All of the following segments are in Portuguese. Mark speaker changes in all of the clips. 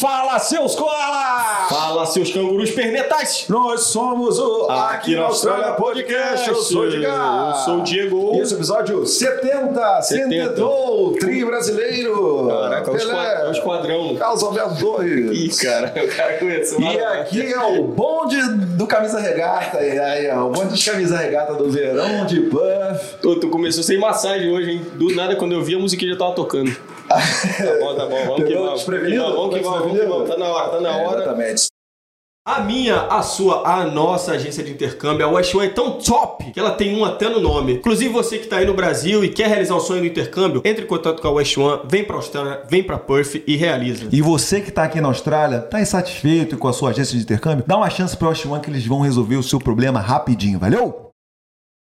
Speaker 1: Fala, seus koalas!
Speaker 2: Fala, seus cangurus pernetais!
Speaker 1: Nós somos o Aqui na Austrália Podcast. Eu sou o Edgar.
Speaker 2: Eu sou o Diego.
Speaker 1: E esse episódio 70,
Speaker 2: 70.
Speaker 1: Sentetou, tri brasileiro.
Speaker 2: Caraca, é
Speaker 1: Pelé,
Speaker 2: esquadrão- é o esquadrão.
Speaker 1: Carlos Alberto Torres.
Speaker 2: Ih, cara, o cara começou.
Speaker 1: E aqui é o bonde do camisa regata. E aí, ó, o bonde de camisa regata do verão de Puff.
Speaker 2: Ô, tu começou sem massagem hoje, hein? Do nada, quando eu vi, a musiquinha já tava tocando. Tá bom, tá bom. Vamos que vamos. Vamos que vamos, vamos que
Speaker 1: desprevenido?
Speaker 2: vamos. Tá na hora, tá na
Speaker 1: É,
Speaker 2: hora.
Speaker 1: exatamente.
Speaker 2: A minha, a sua, a nossa agência de intercâmbio, a West One é tão top que ela tem um até no nome. Inclusive você que tá aí no Brasil e quer realizar o sonho do intercâmbio, entre em contato com a West One, vem pra Austrália, vem pra Perth e realiza.
Speaker 3: E você que está aqui na Austrália, está insatisfeito com a sua agência de intercâmbio? Dá uma chance para o Osh One que eles vão resolver o seu problema rapidinho, valeu?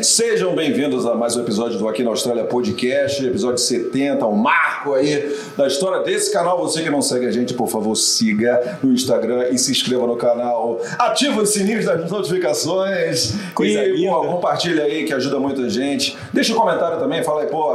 Speaker 1: Sejam bem-vindos a mais um episódio do Aqui na Austrália Podcast, episódio 70, um marco aí da história desse canal. Você que não segue a gente, por favor, siga no Instagram e se inscreva no canal. Ativa os sininhos das notificações.
Speaker 2: Coisa
Speaker 1: e, pô, compartilha aí que ajuda muita gente. Deixa um comentário também, fala aí, pô,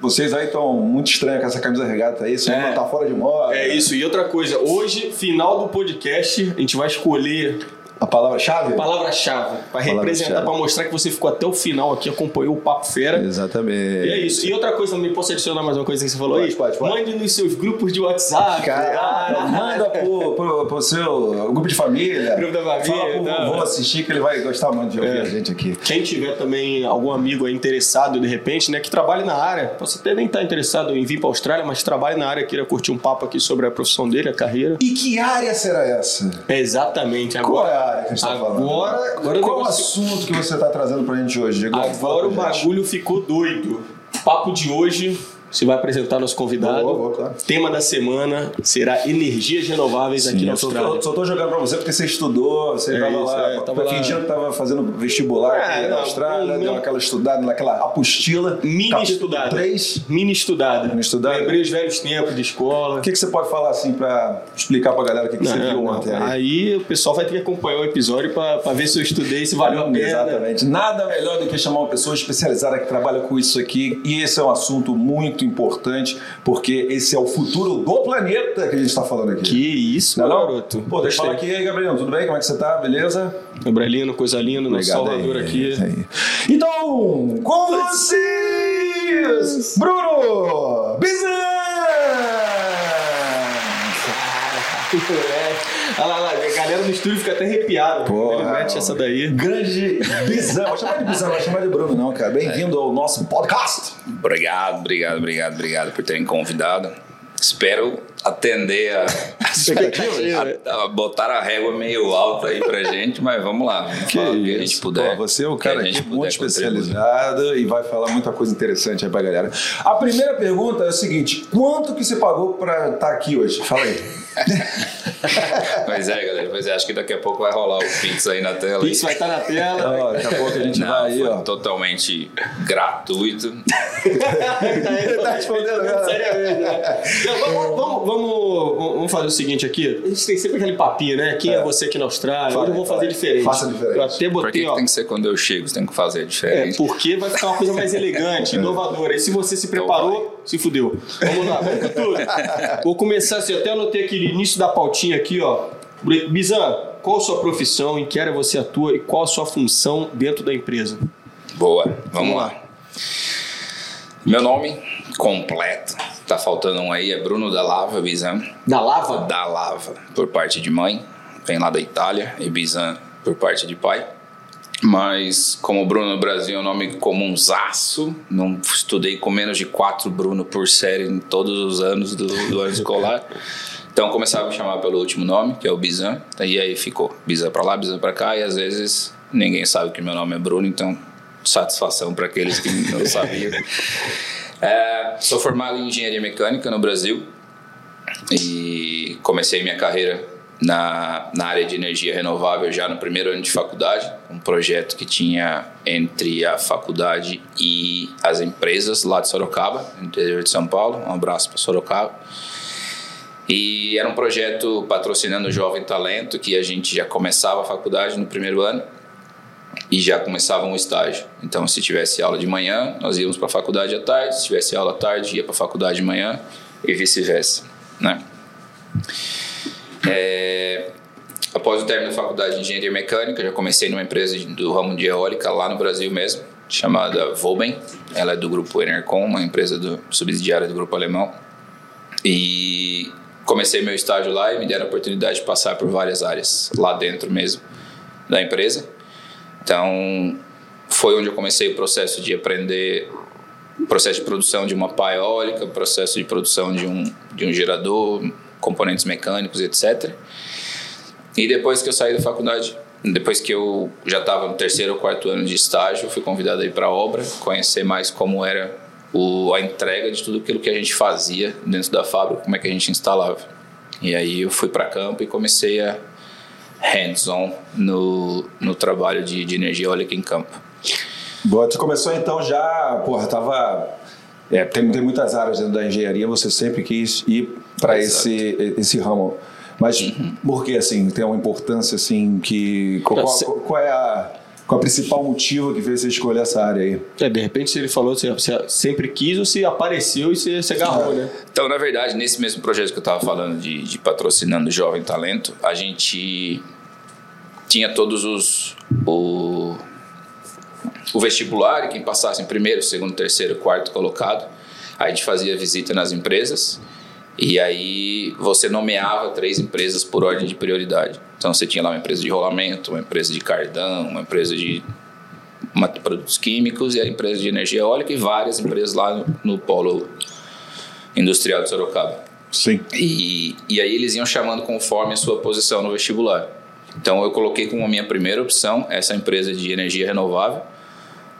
Speaker 1: vocês aí estão muito estranhos com essa camisa regata aí, isso
Speaker 2: É.
Speaker 1: tá fora de moda.
Speaker 2: É isso. E outra coisa, hoje, final do podcast, a gente vai escolher
Speaker 1: A palavra-chave?
Speaker 2: a palavra-chave para representar, para mostrar que você ficou até o final aqui, acompanhou o Papo Fera.
Speaker 1: Exatamente.
Speaker 2: E é isso. E outra coisa também, posso adicionar mais uma coisa que você falou
Speaker 1: Pode,
Speaker 2: aí?
Speaker 1: pode, pode.
Speaker 2: Mande nos seus grupos de WhatsApp.
Speaker 1: Cara, manda pro, pro, pro seu grupo de família.
Speaker 2: Grupo da família,
Speaker 1: Fala pro
Speaker 2: tá.
Speaker 1: vovô assistir que ele vai gostar muito de ouvir
Speaker 2: É.
Speaker 1: a gente aqui.
Speaker 2: Quem tiver também algum amigo interessado, de repente, né, que trabalhe na área, você até nem tá interessado em vir para Austrália, mas trabalhe na área, queira curtir um papo aqui sobre a profissão dele, a carreira.
Speaker 1: E que área será essa?
Speaker 2: É exatamente.
Speaker 1: Qual é
Speaker 2: Agora,
Speaker 1: a área que a gente está falando?
Speaker 2: agora, agora
Speaker 1: Qual o assunto que você está trazendo pra gente hoje, Diego?
Speaker 2: agora o bagulho ficou doido. Papo de hoje, você vai apresentar nosso convidado.
Speaker 1: Vou, vou, claro.
Speaker 2: Tema da semana será energias renováveis aqui
Speaker 1: Sim,
Speaker 2: na
Speaker 1: eu só,
Speaker 2: Austrália.
Speaker 1: tô, só tô jogando pra você porque você estudou, você
Speaker 2: É
Speaker 1: tava
Speaker 2: isso,
Speaker 1: lá,
Speaker 2: é, tava
Speaker 1: fingindo que tava fazendo vestibular
Speaker 2: É,
Speaker 1: aqui na
Speaker 2: não,
Speaker 1: Austrália,
Speaker 2: não,
Speaker 1: deu aquela estudada naquela apostila.
Speaker 2: Mini estudada.
Speaker 1: 3.
Speaker 2: Mini estudada.
Speaker 1: Mini estudada.
Speaker 2: Lembrei os velhos tempos de escola.
Speaker 1: O que, que você pode falar assim pra explicar pra galera o que, que você
Speaker 2: Não,
Speaker 1: viu
Speaker 2: não.
Speaker 1: ontem aí?
Speaker 2: Aí o pessoal vai ter que acompanhar o episódio pra ver se eu estudei, se valeu a pena.
Speaker 1: Exatamente. Nada melhor do que chamar uma pessoa especializada que trabalha com isso aqui. E esse é um assunto muito importante, porque esse é o futuro do planeta que a gente está falando aqui.
Speaker 2: Que isso,
Speaker 1: Não é não?
Speaker 2: garoto.
Speaker 1: Pô, deixa eu falar aqui, aí, Gabriel, tudo bem? Como é que você tá? Beleza?
Speaker 2: Gabrielino, coisa linda, nosso Salvador
Speaker 1: aí,
Speaker 2: aqui.
Speaker 1: isso aí. Então, com vocês, Bruno Bizan!
Speaker 2: Olha lá, lá, a galera no estúdio fica até arrepiada. Ele mete essa daí.
Speaker 1: Grande Bizan. Vou chamar de Bizan, não vou chamar de Bruno, não, cara. Bem-vindo ao nosso podcast.
Speaker 4: Obrigado, obrigado, obrigado, obrigado por terem convidado. Espero atender a, a, a botar a régua meio alta aí pra gente, mas vamos lá. Vamos falar o que a gente puder.
Speaker 1: Pô, você é o
Speaker 4: que
Speaker 1: cara aqui muito especializado e vai falar muita coisa interessante aí pra galera. A primeira pergunta é o seguinte: quanto que você pagou pra estar aqui hoje? Fala aí.
Speaker 4: Pois é, galera. Pois é, acho que daqui a pouco vai rolar o Pix aí na tela.
Speaker 2: Pix vai estar na tela.
Speaker 1: Ó, daqui a pouco a gente
Speaker 4: Não,
Speaker 1: vai aí,
Speaker 4: foi
Speaker 1: ó.
Speaker 4: totalmente gratuito.
Speaker 1: Tá respondendo agora.
Speaker 2: Seriamente, né? Não, vamos, vamos, vamos, vamos fazer o seguinte aqui. A gente tem sempre aquele papinho, né? Quem é, você aqui na Austrália?
Speaker 1: Fala
Speaker 2: Hoje eu vou fazer diferente.
Speaker 1: Faça diferente.
Speaker 2: Eu até
Speaker 4: Por que,
Speaker 2: botei,
Speaker 4: que
Speaker 2: ó.
Speaker 4: tem que ser quando eu chego? Você tem que fazer
Speaker 2: É,
Speaker 4: diferente.
Speaker 2: porque vai ficar uma coisa mais elegante, inovadora. E se você se preparou, se fudeu. Vamos lá, vamos com tudo. Vou começar assim, até anotei aquele início da pautinha aqui, ó. Bizan, qual a sua profissão, em que área você atua e qual a sua função dentro da empresa?
Speaker 4: Boa, vamos lá. Meu nome completo, tá faltando um aí, é Bruno da Lava Bizan.
Speaker 2: Da lava?
Speaker 4: Da Lava, por parte de mãe, vem lá da Itália, e Bizan por parte de pai. Mas, como Bruno no Brasil é um nome comunzaço, não estudei com menos de quatro Bruno por série em todos os anos do, do ano escolar. Então começava a me chamar pelo último nome, que é o Bizan, e aí ficou Bizan pra lá, Bizan pra cá, e às vezes ninguém sabe que meu nome é Bruno, então satisfação para aqueles que não sabiam. É, sou formado em engenharia mecânica no Brasil e comecei minha carreira na, na área de energia renovável já no primeiro ano de faculdade, um projeto que tinha entre a faculdade e as empresas lá de Sorocaba, no interior de São Paulo. Um abraço para Sorocaba. E era um projeto patrocinando o Jovem Talento, que a gente já começava a faculdade no primeiro ano e já começava um estágio. Então, se tivesse aula de manhã, nós íamos para a faculdade à tarde, se tivesse aula à tarde, ia para a faculdade de manhã e vice-versa, né? É, após o término da faculdade de engenharia mecânica, já comecei numa empresa do ramo de eólica lá no Brasil mesmo, chamada Volben. Ela é do grupo Enercon, uma empresa do, subsidiária do grupo alemão. E comecei meu estágio lá e me deram a oportunidade de passar por várias áreas lá dentro mesmo da empresa. Então, foi onde eu comecei o processo de aprender processo de produção de uma pá eólica, processo de produção de um, de um gerador, componentes mecânicos, etc. E depois que eu saí da faculdade, depois que eu já estava no terceiro ou quarto ano de estágio, fui convidado a ir para a obra, conhecer mais como era o, a entrega de tudo aquilo que a gente fazia dentro da fábrica, como é que a gente instalava. E aí eu fui para campo e comecei a hands-on no, no trabalho de, de energia eólica em campo.
Speaker 1: Boa, você começou então já, porra, tava. É, tem, tem muitas áreas dentro da engenharia, você sempre quis ir para esse, esse ramo. Mas uhum. por que assim? Tem uma importância assim que. Qual, qual, qual é a qual é o principal motivo que fez você escolher essa área aí?
Speaker 2: É, de repente, se ele falou, você, você sempre quis ou se apareceu e você, você agarrou, né?
Speaker 4: Então, na verdade, nesse mesmo projeto que eu estava falando de, de patrocinando Jovem Talento, a gente tinha todos os. O, o vestibular, e quem passasse em primeiro, segundo, terceiro, quarto colocado. A gente fazia visita nas empresas e aí você nomeava três empresas por ordem de prioridade. Então você tinha lá uma empresa de rolamento, uma empresa de cardão, uma empresa de produtos químicos e a empresa de energia eólica e várias empresas lá no, no polo industrial de Sorocaba.
Speaker 1: Sim.
Speaker 4: E, e aí eles iam chamando conforme a sua posição no vestibular. Então eu coloquei como minha primeira opção essa empresa de energia renovável,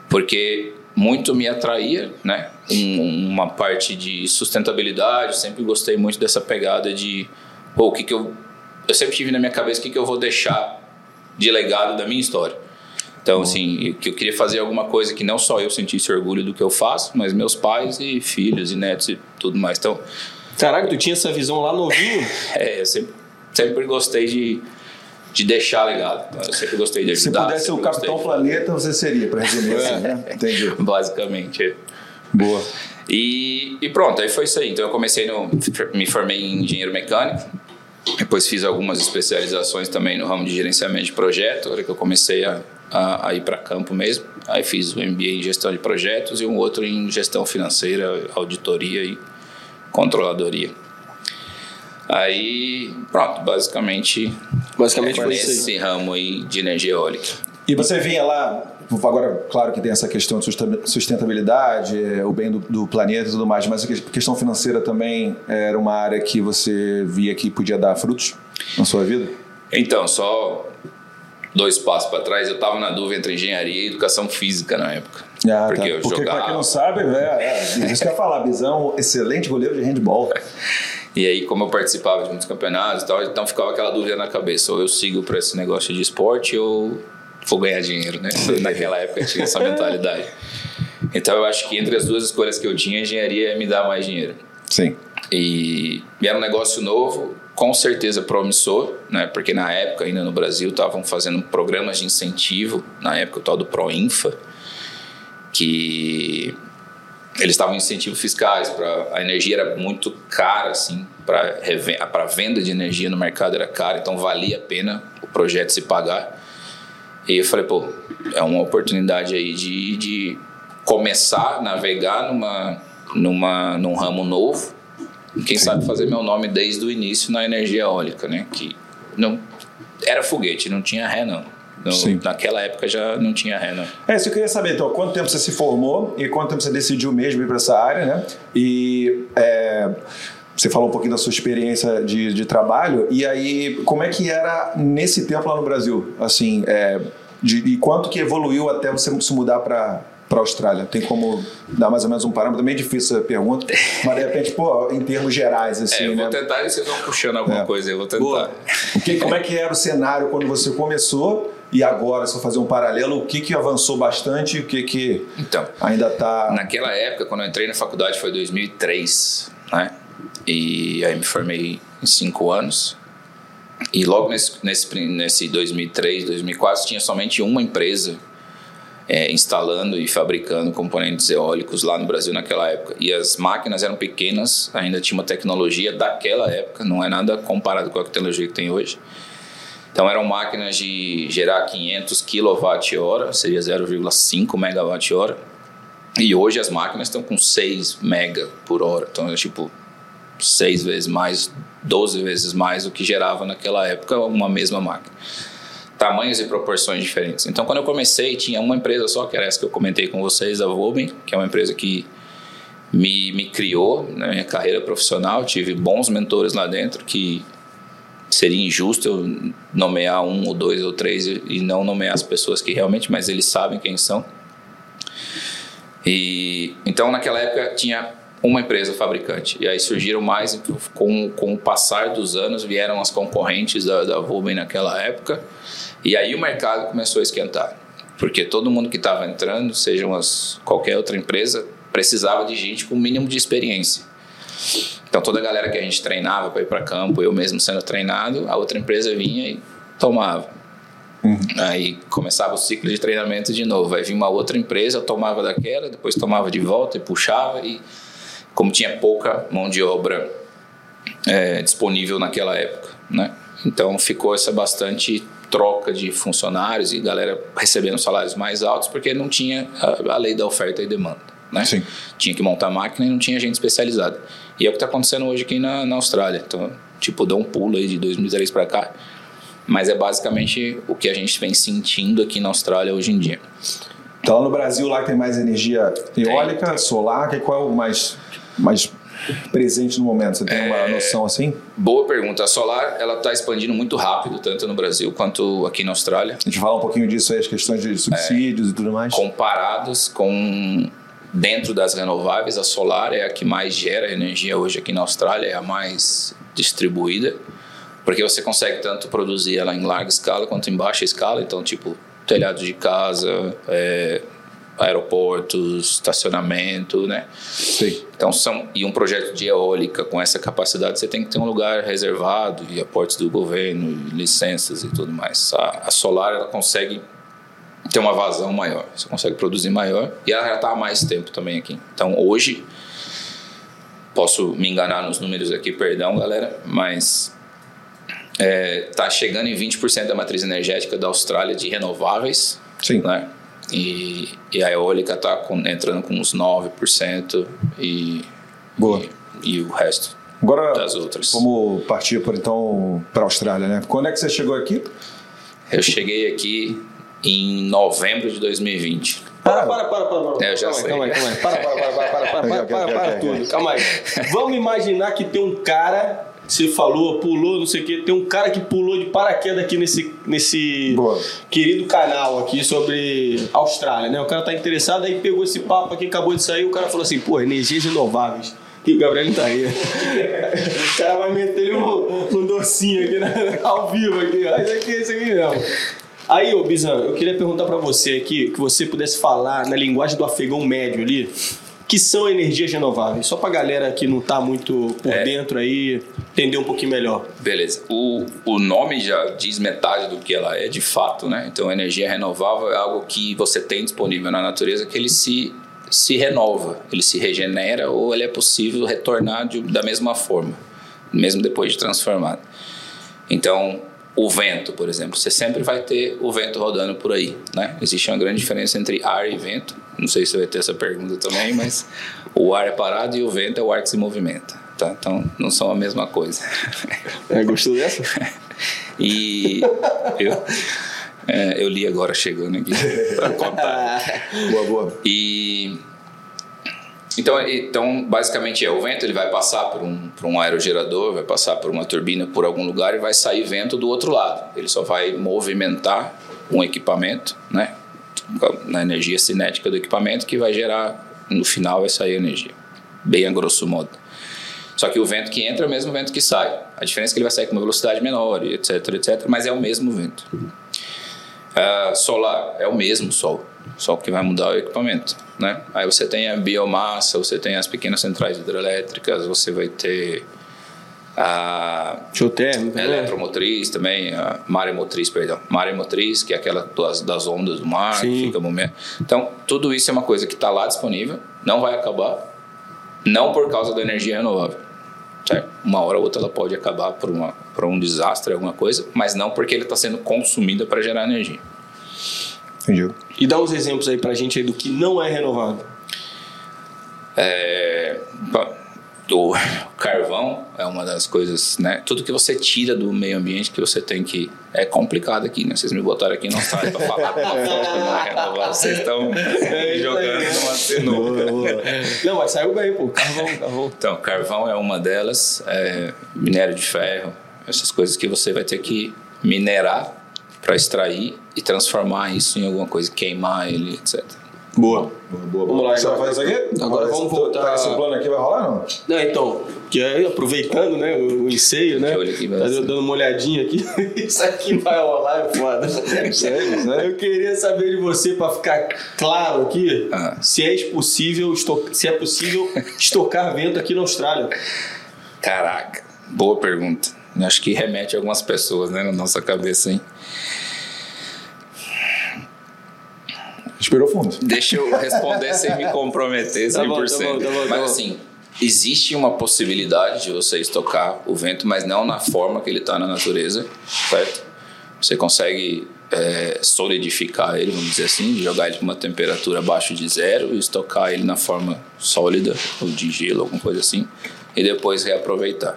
Speaker 4: porque muito me atraía, né? Um, uma parte de sustentabilidade, sempre gostei muito dessa pegada de, pô, o que que eu eu sempre tive na minha cabeça o que que eu vou deixar de legado da minha história. Então, uhum. assim, que eu queria fazer alguma coisa que não só eu sentisse orgulho do que eu faço, mas meus pais e filhos e netos e tudo mais. Então,
Speaker 2: Caraca, tu tinha essa visão lá novinho?
Speaker 4: é, eu sempre, sempre gostei de de deixar legado. Eu sempre gostei de ajudar.
Speaker 1: Se pudesse ser o Capitão de... Planeta, você seria, para resumir assim, né? Entendi.
Speaker 4: Basicamente.
Speaker 1: Boa.
Speaker 4: E, e, pronto, aí foi isso aí. Então eu comecei no. Me formei em engenheiro mecânico. Depois fiz algumas especializações também no ramo de gerenciamento de projeto, hora que eu comecei a, a, a ir para campo mesmo. Aí fiz o um MBA em gestão de projetos e um outro em gestão financeira, auditoria e controladoria. Aí, pronto, basicamente, basicamente é, nesse ramo aí de energia eólica.
Speaker 1: E você vinha lá, agora, claro que tem essa questão de sustentabilidade, é, o bem do, do, planeta e tudo mais, mas a questão financeira também era uma área que você via que podia dar frutos na sua vida?
Speaker 4: Então, só dois passos para trás, eu estava na dúvida entre engenharia e educação física na época.
Speaker 1: Ah, porque tá. eu porque, jogava... Pra quem não sabe, é, é, isso que eu ia falar, Bizão, excelente goleiro de handball.
Speaker 4: E aí, como eu participava de muitos campeonatos e tal, então ficava aquela dúvida na cabeça: ou eu sigo para esse negócio de esporte ou vou ganhar dinheiro, né? Naquela época tinha essa mentalidade. Então eu acho que entre as duas escolhas que eu tinha, a engenharia ia me dar mais dinheiro.
Speaker 1: Sim.
Speaker 4: E, e era um negócio novo, com certeza promissor, né? Porque na época, ainda no Brasil, estavam fazendo programas de incentivo, na época o tal do Proinfa, que eles estavam em incentivos fiscais para a energia era muito cara assim para para venda de energia no mercado era cara então valia a pena o projeto se pagar. E eu falei pô é uma oportunidade aí de, de começar a navegar numa numa num ramo novo. Quem Sim. sabe fazer meu nome desde o início na energia eólica né que não era foguete não tinha ré não no, naquela época já não tinha né?
Speaker 1: É, isso eu queria saber, então, quanto tempo você se formou e quanto tempo você decidiu mesmo ir para essa área, né? E é, você falou um pouquinho da sua experiência de, de trabalho, e aí, como é que era nesse tempo lá no Brasil? Assim, é, de, de quanto que evoluiu até você se mudar para para a Austrália? Tem como dar mais ou menos um parâmetro? Meio difícil essa pergunta, mas de repente, pô, em termos gerais, assim,
Speaker 4: É, eu
Speaker 1: né?
Speaker 4: vou tentar e vocês vão puxando alguma
Speaker 1: É.
Speaker 4: coisa, eu vou tentar.
Speaker 1: Boa. O que, como é que era o cenário quando você começou e agora, se eu fazer um paralelo, o que, que avançou bastante e o que, que
Speaker 4: Então,
Speaker 1: ainda tá. está.
Speaker 4: Naquela época, quando eu entrei na faculdade, foi 2003, né? E aí me formei em cinco anos. E logo nesse, nesse, nesse 2003, 2004, tinha somente uma empresa é, instalando e fabricando componentes eólicos lá no Brasil naquela época. E as máquinas eram pequenas, ainda tinha uma tecnologia daquela época, não é nada comparado com a tecnologia que tem hoje. Então eram máquinas de gerar 500 kWh, seria 0,5 MWh. E hoje as máquinas estão com 6 mega por hora. Então é tipo 6 vezes mais, 12 vezes mais do que gerava naquela época uma mesma máquina. Tamanhos e proporções diferentes. Então quando eu comecei tinha uma empresa só, que era essa que eu comentei com vocês, a Volben, que é uma empresa que me, me criou na minha carreira profissional. Tive bons mentores lá dentro que seria injusto eu nomear um ou dois ou três e não nomear as pessoas que realmente, mas eles sabem quem são. E então naquela época tinha uma empresa fabricante e aí surgiram mais com, com o passar dos anos vieram as concorrentes da, da naquela época e aí o mercado começou a esquentar porque todo mundo que estava entrando, seja umas, qualquer outra empresa, precisava de gente com o mínimo de experiência. Então toda a galera que a gente treinava para ir para campo, eu mesmo sendo treinado, a outra empresa vinha e tomava. Aí começava o ciclo de treinamento de novo. Aí vinha uma outra empresa, eu tomava daquela, depois tomava de volta e puxava. E como tinha pouca mão de obra é, disponível naquela época, né? Então ficou essa bastante troca de funcionários e galera recebendo salários mais altos porque não tinha a, a lei da oferta e demanda, né?
Speaker 1: Sim.
Speaker 4: Tinha que montar máquina e não tinha gente especializada. E é o que está acontecendo hoje aqui na, na Austrália. Então, tipo, deu um pulo aí de 2003 para cá. Mas é basicamente o que a gente vem sentindo aqui na Austrália hoje em dia.
Speaker 1: Então no Brasil lá tem mais energia eólica, solar, que qual é o mais, mais presente no momento? Você tem
Speaker 4: É.
Speaker 1: uma noção assim?
Speaker 4: Boa pergunta. A solar ela está expandindo muito rápido, tanto no Brasil quanto aqui na Austrália.
Speaker 1: A gente fala um pouquinho disso aí, as questões de subsídios e tudo mais.
Speaker 4: comparados com dentro das renováveis, a solar é a que mais gera energia hoje aqui na Austrália, é a mais distribuída, porque você consegue tanto produzir ela em larga escala quanto em baixa escala, então tipo telhado de casa, é, aeroportos, estacionamento, né?
Speaker 1: Sei.
Speaker 4: Então são e um projeto de eólica com essa capacidade você tem que ter um lugar reservado e aportes do governo, licenças e tudo mais. A, a solar ela consegue ter uma vazão maior, você consegue produzir maior e ela já está há mais tempo também aqui. Então hoje posso me enganar nos números aqui, perdão, galera, mas está chegando em 20% da matriz energética da Austrália de renováveis,
Speaker 1: Sim.
Speaker 4: né? E, e a eólica está entrando com uns 9% e,
Speaker 1: Boa.
Speaker 4: e, e o resto
Speaker 1: Agora,
Speaker 4: das outras.
Speaker 1: vamos partir por então para a Austrália, né? Quando é que você chegou aqui?
Speaker 4: Eu cheguei aqui em novembro de 2020.
Speaker 2: Para, para, para, para. para.
Speaker 4: É, eu já
Speaker 2: calma
Speaker 4: sei.
Speaker 2: calma aí, calma aí. Para, para, para, para, para, para, para, para, para
Speaker 1: ok,
Speaker 2: tudo. Calma aí. Vamos imaginar que tem um cara, você falou, pulou, não sei o quê, tem um cara que pulou de paraquedas aqui nesse, nesse
Speaker 1: Boa.
Speaker 2: querido canal aqui sobre Austrália, né? O cara tá interessado, aí pegou esse papo aqui, acabou de sair, o cara falou assim, pô, energias renováveis. E o Gabriel tá aí. o cara vai meter um, um docinho aqui na- ao vivo aqui, ó. Isso aqui, isso aqui mesmo. Aí, ô Bizan, eu queria perguntar pra você aqui, que você pudesse falar na linguagem do afegão médio ali, que são energias renováveis, só pra galera que não tá muito por
Speaker 4: É.
Speaker 2: dentro aí entender um pouquinho melhor.
Speaker 4: Beleza. O, o nome já diz metade do que ela é de fato, né? Então, energia renovável é algo que você tem disponível na natureza que ele se, se renova, ele se regenera ou ele é possível retornar de- da mesma forma, mesmo depois de transformado. Então, o vento, por exemplo, você sempre vai ter o vento rodando por aí, né? Existe uma grande diferença entre ar e vento. Não sei se você vai ter essa pergunta também, mas o ar é parado e o vento é o ar que se movimenta, tá? Então, não são a mesma coisa.
Speaker 2: É, gostou dessa?
Speaker 4: E eu, é, eu li agora chegando aqui para contar.
Speaker 1: Boa, boa.
Speaker 4: E então, então, basicamente é o vento, ele vai passar por um, por um aerogerador, vai passar por uma turbina por algum lugar e vai sair vento do outro lado. Ele só vai movimentar um equipamento, né? na energia cinética do equipamento que vai gerar, no final vai sair energia. Bem a grosso modo. Só que o vento que entra é o mesmo vento que sai. A diferença é que ele vai sair com uma velocidade menor, etc, etc, mas é o mesmo vento. Uh, solar é o mesmo sol, só que vai mudar o equipamento, né? Aí você tem a biomassa, você tem as pequenas centrais hidrelétricas, você vai ter a
Speaker 2: geotérmica,
Speaker 4: né? eletromotriz né? também, a maremotriz, perdão, maremotriz, que é aquela das, das ondas do mar, Sim. que fica movimento. Então, tudo isso é uma coisa que está lá disponível, não vai acabar, não por causa da energia renovável. Certo? Uma hora ou outra ela pode acabar por, uma, por um desastre, alguma coisa, mas não porque ele está sendo consumido para gerar energia.
Speaker 2: Entendi. E dá uns exemplos aí para a gente aí do que não é renovável.
Speaker 4: É, do carvão é uma das coisas, né? Tudo que você tira do meio ambiente que você tem que. É complicado aqui, né? Vocês me botaram aqui na Austrália para falar Vocês estão jogando numa cenoura.
Speaker 2: Não, mas saiu bem, pô. Carvão, carvão.
Speaker 4: Então, carvão é uma delas. É, minério de ferro. Essas coisas que você vai ter que minerar para extrair e transformar isso em alguma coisa, queimar ele, etc.
Speaker 2: Boa. boa, boa,
Speaker 1: Vamos lá, então. faz isso aqui?
Speaker 2: Agora, Agora vamos voltar.
Speaker 1: Tá, esse plano aqui vai rolar não?
Speaker 2: Não, então, que é, aproveitando né, o, o enseio, né? Aqui, tá dando uma olhadinha aqui. isso aqui vai rolar, é foda. Sério, sério? Eu queria saber de você, para ficar claro aqui, ah. se é possível, se é possível estocar vento aqui na Austrália.
Speaker 4: Caraca, boa pergunta. Acho que remete a algumas pessoas, né, na nossa cabeça, hein?
Speaker 1: Respirou fundo.
Speaker 4: Deixa eu responder sem me comprometer 100%. Tá bom, tá bom, tá bom, mas assim, existe uma possibilidade de você estocar o vento, mas não na forma que ele está na natureza, certo? Você consegue é, solidificar ele, vamos dizer assim, jogar ele para uma temperatura abaixo de zero e estocar ele na forma sólida, ou de gelo, alguma coisa assim, e depois reaproveitar.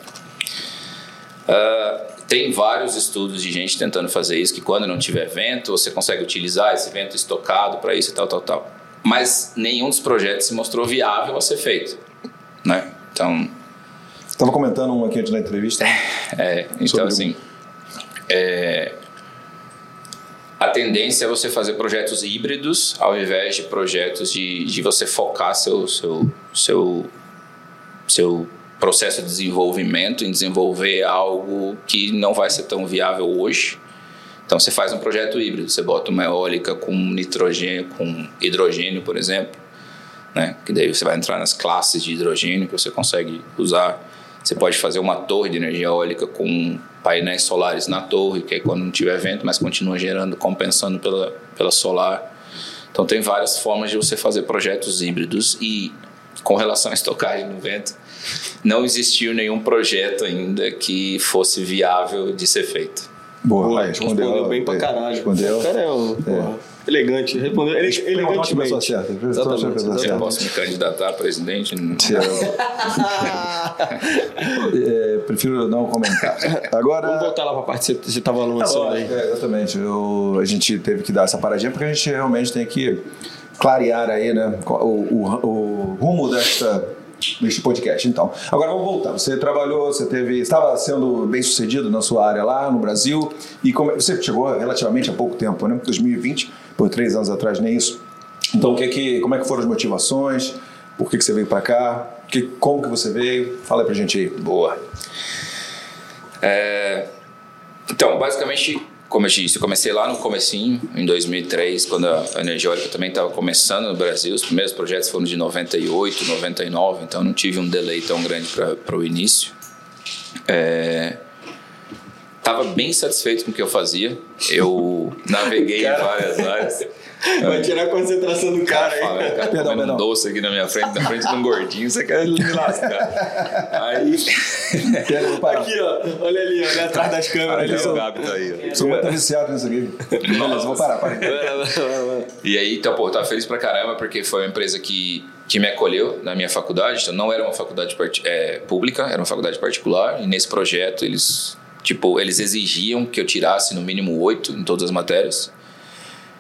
Speaker 4: Uh, tem vários estudos de gente tentando fazer isso, que quando não tiver vento, você consegue utilizar esse vento estocado para isso e tal, tal, tal. Mas nenhum dos projetos se mostrou viável a ser feito, né? Então...
Speaker 1: Estava comentando um aqui antes da entrevista.
Speaker 4: É, então assim... É, a tendência é você fazer projetos híbridos ao invés de projetos de, de você focar seu, seu, seu, seu processo de desenvolvimento, em desenvolver algo que não vai ser tão viável hoje. Então você faz um projeto híbrido, você bota uma eólica com nitrogênio, com hidrogênio, por exemplo, né? Que daí você vai entrar nas classes de hidrogênio que você consegue usar. Você pode fazer uma torre de energia eólica com painéis solares na torre, que é quando não tiver vento, mas continua gerando, compensando pela, pela solar. Então tem várias formas de você fazer projetos híbridos e com relação à estocagem no vento, não existiu nenhum projeto ainda que fosse viável de ser feito.
Speaker 2: Boa, Boa respondeu, respondeu bem pra caralho. Respondeu. Cara é, um, é. elegante, respondeu ele, elegantemente.
Speaker 1: Certa.
Speaker 4: Exatamente, exatamente. Eu posso me candidatar a presidente?
Speaker 1: é, prefiro não comentar. Agora,
Speaker 2: Vamos voltar lá para a parte que você estava lançando aí.
Speaker 1: É, exatamente. Eu, a gente teve que dar essa paradinha porque a gente realmente tem que clarear aí né, o, o, o rumo desta neste podcast. Então, agora vamos voltar. Você trabalhou, você teve, estava sendo bem sucedido na sua área lá no Brasil e como, você chegou relativamente há pouco tempo, né? 2020, por três anos atrás, nem isso. Então, o que, que, como é que foram as motivações? Por que, que você veio para cá? Que, como que você veio? Fala pra gente aí.
Speaker 4: Boa. É, então, basicamente como eu disse, eu comecei lá no comecinho, em 2003, quando a energia eólica também estava começando no Brasil. Os primeiros projetos foram de 98, 99, então não tive um delay tão grande para o início. Estava bem satisfeito com o que eu fazia. Eu naveguei em várias áreas.
Speaker 2: Vai tirar a concentração do cara, aí. Fala,
Speaker 4: cara perdão, comendo um doce aqui na minha frente, na frente de um gordinho, você quer me lascar. Aí.
Speaker 2: aqui, ó. Olha ali, olha atrás das câmeras. Ali,
Speaker 1: o Gabi tá aí. Sou muito viciado nisso aqui. Beleza, vou parar, para
Speaker 4: E aí, então, pô, eu tava feliz pra caramba, porque foi uma empresa que, que me acolheu na minha faculdade. Então, não era uma faculdade é, pública, era uma faculdade particular. E nesse projeto, eles. Tipo, eles exigiam que eu tirasse no mínimo oito em todas as matérias.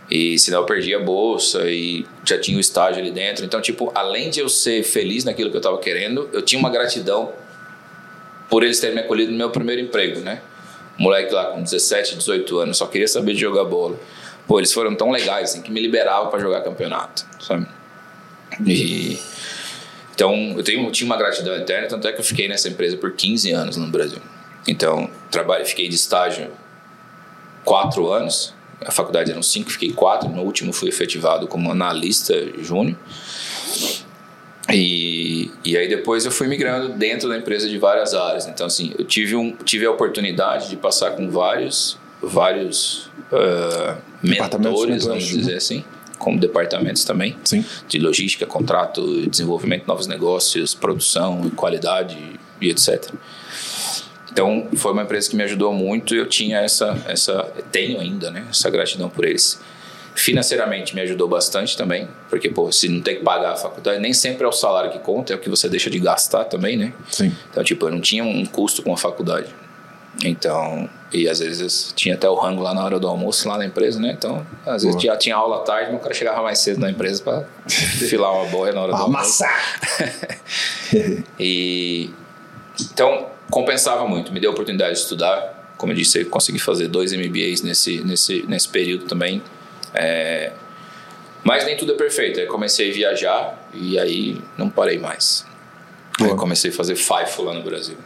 Speaker 4: E senão eu perdia a bolsa e já tinha o estágio ali dentro. Então, tipo, além de eu ser feliz naquilo que eu estava querendo, eu tinha uma gratidão por eles terem me acolhido no meu primeiro emprego, né? moleque lá com 17, 18 anos, só queria saber de jogar bola. pô, eles foram tão legais assim, que me liberavam para jogar campeonato, sabe? E então eu tenho, tinha uma gratidão eterna, tanto é que eu fiquei nessa empresa por 15 anos no Brasil. Então, trabalho, fiquei de estágio quatro anos. A faculdade eram cinco, fiquei quatro. No último fui efetivado como analista júnior. E, e aí depois eu fui migrando dentro da empresa de várias áreas. Então assim, eu tive, um, tive a oportunidade de passar com vários, vários uh, mentores, vamos dizer né? assim, como departamentos também,
Speaker 1: Sim.
Speaker 4: de logística, contrato, desenvolvimento de novos negócios, produção, qualidade e etc. Então foi uma empresa que me ajudou muito e eu tinha essa, essa tenho ainda, né, essa gratidão por eles. Financeiramente me ajudou bastante também, porque pô, se não tem que pagar a faculdade, nem sempre é o salário que conta, é o que você deixa de gastar também, né?
Speaker 1: Sim.
Speaker 4: Então, tipo, eu não tinha um custo com a faculdade. Então, e às vezes tinha até o rango lá na hora do almoço, lá na empresa, né? Então, às vezes já tinha aula à tarde, o cara chegava mais cedo na empresa para filar uma boia na hora do almoço.
Speaker 1: Amassar!
Speaker 4: e então compensava muito, me deu a oportunidade de estudar. Como eu disse, eu consegui fazer dois MBAs nesse, nesse, nesse período também. É, mas nem tudo é perfeito. Aí comecei a viajar e aí não parei mais. Aí comecei a fazer FIFO lá no Brasil.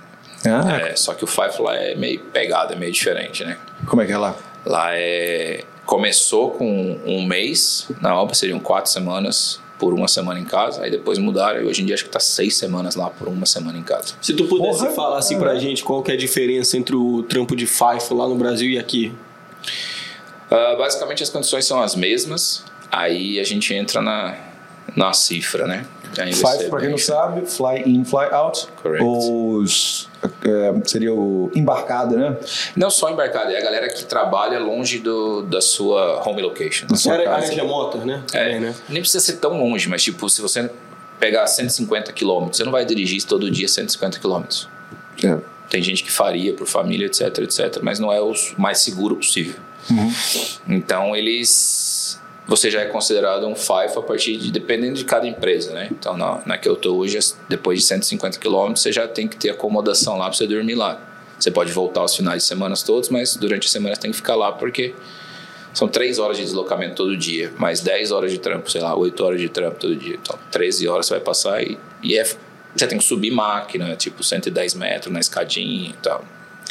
Speaker 1: Ah,
Speaker 4: É, só que o FIFO lá é meio pegado, é meio diferente, né?
Speaker 1: como é que é lá?
Speaker 4: Lá é. Começou com um mês na obra, seriam quatro semanas por uma semana em casa. Aí depois mudaram e hoje em dia acho que tá seis semanas lá por uma semana em casa.
Speaker 2: Se tu pudesse
Speaker 1: Porra,
Speaker 2: falar assim pra gente qual que é a diferença entre o trampo de FIFO lá no Brasil e aqui.
Speaker 4: Ah, basicamente as condições são as mesmas. Aí a gente entra na, na cifra, né?
Speaker 1: Five, pra quem não sabe, fly in, fly out.
Speaker 4: Correct.
Speaker 1: Os. é, seria o embarcada, né?
Speaker 4: Não só embarcado, é a galera que trabalha longe do, da sua home location.
Speaker 1: Da sua
Speaker 2: área remotas, né?
Speaker 4: É,
Speaker 2: Também, né?
Speaker 4: Nem precisa ser tão longe, mas tipo, se você pegar 150 quilômetros, você não vai dirigir todo dia 150 quilômetros.
Speaker 1: É.
Speaker 4: Tem gente que faria por família, etc, etc, mas não é o mais seguro possível. Então eles, você já é considerado um FIFO a partir de dependendo de cada empresa, né? Então na, na que eu tô hoje, depois de 150 quilômetros, você já tem que ter acomodação lá para você dormir lá. Você pode voltar aos finais de semana todos, mas durante a semana você tem que ficar lá porque são 3 horas de deslocamento todo dia, mais 10 horas de trampo, sei lá, 8 horas de trampo todo dia. Então, 13 horas você vai passar e, e é, você tem que subir máquina, tipo 110 metros na escadinha e tal.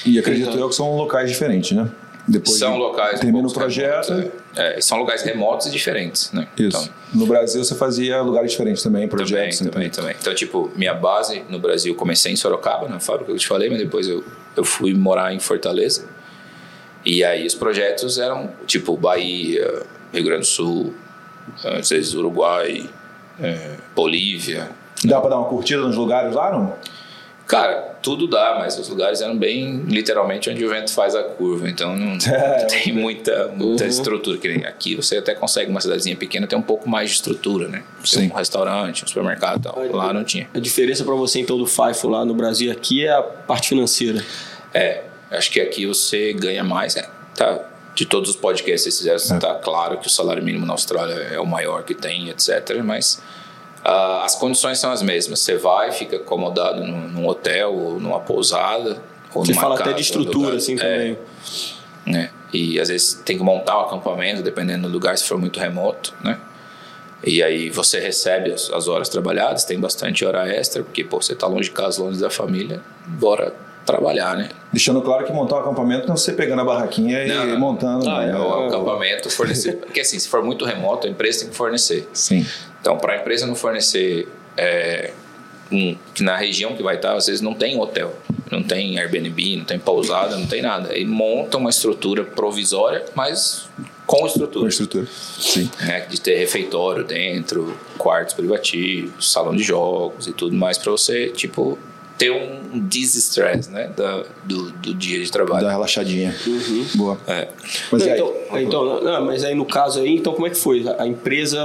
Speaker 1: E acredito eu que são locais diferentes, né? Depois
Speaker 4: são locais.
Speaker 1: Termina o projeto.
Speaker 4: remotos, é. É, são lugares remotos e diferentes, né?
Speaker 1: Isso.
Speaker 4: Então,
Speaker 1: no Brasil você fazia lugares diferentes também,
Speaker 4: também,
Speaker 1: projetos.
Speaker 4: também,
Speaker 1: então.
Speaker 4: também. Então, tipo, minha base no Brasil, comecei em Sorocaba, na fábrica que eu te falei, mas depois eu, eu fui morar em Fortaleza. E aí os projetos eram, tipo, Bahia, Rio Grande do Sul, às vezes Uruguai, é, Bolívia.
Speaker 1: Dá pra dar uma curtida nos lugares lá, não?
Speaker 4: Cara, tudo dá, mas os lugares eram bem literalmente onde o vento faz a curva, então não
Speaker 1: É,
Speaker 4: tem muita, muita
Speaker 2: Uhum.
Speaker 4: estrutura. Que nem aqui você até consegue uma cidadezinha pequena ter um pouco mais de estrutura, né? Tem
Speaker 1: Sim.
Speaker 4: um restaurante, um supermercado e tal. Lá não tinha.
Speaker 2: A diferença pra você então do FIFO lá no Brasil aqui é a parte financeira.
Speaker 4: É, acho que aqui você ganha mais. É, tá, de todos os podcasts que vocês fizeram, tá claro que o salário mínimo na Austrália é o maior que tem, etc. Mas ah, as condições são as mesmas. Você vai, fica acomodado num, num hotel ou numa pousada. Ou
Speaker 2: Você
Speaker 4: numa
Speaker 2: fala até
Speaker 4: casa,
Speaker 2: de
Speaker 4: um
Speaker 2: estrutura assim
Speaker 4: É,
Speaker 2: também.
Speaker 4: né? E às vezes tem que montar o acampamento, dependendo do lugar, se for muito remoto, né? E aí você recebe as, as horas trabalhadas, tem bastante hora extra, porque pô, você tá longe de casa, longe da família, bora trabalhar, né?
Speaker 1: Deixando claro que montar um acampamento não é você pegando a barraquinha
Speaker 4: Não,
Speaker 1: e
Speaker 4: não.
Speaker 1: montando.
Speaker 2: Ah,
Speaker 1: né?
Speaker 2: é,
Speaker 4: o acampamento fornecer. Porque assim, se for muito remoto, a empresa tem que fornecer.
Speaker 1: Sim.
Speaker 4: Então, para a empresa não fornecer é, um, que na região que vai estar, às vezes não tem hotel, não tem Airbnb, não tem pousada, não tem nada. Aí monta uma estrutura provisória, mas com
Speaker 1: Com
Speaker 4: estrutura.
Speaker 1: estrutura. Sim.
Speaker 4: Né, de ter refeitório dentro, quartos privativos, salão de jogos e tudo mais para você, tipo, ter um distress, né, da, do, do dia de trabalho.
Speaker 1: uma relaxadinha.
Speaker 2: Uhum.
Speaker 1: Boa.
Speaker 4: É.
Speaker 1: Mas
Speaker 2: Não,
Speaker 1: aí?
Speaker 2: então, então, não, mas aí no caso aí, então como é que foi? A empresa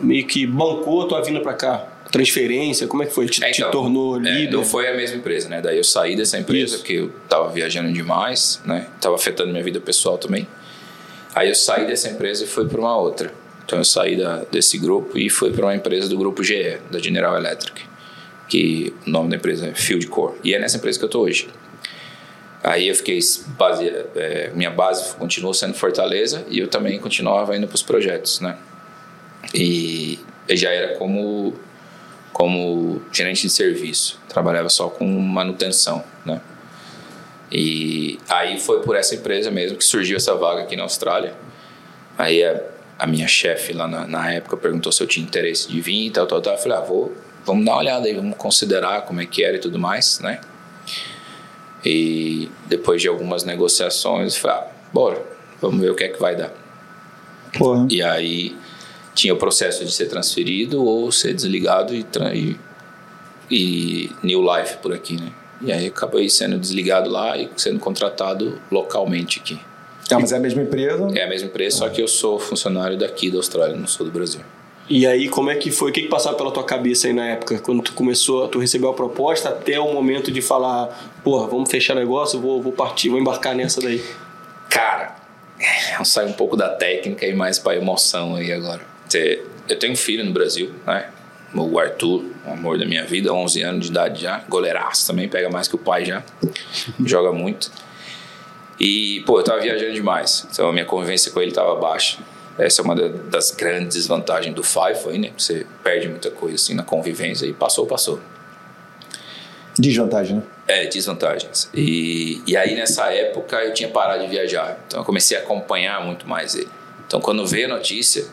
Speaker 2: meio que bancou a tua vinda pra cá? Transferência, como é que foi? Te,
Speaker 4: É,
Speaker 2: te
Speaker 4: então,
Speaker 2: tornou
Speaker 4: é,
Speaker 2: líder?
Speaker 4: não foi a mesma empresa, né? Daí eu saí dessa empresa
Speaker 2: Isso.
Speaker 4: porque eu tava viajando demais, né? Tava afetando minha vida pessoal também. Aí eu saí dessa empresa e fui para uma outra. Então eu saí da, desse grupo e fui para uma empresa do grupo GE, da General Electric, que o nome da empresa é Field Core. E é nessa empresa que eu tô hoje. Aí eu fiquei base, é, minha base continuou sendo Fortaleza e eu também continuava indo para os projetos, né? E eu já era como como gerente de serviço, trabalhava só com manutenção, né? E aí foi por essa empresa mesmo que surgiu essa vaga aqui na Austrália. Aí a, a minha chefe lá na, na, época perguntou se eu tinha interesse de vir e tal, tal, tal. Eu falei, ah, vou, vamos dar uma olhada aí, vamos considerar como é que era e tudo mais, né? E depois de algumas negociações, eu falei, ah, bora, vamos ver o que é que vai dar. Porra. E aí tinha o processo de ser transferido ou ser desligado e, e, e new life por aqui, né? E aí acabei sendo desligado lá e sendo contratado localmente aqui.
Speaker 1: Ah, mas é a mesma empresa?
Speaker 4: É a mesma empresa, só que eu sou funcionário daqui da Austrália, não sou do Brasil.
Speaker 2: E aí, como é que foi? O que, que pela tua cabeça aí na época? Quando tu começou, tu recebeu a proposta até o momento de falar, porra, vamos fechar negócio, vou, vou partir, vou embarcar nessa daí.
Speaker 4: Cara, eu saio um pouco da técnica e mais pra emoção aí agora. Eu tenho um filho no Brasil, né? O Arthur, o amor da minha vida, 11 anos de idade já, goleiraço também, pega mais que o pai já, joga muito. E, pô, eu tava viajando demais, então a minha convivência com ele tava baixa. Essa é uma das grandes desvantagens do FIFO aí, né? Você perde muita coisa assim na convivência e passou, passou.
Speaker 1: Desvantagem, né?
Speaker 4: É, desvantagens. E, e aí nessa época eu tinha parado de viajar, então eu comecei a acompanhar muito mais ele. Então quando veio a notícia,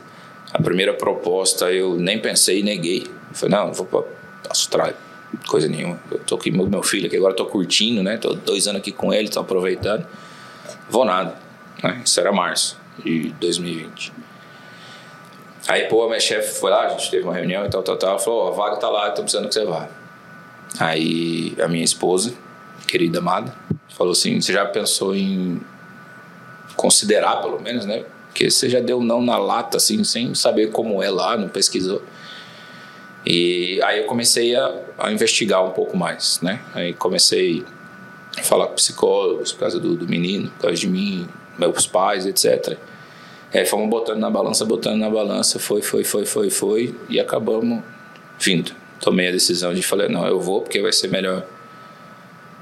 Speaker 4: a primeira proposta eu nem pensei e neguei. Eu falei, não, não vou para Austrália, coisa nenhuma. Eu tô aqui com meu filho aqui, agora tô curtindo, né? Tô dois anos aqui com ele, tô aproveitando. Vou nada, né? Isso era março de 2020. Aí, pô, a minha chefe foi lá, a gente teve uma reunião e tal, tal, tal. Falou, oh, a vaga tá lá, tô precisando que você vá. Aí, a minha esposa, querida amada, falou assim, você já pensou em considerar, pelo menos, né? Porque você já deu não na lata, assim, sem saber como é lá, não pesquisou. E aí eu comecei a, a investigar um pouco mais, né? Aí comecei a falar com psicólogos por causa do, do menino, por causa de mim, meus pais, etc. Aí fomos botando na balança, botando na balança, foi, foi, foi, foi, foi, e acabamos vindo. Tomei a decisão de falar, não, eu vou porque vai ser melhor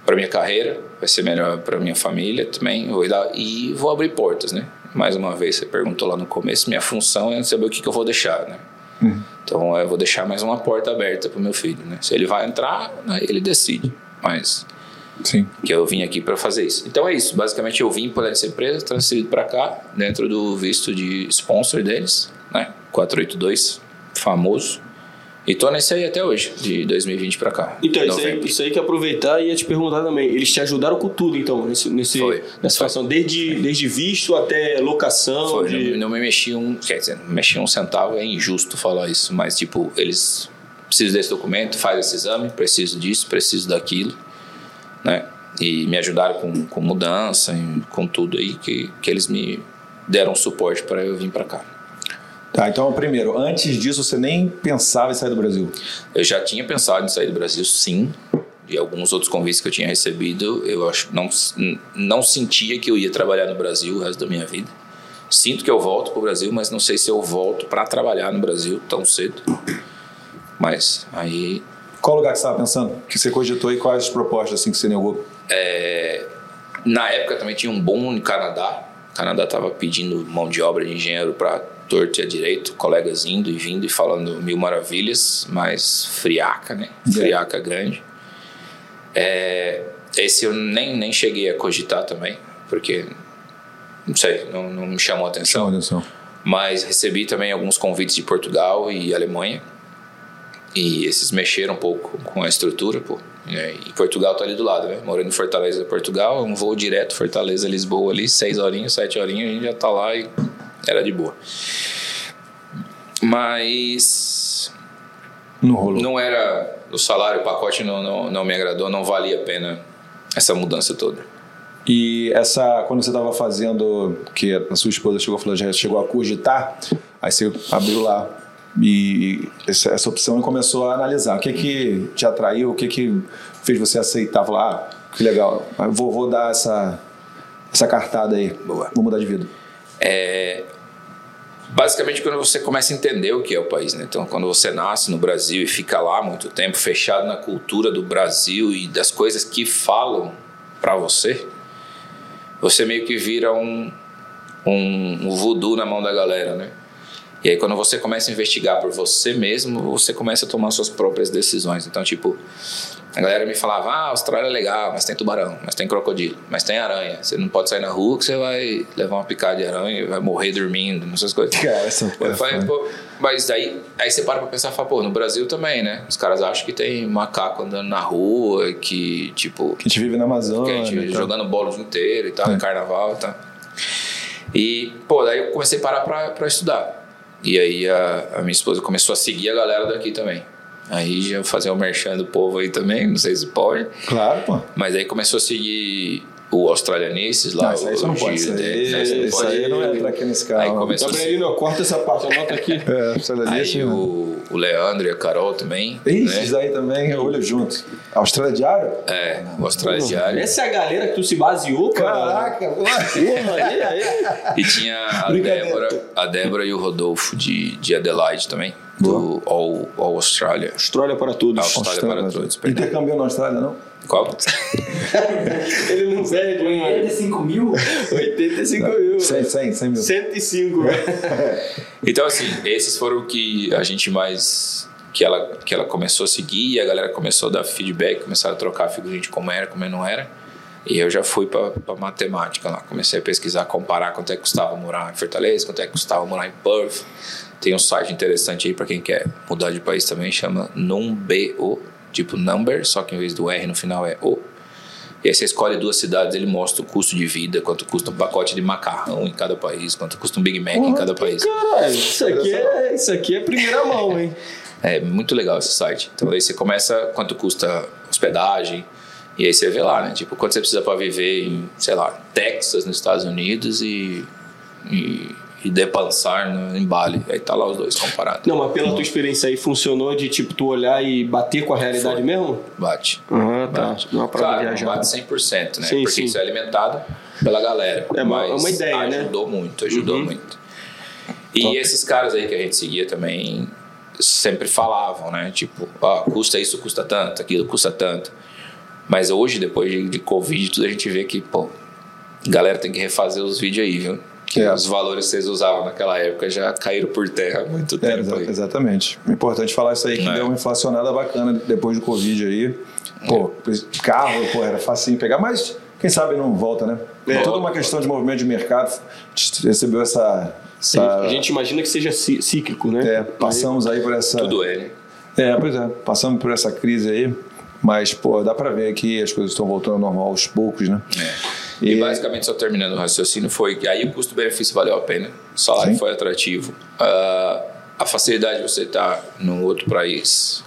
Speaker 4: para minha carreira, vai ser melhor para minha família também, vou dar, e vou abrir portas, né? mais uma vez, você perguntou lá no começo, minha função é saber o que, que eu vou deixar, né? Uhum. Então eu vou deixar mais uma porta aberta para o meu filho, né? Se ele vai entrar, aí ele decide. Mas Sim. que eu vim aqui para fazer isso. Então é isso. Basicamente eu vim para essa empresa, transferido para cá, dentro do visto de sponsor deles, né? 482, famoso. E tô nesse aí até hoje, de 2020 para cá.
Speaker 2: Então, isso aí, isso aí, que aproveitar e ia te perguntar também. Eles te ajudaram com tudo, então, nesse, nesse, Foi. nessa situação, desde, desde visto até locação.
Speaker 4: Foi, de... não, não, me mexi um. Quer dizer, não mexi um centavo, é injusto falar isso, mas tipo, eles precisam desse documento, faz esse exame, preciso disso, preciso daquilo, né? E me ajudaram com, com mudança, com tudo aí que, que eles me deram suporte para eu vir para cá.
Speaker 1: Tá, então primeiro, antes disso você nem pensava em sair do Brasil?
Speaker 4: Eu já tinha pensado em sair do Brasil, sim. E alguns outros convites que eu tinha recebido, eu acho não não sentia que eu ia trabalhar no Brasil o resto da minha vida. Sinto que eu volto para o Brasil, mas não sei se eu volto para trabalhar no Brasil tão cedo. Mas aí.
Speaker 1: Qual lugar que você estava pensando? Que você cogitou e quais as propostas assim que você negou?
Speaker 4: É, na época também tinha um bom no Canadá. O Canadá estava pedindo mão de obra de engenheiro para torto e a direito, colegas indo e vindo e falando mil maravilhas, mas friaca, né? É. Friaca grande. É, esse eu nem, nem cheguei a cogitar também, porque, não sei, não, não me chamou a atenção. Chamou atenção. Mas recebi também alguns convites de Portugal e Alemanha. E esses mexeram um pouco com a estrutura, pô. E Portugal tá ali do lado, né? Morando em Fortaleza, Portugal, um voo direto Fortaleza, Lisboa ali, seis horinhas, sete horinhas, a gente já tá lá e era de boa. Mas. Não rolou. Não era. O salário, o pacote não, não, não me agradou, não valia a pena essa mudança toda.
Speaker 1: E essa, quando você estava fazendo, que a sua esposa chegou falou, já chegou a cogitar, aí você abriu lá e essa, essa opção e começou a analisar. O que que te atraiu, o que que fez você aceitar, falar, ah, que legal, vou, vou dar essa, essa cartada aí, Boa. vou mudar de vida.
Speaker 4: É, basicamente quando você começa a entender o que é o país, né? Então, quando você nasce no Brasil e fica lá muito tempo, fechado na cultura do Brasil e das coisas que falam para você, você meio que vira um, um, um voodoo na mão da galera, né? E aí quando você começa a investigar por você mesmo, você começa a tomar suas próprias decisões. Então, tipo, a galera me falava, ah, a Austrália é legal, mas tem tubarão, mas tem crocodilo, mas tem aranha. Você não pode sair na rua que você vai levar uma picada de aranha e vai morrer dormindo, essas coisas.
Speaker 1: Cara, essa
Speaker 4: Eu falei, pô, mas daí aí você para pra pensar e fala, pô, no Brasil também, né? Os caras acham que tem macaco andando na rua, que, tipo,
Speaker 1: Que a gente vive na
Speaker 4: que
Speaker 1: Amazônia.
Speaker 4: a gente
Speaker 1: e tal.
Speaker 4: jogando bola o dia inteiro e tal,
Speaker 1: É.
Speaker 4: carnaval e tal. E, pô, daí eu comecei a parar pra, pra estudar. E aí a, a minha esposa começou a seguir a galera daqui também. Aí já fazer o merchan do povo aí também, não sei se pode.
Speaker 1: Claro, pô.
Speaker 4: Mas aí começou a seguir o Australianices lá.
Speaker 1: Não, isso aí você não
Speaker 4: o
Speaker 1: pode. Isso aí,
Speaker 4: né? Não
Speaker 1: isso
Speaker 4: pode.
Speaker 1: aí não entra aqui nesse canal.
Speaker 4: Aí começou
Speaker 2: Gabrielino, ó, corta essa parte, anota aqui.
Speaker 1: É,
Speaker 4: Aí
Speaker 1: assim, né?
Speaker 4: o, o Leandro e a Carol também.
Speaker 1: Esses
Speaker 4: né?
Speaker 1: aí também, olho junto. Austrália Diário?
Speaker 4: É, o Australia Diário.
Speaker 2: Essa é a galera que tu se baseou, cara.
Speaker 1: Caraca.
Speaker 2: Porra, aí, aí.
Speaker 4: E tinha a. Débora, a Débora e o Rodolfo de, de Adelaide também, do All, All Australia.
Speaker 2: Austrália para todos.
Speaker 4: Austrália para todos. perdão.
Speaker 1: Intercambiou na Austrália, não?
Speaker 4: Qual?
Speaker 2: Ele não hein, mano?
Speaker 5: 85 mil?
Speaker 2: 85 mil.
Speaker 1: 100, 100, 100 mil.
Speaker 2: 105, velho.
Speaker 4: Então, assim, esses foram o que a gente mais. Que ela, que ela começou a seguir e a galera começou a dar feedback, começaram a trocar figurinha de como era, como não era. E eu já fui para matemática lá. Comecei a pesquisar, comparar quanto é que custava morar em Fortaleza, quanto é que custava morar em Perth. Tem um site interessante aí para quem quer mudar de país também, chama NumBO, tipo number, só que em vez do R no final é O. E aí você escolhe duas cidades, ele mostra o custo de vida, quanto custa um pacote de macarrão em cada país, quanto custa um Big Mac em cada país.
Speaker 2: Caralho, isso aqui, é, isso aqui é primeira mão, hein?
Speaker 4: É muito legal esse site. Então aí você começa quanto custa hospedagem e aí você vê lá, né? Tipo, quanto você precisa para viver em, sei lá, Texas, nos Estados Unidos e e, e Depensar no, em Bali. Aí tá lá os dois comparados.
Speaker 2: Não, mas pela tua experiência aí, funcionou de tipo tu olhar e bater com a realidade
Speaker 4: Foi.
Speaker 2: mesmo?
Speaker 4: Bate.
Speaker 2: Ah, tá.
Speaker 4: Bate.
Speaker 2: Não é
Speaker 4: Claro, não
Speaker 2: viajada.
Speaker 4: bate 100%, né?
Speaker 2: Sim,
Speaker 4: Porque
Speaker 2: sim.
Speaker 4: isso é alimentado pela galera.
Speaker 2: É uma-
Speaker 4: mas
Speaker 2: é uma ideia, né?
Speaker 4: ajudou muito, ajudou
Speaker 2: Uhum.
Speaker 4: muito. E esses caras aí que a gente seguia também sempre falavam, né? Tipo, ó, custa isso, custa tanto, aquilo custa tanto. Mas hoje, depois de, de Covid, tudo a gente vê que, pô, galera tem que refazer os vídeos aí, viu? Que
Speaker 1: É.
Speaker 4: os valores que vocês usavam naquela época já caíram por terra há muito
Speaker 1: É,
Speaker 4: tempo
Speaker 1: exa-
Speaker 4: aí.
Speaker 1: exatamente. É importante falar isso aí, que
Speaker 4: É.
Speaker 1: deu uma inflacionada bacana depois do Covid aí. Pô, carro, pô, era facinho pegar, mas quem sabe não volta, né? É toda uma questão de movimento de mercado. A gente recebeu essa. essa
Speaker 2: A gente imagina que seja cí- cíclico, né?
Speaker 1: é, passamos aí por essa.
Speaker 4: Tudo é, né?
Speaker 1: É, pois é, passamos por essa crise aí. Mas, pô, dá pra ver que as coisas estão voltando ao normal aos poucos, né?
Speaker 4: É. E,
Speaker 1: E-
Speaker 4: basicamente, só terminando o raciocínio, foi que aí o custo-benefício valeu a pena, o salário
Speaker 1: Sim.
Speaker 4: foi atrativo, Ah, a facilidade de você estar num outro país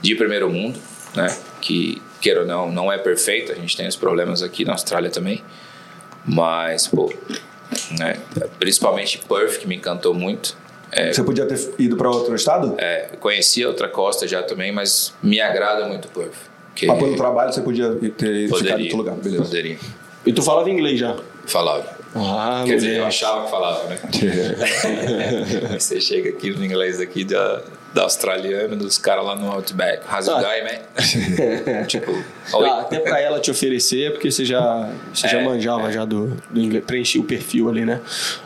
Speaker 4: de primeiro mundo, né? Que, queira ou não, não é perfeito, a gente tem os problemas aqui na Austrália também, mas, pô, né? principalmente Perth, que me encantou muito. É,
Speaker 1: Você podia ter ido pra outro estado?
Speaker 4: é, conhecia outra costa já também, mas me agrada muito Perth. que
Speaker 1: Mas pelo trabalho você podia ter ficado em
Speaker 4: poderia,
Speaker 1: outro lugar, beleza.
Speaker 4: poderia.
Speaker 2: E tu falava inglês já?
Speaker 4: Falava.
Speaker 2: Ah,
Speaker 4: Quer dizer, eu achava que falava, né? Você chega aqui no inglês aqui da, da australiana, dos caras lá no Outback. How's it
Speaker 2: Ah.
Speaker 4: going, man? tipo.
Speaker 2: Ah, até pra ela te oferecer, porque você já, você já
Speaker 4: É,
Speaker 2: manjava já do, do inglês, preenchia o perfil ali, né?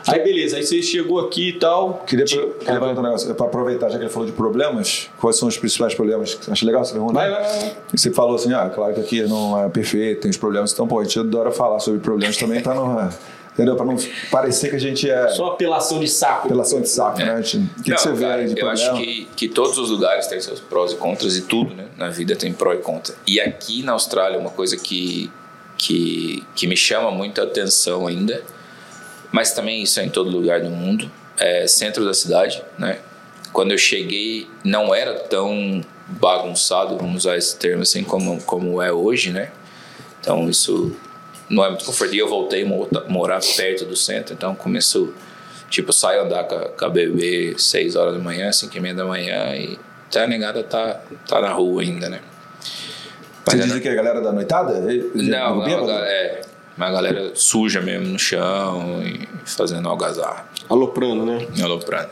Speaker 2: Aí beleza, aí você chegou aqui e tal.
Speaker 1: Queria,
Speaker 2: Te-
Speaker 1: queria perguntar um negócio, para aproveitar, já que ele falou de problemas, quais são os principais problemas? que você Acha legal você perguntar?
Speaker 2: Vai, vai, vai.
Speaker 1: E você falou assim, ah, claro que aqui não é perfeito, tem os problemas, então, pô, a gente adora falar sobre problemas também, tá no, entendeu? Para não parecer que a gente é
Speaker 2: Só apelação de saco.
Speaker 1: apelação de saco, né? A gente- O que,
Speaker 4: Não,
Speaker 1: que você vê
Speaker 4: cara,
Speaker 1: aí de
Speaker 4: eu
Speaker 1: problema?
Speaker 4: acho que, que todos os lugares têm seus prós e contras e tudo, né? Na vida tem pró e contra. E aqui na Austrália, uma coisa que, que, que me chama muita atenção ainda, mas também isso é em todo lugar do mundo, é centro da cidade, né? Quando eu cheguei, não era tão bagunçado, vamos usar esse termo assim, como, como é hoje, né? Então isso não é muito confortável. Eu voltei a mo- morar perto do centro, então começou, tipo, saio andar com a, com a bebê 6 horas da manhã, 5 e meia da manhã e até a negada tá, tá na rua ainda, né? Mas
Speaker 1: Você
Speaker 4: é
Speaker 1: diz que é a galera da noitada? E- e-
Speaker 4: não, não, a, é, uma galera suja mesmo no chão e fazendo algazarra,
Speaker 2: Aloprando, né?
Speaker 4: aloprando.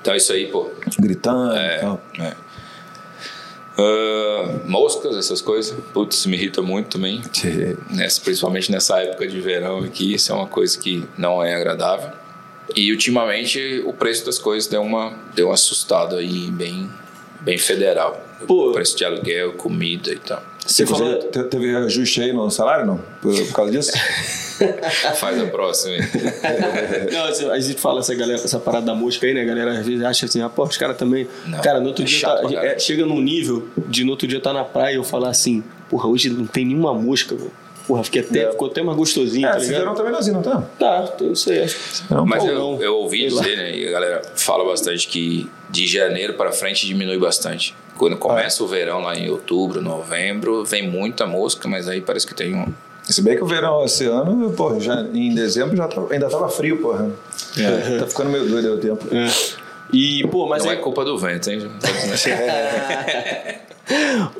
Speaker 4: Então isso aí, pô,
Speaker 1: Gritando e
Speaker 4: é, é. Ah, moscas, essas coisas. Putz, me irrita muito também. Nessa, principalmente nessa época de verão aqui, isso é uma coisa que não é agradável. E ultimamente o preço das coisas deu uma, deu uma assustada aí, bem, bem federal.
Speaker 2: Pô.
Speaker 4: O preço de aluguel, comida e tal.
Speaker 2: Você falou.
Speaker 1: Te- Teve ajuste aí no salário, não? Por, por causa disso?
Speaker 4: Faz a próxima aí.
Speaker 2: Não, assim, a gente fala essa galera, essa parada da música aí, né? A galera às vezes acha assim, ah, pô, os caras também.
Speaker 4: Não,
Speaker 2: cara, no outro
Speaker 4: é
Speaker 2: dia
Speaker 4: chato
Speaker 2: tá- é, chega num nível de no outro dia tá na praia e eu falar assim, porra, hoje não tem nenhuma música, velho. Porra, fiquei até, ficou até mais gostosinho,
Speaker 1: É,
Speaker 2: tá
Speaker 1: verão tá melhorzinho, não tá?
Speaker 2: Tá, eu sei, acho.
Speaker 1: Não,
Speaker 4: Mas
Speaker 2: Ou
Speaker 4: eu,
Speaker 2: não.
Speaker 4: eu ouvi
Speaker 2: Sei lá.
Speaker 4: dizer, né? E a galera fala bastante que de janeiro para frente diminui bastante. Quando começa o verão lá em outubro, novembro, vem muita mosca, mas aí parece que tem um.
Speaker 1: Se bem que o verão esse ano, porra, já, em dezembro já tava- ainda tava frio, porra. Tá ficando meio doido o tempo.
Speaker 2: É. E, pô, mas
Speaker 4: não
Speaker 2: aí,
Speaker 4: é culpa do vento, hein?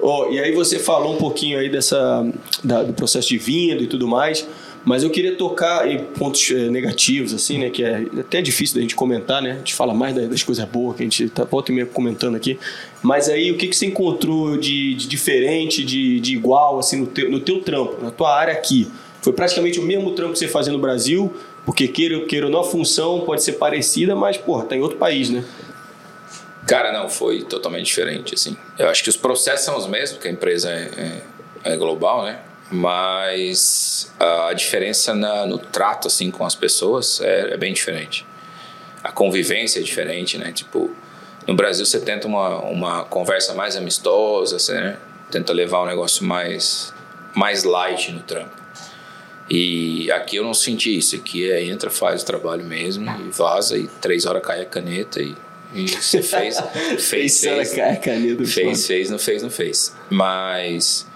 Speaker 2: Ó, e aí você falou um pouquinho aí dessa da- do processo de vinda e tudo mais, mas eu queria tocar em pontos eh, negativos assim, né, que é até difícil da gente comentar, né? A gente fala mais da- das coisas boas que a gente tá volta e meia comentando aqui. Mas aí o que que você encontrou de, de diferente, de, de igual assim no teu, no teu trampo, na tua área aqui? Foi praticamente o mesmo trampo que você fazia no Brasil, porque queira, queira ou não a função pode ser parecida, mas porra, tá em outro país, né?
Speaker 4: Cara, não, foi totalmente diferente, assim. Eu acho que os processos são os mesmos, porque a empresa é, é- é global, né? Mas a diferença na- no trato, assim, com as pessoas é, é bem diferente. A convivência é diferente, né? Tipo, no Brasil você tenta uma, uma conversa mais amistosa, você, né? Tenta levar um negócio mais, mais light no trampo. E aqui eu não senti isso. Aqui é entra, faz o trabalho mesmo e vaza e três horas cai a caneta e, você fez, fez, fez,
Speaker 2: caneta,
Speaker 4: fez, fez, não fez, não fez. Mas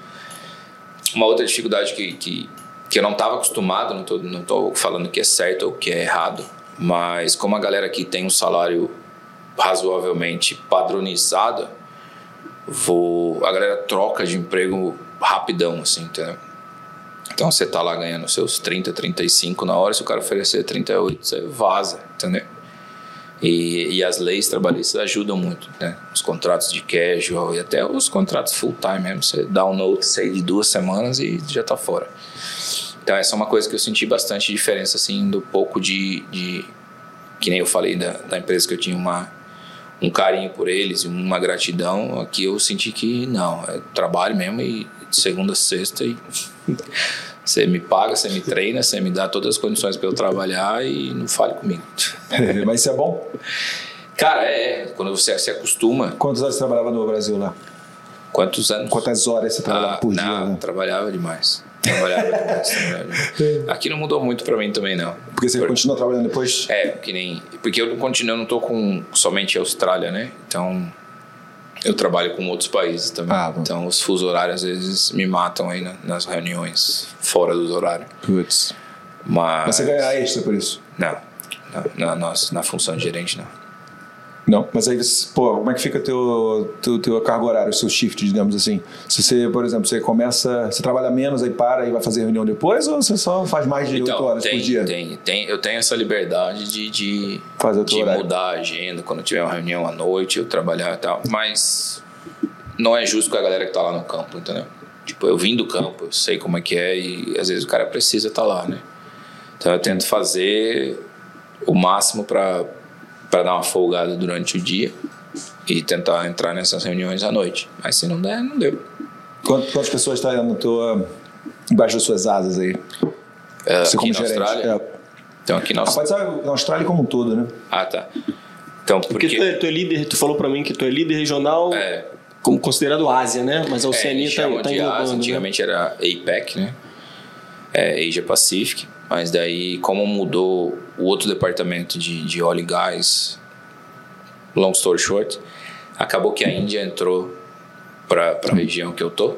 Speaker 4: uma outra dificuldade que, que, que eu não estava acostumado, não tô, não tô falando que é certo ou que é errado, mas como a galera aqui tem um salário razoavelmente padronizado, vou, a galera troca de emprego rapidão, assim, entendeu? Então você tá lá ganhando seus 30, 35 na hora, se o cara oferecer 38, você vaza, entendeu? E, e as leis trabalhistas ajudam muito, né? Os contratos de casual e até os contratos full time mesmo. Você dá um notice aí de duas semanas e já tá fora. Então essa é uma coisa que eu senti bastante diferença, assim, do pouco de... de que nem eu falei da, da empresa que eu tinha uma, um carinho por eles e uma gratidão. Aqui eu senti que não, é trabalho mesmo e de segunda a sexta e... Você me paga, você me treina, você me dá todas as condições para eu trabalhar e não fale comigo.
Speaker 1: Mas isso é bom.
Speaker 4: Cara, é. Quando você se acostuma.
Speaker 1: Quantos anos você trabalhava no Brasil lá?
Speaker 4: Quantos anos?
Speaker 1: Quantas horas você trabalhava
Speaker 4: Ah,
Speaker 1: por dia?
Speaker 4: não,
Speaker 1: né?
Speaker 4: trabalhava demais. Trabalhava demais. trabalhava demais. Aqui não mudou muito pra mim também, não.
Speaker 1: Porque você
Speaker 4: Por-
Speaker 1: continua trabalhando depois?
Speaker 4: É, que nem. Porque eu não continuo, eu não tô com somente a Austrália, né? Então. Eu trabalho com outros países também.
Speaker 1: Ah,
Speaker 4: então os fusos horários às vezes me matam aí na- nas reuniões fora dos horários.
Speaker 1: Putz.
Speaker 4: Mas.
Speaker 1: Mas você ganha extra por isso?
Speaker 4: Não. não na, nossa, na função de gerente, não.
Speaker 1: Não, mas aí, pô, como é que fica teu, teu, teu carga horária, o seu shift, digamos assim? Se você, por exemplo, você começa, você trabalha menos, aí para e vai fazer reunião depois, ou você só faz mais de 8 horas
Speaker 4: Então, tem,
Speaker 1: por dia?
Speaker 4: tem, tem, eu tenho essa liberdade de, de,
Speaker 1: Fazer
Speaker 4: de
Speaker 1: horário.
Speaker 4: mudar a agenda quando tiver uma reunião à noite, eu trabalhar e tal. Mas não é justo com a galera que tá lá no campo, entendeu? Tipo, eu vim do campo, eu sei como é que é e às vezes o cara precisa estar lá, né? Então eu tento fazer o máximo para para dar uma folgada durante o dia e tentar entrar nessas reuniões à noite. Mas se não der, não deu.
Speaker 1: Quant- Quantas pessoas estão no teu, embaixo das suas asas aí?
Speaker 4: É,
Speaker 1: Você
Speaker 4: aqui
Speaker 1: como
Speaker 4: na
Speaker 1: gerente?
Speaker 4: Austrália.
Speaker 1: É.
Speaker 4: Então aqui na
Speaker 1: Ah,
Speaker 4: Austrália.
Speaker 1: pode ser na Austrália como um todo, né?
Speaker 4: Ah, tá. Então,
Speaker 2: Porque
Speaker 4: porque.
Speaker 2: tu é, tu é líder, tu falou pra mim que tu é líder regional
Speaker 4: É.
Speaker 2: como considerado Ásia, né? Mas a
Speaker 4: É,
Speaker 2: Oceania
Speaker 4: eles
Speaker 2: tá,
Speaker 4: chamam
Speaker 2: tá
Speaker 4: Ásia,
Speaker 2: englobando, né?
Speaker 4: antigamente era APEC, né? É, Asia Pacific. Mas daí, como mudou o outro departamento de, de óleo e gás, long story short, acabou que a Índia entrou para a região que eu tô.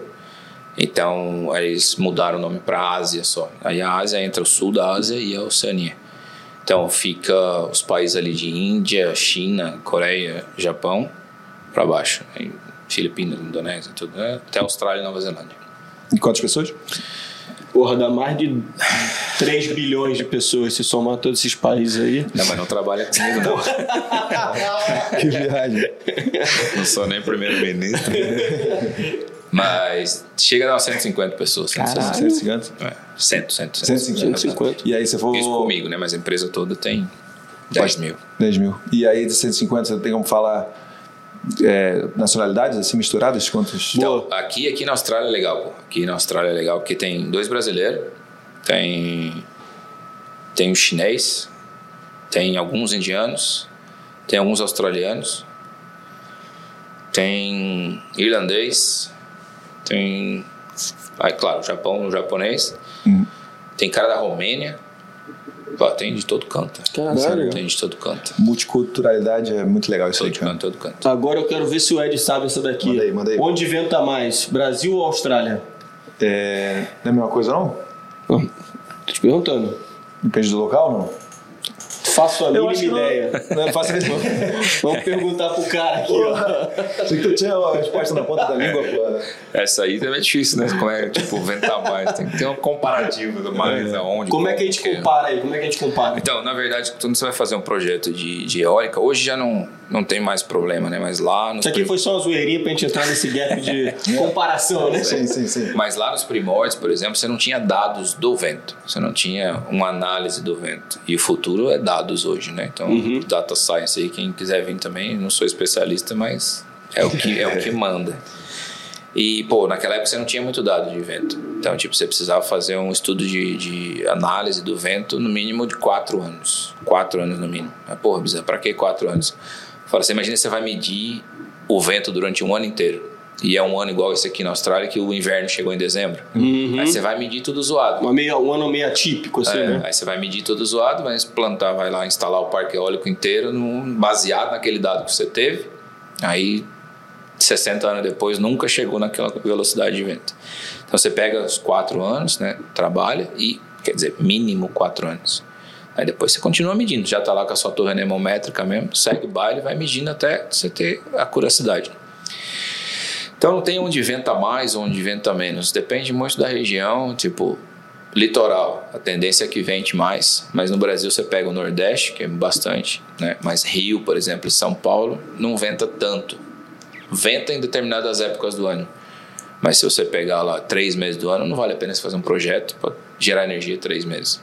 Speaker 4: Então, eles mudaram o nome para Ásia só. Aí a Ásia entra o sul da Ásia e a Oceania. Então, fica os países ali de Índia, China, Coreia, Japão, para baixo. Aí, Filipinas, Indonésia, tudo, né? até Austrália e Nova Zelândia.
Speaker 1: E quantas pessoas?
Speaker 2: Porra, dá mais de 3 bilhões de pessoas, se somar todos esses países aí.
Speaker 4: Não, mas não trabalha comigo, não.
Speaker 1: Que viagem.
Speaker 4: Não sou nem primeiro-ministro. Mas chega a dar umas 150 pessoas. 160.
Speaker 1: 150?
Speaker 4: É, 100, 100, 100.
Speaker 1: 150.
Speaker 2: 150.
Speaker 1: E aí você for.
Speaker 4: Isso comigo, né? Mas a empresa toda tem 10 mil.
Speaker 1: 10 mil. E aí de 150 você tem como falar é, nacionalidades assim misturadas? Quantos?
Speaker 4: Então, aqui, aqui na Austrália é legal, pô. Aqui na Austrália é legal porque tem dois brasileiros, tem, tem um chinês, tem alguns indianos, tem alguns australianos, tem irlandês, tem, aí, claro, Japão, japonês, tem cara da Romênia, tem de todo canto.
Speaker 2: Caralho.
Speaker 4: Tem de todo canto.
Speaker 1: Multiculturalidade é muito legal isso
Speaker 4: Todo
Speaker 1: aí, cara.
Speaker 4: canto, todo canto.
Speaker 2: Agora eu quero ver se o Ed sabe essa daqui.
Speaker 1: Manda aí, manda aí.
Speaker 2: Onde venta mais, Brasil ou Austrália?
Speaker 1: É, não é a mesma coisa, não?
Speaker 2: Não, tô te perguntando.
Speaker 1: Depende do local, não?
Speaker 2: Faço a
Speaker 1: Eu
Speaker 2: mínima ideia.
Speaker 1: não, não faço.
Speaker 2: Vamos perguntar pro cara aqui, ó.
Speaker 1: Achei que tu tinha a resposta na ponta da língua, pô.
Speaker 4: Essa aí também é difícil, né? Como é, tipo, ventar mais. Tem que ter um comparativo do mais, aonde.
Speaker 2: Como é que a gente
Speaker 4: porque-
Speaker 2: compara aí? Como é que a gente compara?
Speaker 4: Então, na verdade, quando você vai fazer um projeto de, de eólica, hoje já não, não tem mais problema, né? Mas lá nos
Speaker 2: Isso aqui
Speaker 4: prim-
Speaker 2: foi só uma zoeirinha pra gente entrar nesse gap de comparação, né?
Speaker 1: Sim, sim, sim.
Speaker 4: Mas lá nos primórdios, por exemplo, você não tinha dados do vento. Você não tinha uma análise do vento. E o futuro é dados hoje, né? Então, data science aí, quem quiser vir também, não sou especialista, mas é o que, é o que manda. E, pô, naquela época você não tinha muito dado de vento. Então, tipo, você precisava fazer um estudo de, de análise do vento no mínimo de quatro anos. Quatro anos no mínimo. Mas, porra, Bizarro, pra que quatro anos? Fala, você imagina você vai medir o vento durante um ano inteiro. E é um ano igual esse aqui na Austrália, que o inverno chegou em dezembro. Aí você vai medir tudo zoado.
Speaker 2: Uma meia, um ano meio atípico, assim,
Speaker 4: É,
Speaker 2: né?
Speaker 4: Aí você vai medir tudo zoado, vai plantar, vai lá instalar o parque eólico inteiro num- baseado naquele dado que você teve. Aí, 60 anos depois, nunca chegou naquela velocidade de vento. Então você pega os quatro anos, né, trabalha e, quer dizer, mínimo quatro anos. Aí depois você continua medindo, já está lá com a sua torre anemométrica mesmo, segue o baile, vai medindo até você ter a curacidade. Então não tem onde venta mais, onde venta menos. Depende muito da região, tipo litoral. A tendência é que vente mais, mas no Brasil você pega o Nordeste, que é bastante, né? Mas Rio, por exemplo, e São Paulo não venta tanto. Venta em determinadas épocas do ano. Mas se você pegar lá três meses do ano, não vale a pena você fazer um projeto para gerar energia três meses.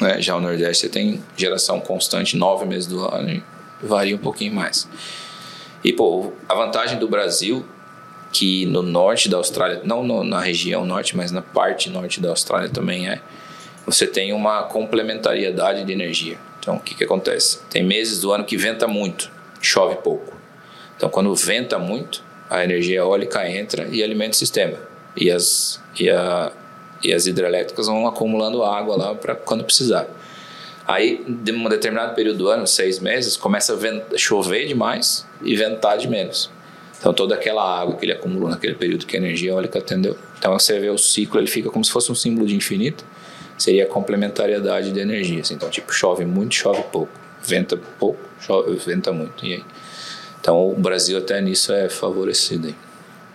Speaker 4: Né? Já o Nordeste você tem geração constante nove meses do ano varia um pouquinho mais. E pô, a vantagem do Brasil que no norte da Austrália, não no- na região norte, mas na parte norte da Austrália também é, você tem uma complementariedade de energia. Então, o que, que acontece? Tem meses do ano que venta muito, chove pouco. Então, quando venta muito, a energia eólica entra e alimenta o sistema. E as, e a, e as hidrelétricas vão acumulando água lá para quando precisar. Aí, de um determinado período do ano, seis meses, começa a chover demais e ventar de menos. Então, toda aquela água que ele acumulou naquele período que a energia eólica atendeu. Então, você vê o ciclo, ele fica como se fosse um símbolo de infinito. Seria a complementariedade de energia. assim. Então, tipo, chove muito, chove pouco. Venta pouco, chove, venta muito. E aí? Então, o Brasil até nisso é favorecido. Aí.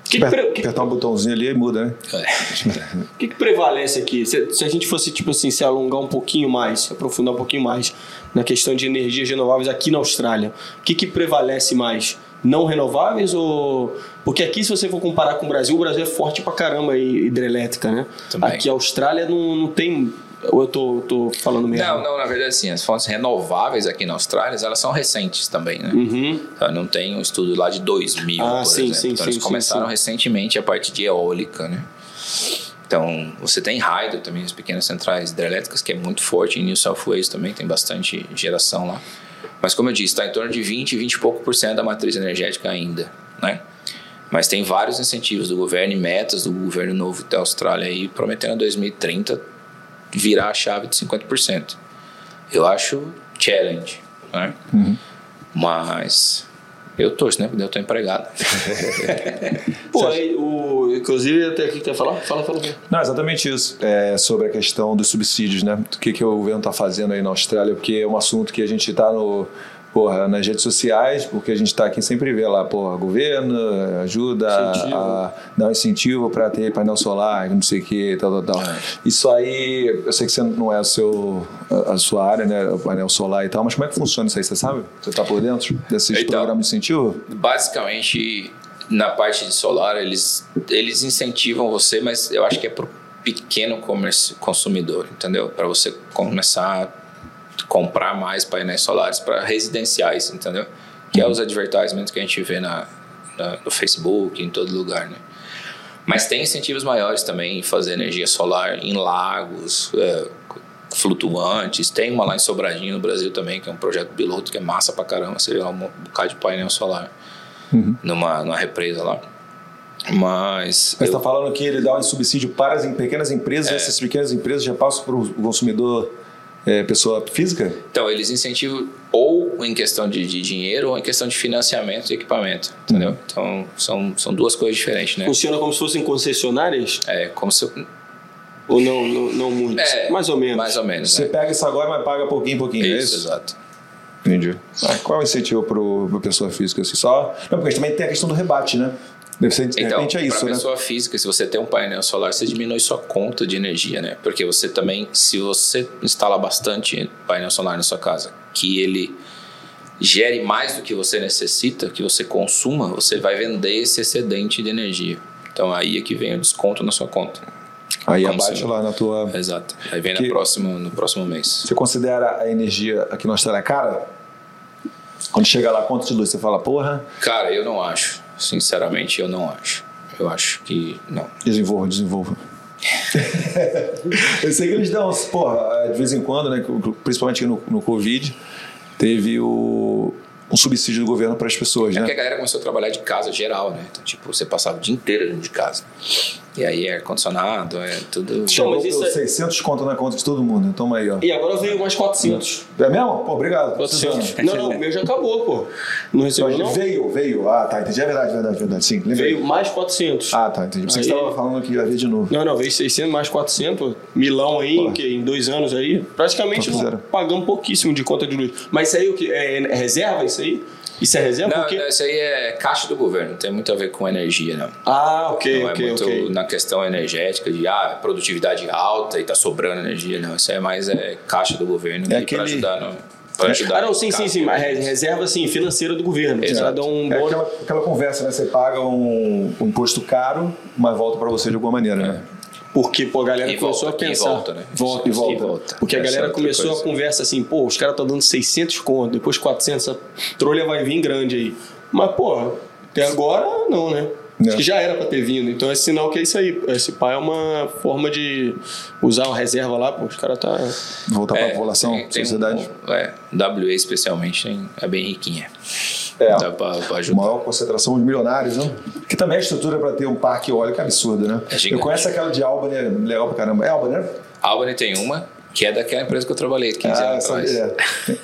Speaker 2: O que, que, pre- que-
Speaker 1: Apertar um botãozinho ali e muda, né?
Speaker 2: que que prevalece aqui? Se, se a gente fosse, tipo assim, se alongar um pouquinho mais, se aprofundar um pouquinho mais na questão de energias renováveis aqui na Austrália, o que, que prevalece mais? Não renováveis ou. Porque aqui, se você for comparar com o Brasil, o Brasil é forte pra caramba em hidrelétrica, né?
Speaker 4: Também.
Speaker 2: Aqui a Austrália não, não tem. Ou eu tô, tô falando mesmo?
Speaker 4: Não, não, na verdade, sim. As fontes renováveis aqui na Austrália, elas são recentes também, né?
Speaker 2: Uhum.
Speaker 4: Então, Não tem um estudo lá de 2000,
Speaker 2: Ah,
Speaker 4: por
Speaker 2: sim,
Speaker 4: exemplo.
Speaker 2: sim,
Speaker 4: então,
Speaker 2: sim,
Speaker 4: eles começaram recentemente a parte de eólica, né? Então, você tem hydro também, as pequenas centrais hidrelétricas, que é muito forte. Em New South Wales também tem bastante geração lá. Mas, como eu disse, está em torno de 20, 20 e pouco por cento da matriz energética ainda, né? Mas tem vários incentivos do governo e metas do governo novo da Austrália aí, prometendo a 2030 virar a chave de 50%. Eu acho challenge, né? Mas eu torço, né? Porque eu estou empregado.
Speaker 2: Pô, aí, o, inclusive, até aqui quer falar? Fala, fala. fala.
Speaker 1: Não, exatamente isso. É sobre a questão dos subsídios, né? O que, que o governo está fazendo aí na Austrália, porque é um assunto que a gente está no, porra, nas redes sociais, porque a gente está aqui sempre vê lá, porra, governo ajuda
Speaker 2: Incentivo.
Speaker 1: a dar um incentivo para ter painel solar, não sei o que, tal, tal, tal. Isso aí, eu sei que você não é o seu, a, a sua área, né, o painel solar e tal, mas como é que funciona isso aí, você sabe? Você tá por dentro desses
Speaker 4: Então.
Speaker 1: programas de incentivo?
Speaker 4: Basicamente, na parte de solar, eles, eles incentivam você, mas eu acho que é para o pequeno comércio, consumidor, entendeu? Para você começar a comprar mais painéis solares para residenciais, entendeu? Que é os advertisements que a gente vê na, na- no Facebook, em todo lugar, né? Mas tem incentivos maiores também em fazer energia solar em lagos, é, flutuantes. Tem uma lá em Sobradinho, no Brasil também, que é um projeto piloto que é massa pra caramba. Vê lá um bocado de painel solar numa, numa represa lá. Mas.
Speaker 1: Mas está falando que ele dá um subsídio para as em- pequenas empresas, essas pequenas empresas já passam para o consumidor, é, pessoa física?
Speaker 4: Então, eles incentivam ou em questão de, de dinheiro ou em questão de financiamento de equipamento, entendeu? Então, são, são duas coisas diferentes, né?
Speaker 2: Funciona como se fossem concessionárias?
Speaker 4: É como se.
Speaker 2: Ou não, não, não muito?
Speaker 4: É,
Speaker 2: mais ou menos.
Speaker 4: Mais ou menos.
Speaker 1: Você
Speaker 4: né?
Speaker 1: pega isso agora, mas paga pouquinho, pouquinho, é
Speaker 4: Isso,
Speaker 1: isso?
Speaker 4: exato.
Speaker 1: Entendi. Ah, qual é o incentivo para a pessoa física? Assim, só... Não, porque também tem a questão do rebate, né? Ser, de
Speaker 4: Então,
Speaker 1: repente é isso, né?
Speaker 4: pessoa física, se você tem um painel solar, você diminui sua conta de energia, né? Porque você também, se você instala bastante painel solar na sua casa, que ele gere mais do que você necessita, que você consuma, você vai vender esse excedente de energia. Então aí é que vem o desconto na sua conta.
Speaker 1: Aí
Speaker 4: Como
Speaker 1: abate lá na tua...
Speaker 4: Exato. Aí vem no, próximo, no próximo mês.
Speaker 1: Você considera a energia aqui na Austrália cara? Quando chega lá, quanto de luz? Você fala, porra,
Speaker 4: Cara, eu não acho. Sinceramente, eu não acho. Eu acho que não.
Speaker 1: desenvolva, desenvolva. Eu sei que eles dão, porra, de vez em quando, né, principalmente no, no Covid, teve o, um subsídio do governo para as pessoas,
Speaker 4: É porque
Speaker 1: né?
Speaker 4: a galera começou a trabalhar de casa geral, né? Então, tipo, você passava o dia inteiro dentro de casa. E aí é ar-condicionado, é tudo.
Speaker 2: Show. mas
Speaker 1: Deu
Speaker 2: isso é-
Speaker 1: 600 conto na conta de todo mundo, toma aí, ó.
Speaker 2: E agora veio mais 400.
Speaker 1: É mesmo? Pô, obrigado.
Speaker 2: 400. Não, não, o meu já acabou, pô. Não recebeu, não?
Speaker 1: Veio, veio. Ah, tá, entendi. É verdade, verdade, verdade. Sim, lembrei.
Speaker 2: Veio mais 400.
Speaker 1: Ah, tá, entendi. Você
Speaker 2: Aí-
Speaker 1: estava falando que ia ver de novo.
Speaker 2: Não, não, veio 600 mais 400. Milão aí,
Speaker 1: Pô.
Speaker 2: que em dois anos aí. Praticamente
Speaker 1: Então
Speaker 2: pagamos pouquíssimo de conta de luz. Mas isso aí o que? É, é reserva isso aí? Isso é reserva?
Speaker 4: Não,
Speaker 2: Porque...
Speaker 4: não, isso aí é caixa do governo, não tem muito a ver com energia, não.
Speaker 2: Ah, ok,
Speaker 4: não
Speaker 2: ok,
Speaker 4: é muito
Speaker 2: ok.
Speaker 4: na questão energética de ah, produtividade alta e tá sobrando energia, não. Isso aí é mais é, caixa do governo
Speaker 1: É
Speaker 4: é
Speaker 1: aquele-
Speaker 4: para ajudar no. Pra ajudar
Speaker 2: Ah, não, sim, sim, sim. Mas re- reserva, assim, financeira do governo.
Speaker 4: Exato.
Speaker 2: um
Speaker 1: É
Speaker 2: bônus.
Speaker 1: aquela, aquela conversa, né? Você paga um, um imposto caro, mas volta para você de alguma maneira, né?
Speaker 2: Porque, pô, a galera
Speaker 4: E
Speaker 2: começou
Speaker 4: volta,
Speaker 2: a
Speaker 4: e
Speaker 2: pensar.
Speaker 4: volta, né?
Speaker 2: Volta,
Speaker 4: E
Speaker 2: sim.
Speaker 4: volta.
Speaker 2: Porque a
Speaker 4: Essa
Speaker 2: galera começou
Speaker 4: coisa.
Speaker 2: a conversa assim, pô, os caras estão dando 600 conto, depois 400, essa trolha vai vir grande aí. Mas, pô, até agora não, né? Acho
Speaker 1: É.
Speaker 2: que já era pra ter vindo. Então é sinal que é isso aí. Esse pai é uma forma de usar uma reserva lá, pô, os caras tá.
Speaker 1: Voltar para
Speaker 4: É,
Speaker 1: a população,
Speaker 4: tem- tem
Speaker 1: sociedade.
Speaker 4: Um, é, WA especialmente tem- é bem riquinha.
Speaker 1: É.
Speaker 4: Dá pra, pra
Speaker 1: A
Speaker 4: ajudar.
Speaker 1: maior concentração de milionários, né? Que também a estrutura para ter um parque eólico é absurda, né?
Speaker 4: É gigante.
Speaker 1: Eu conheço aquela de Albany, é legal pra caramba. É Albany, né?
Speaker 4: Albany tem uma, que é daquela empresa que eu trabalhei 15
Speaker 1: Ah,
Speaker 4: anos atrás.
Speaker 1: é.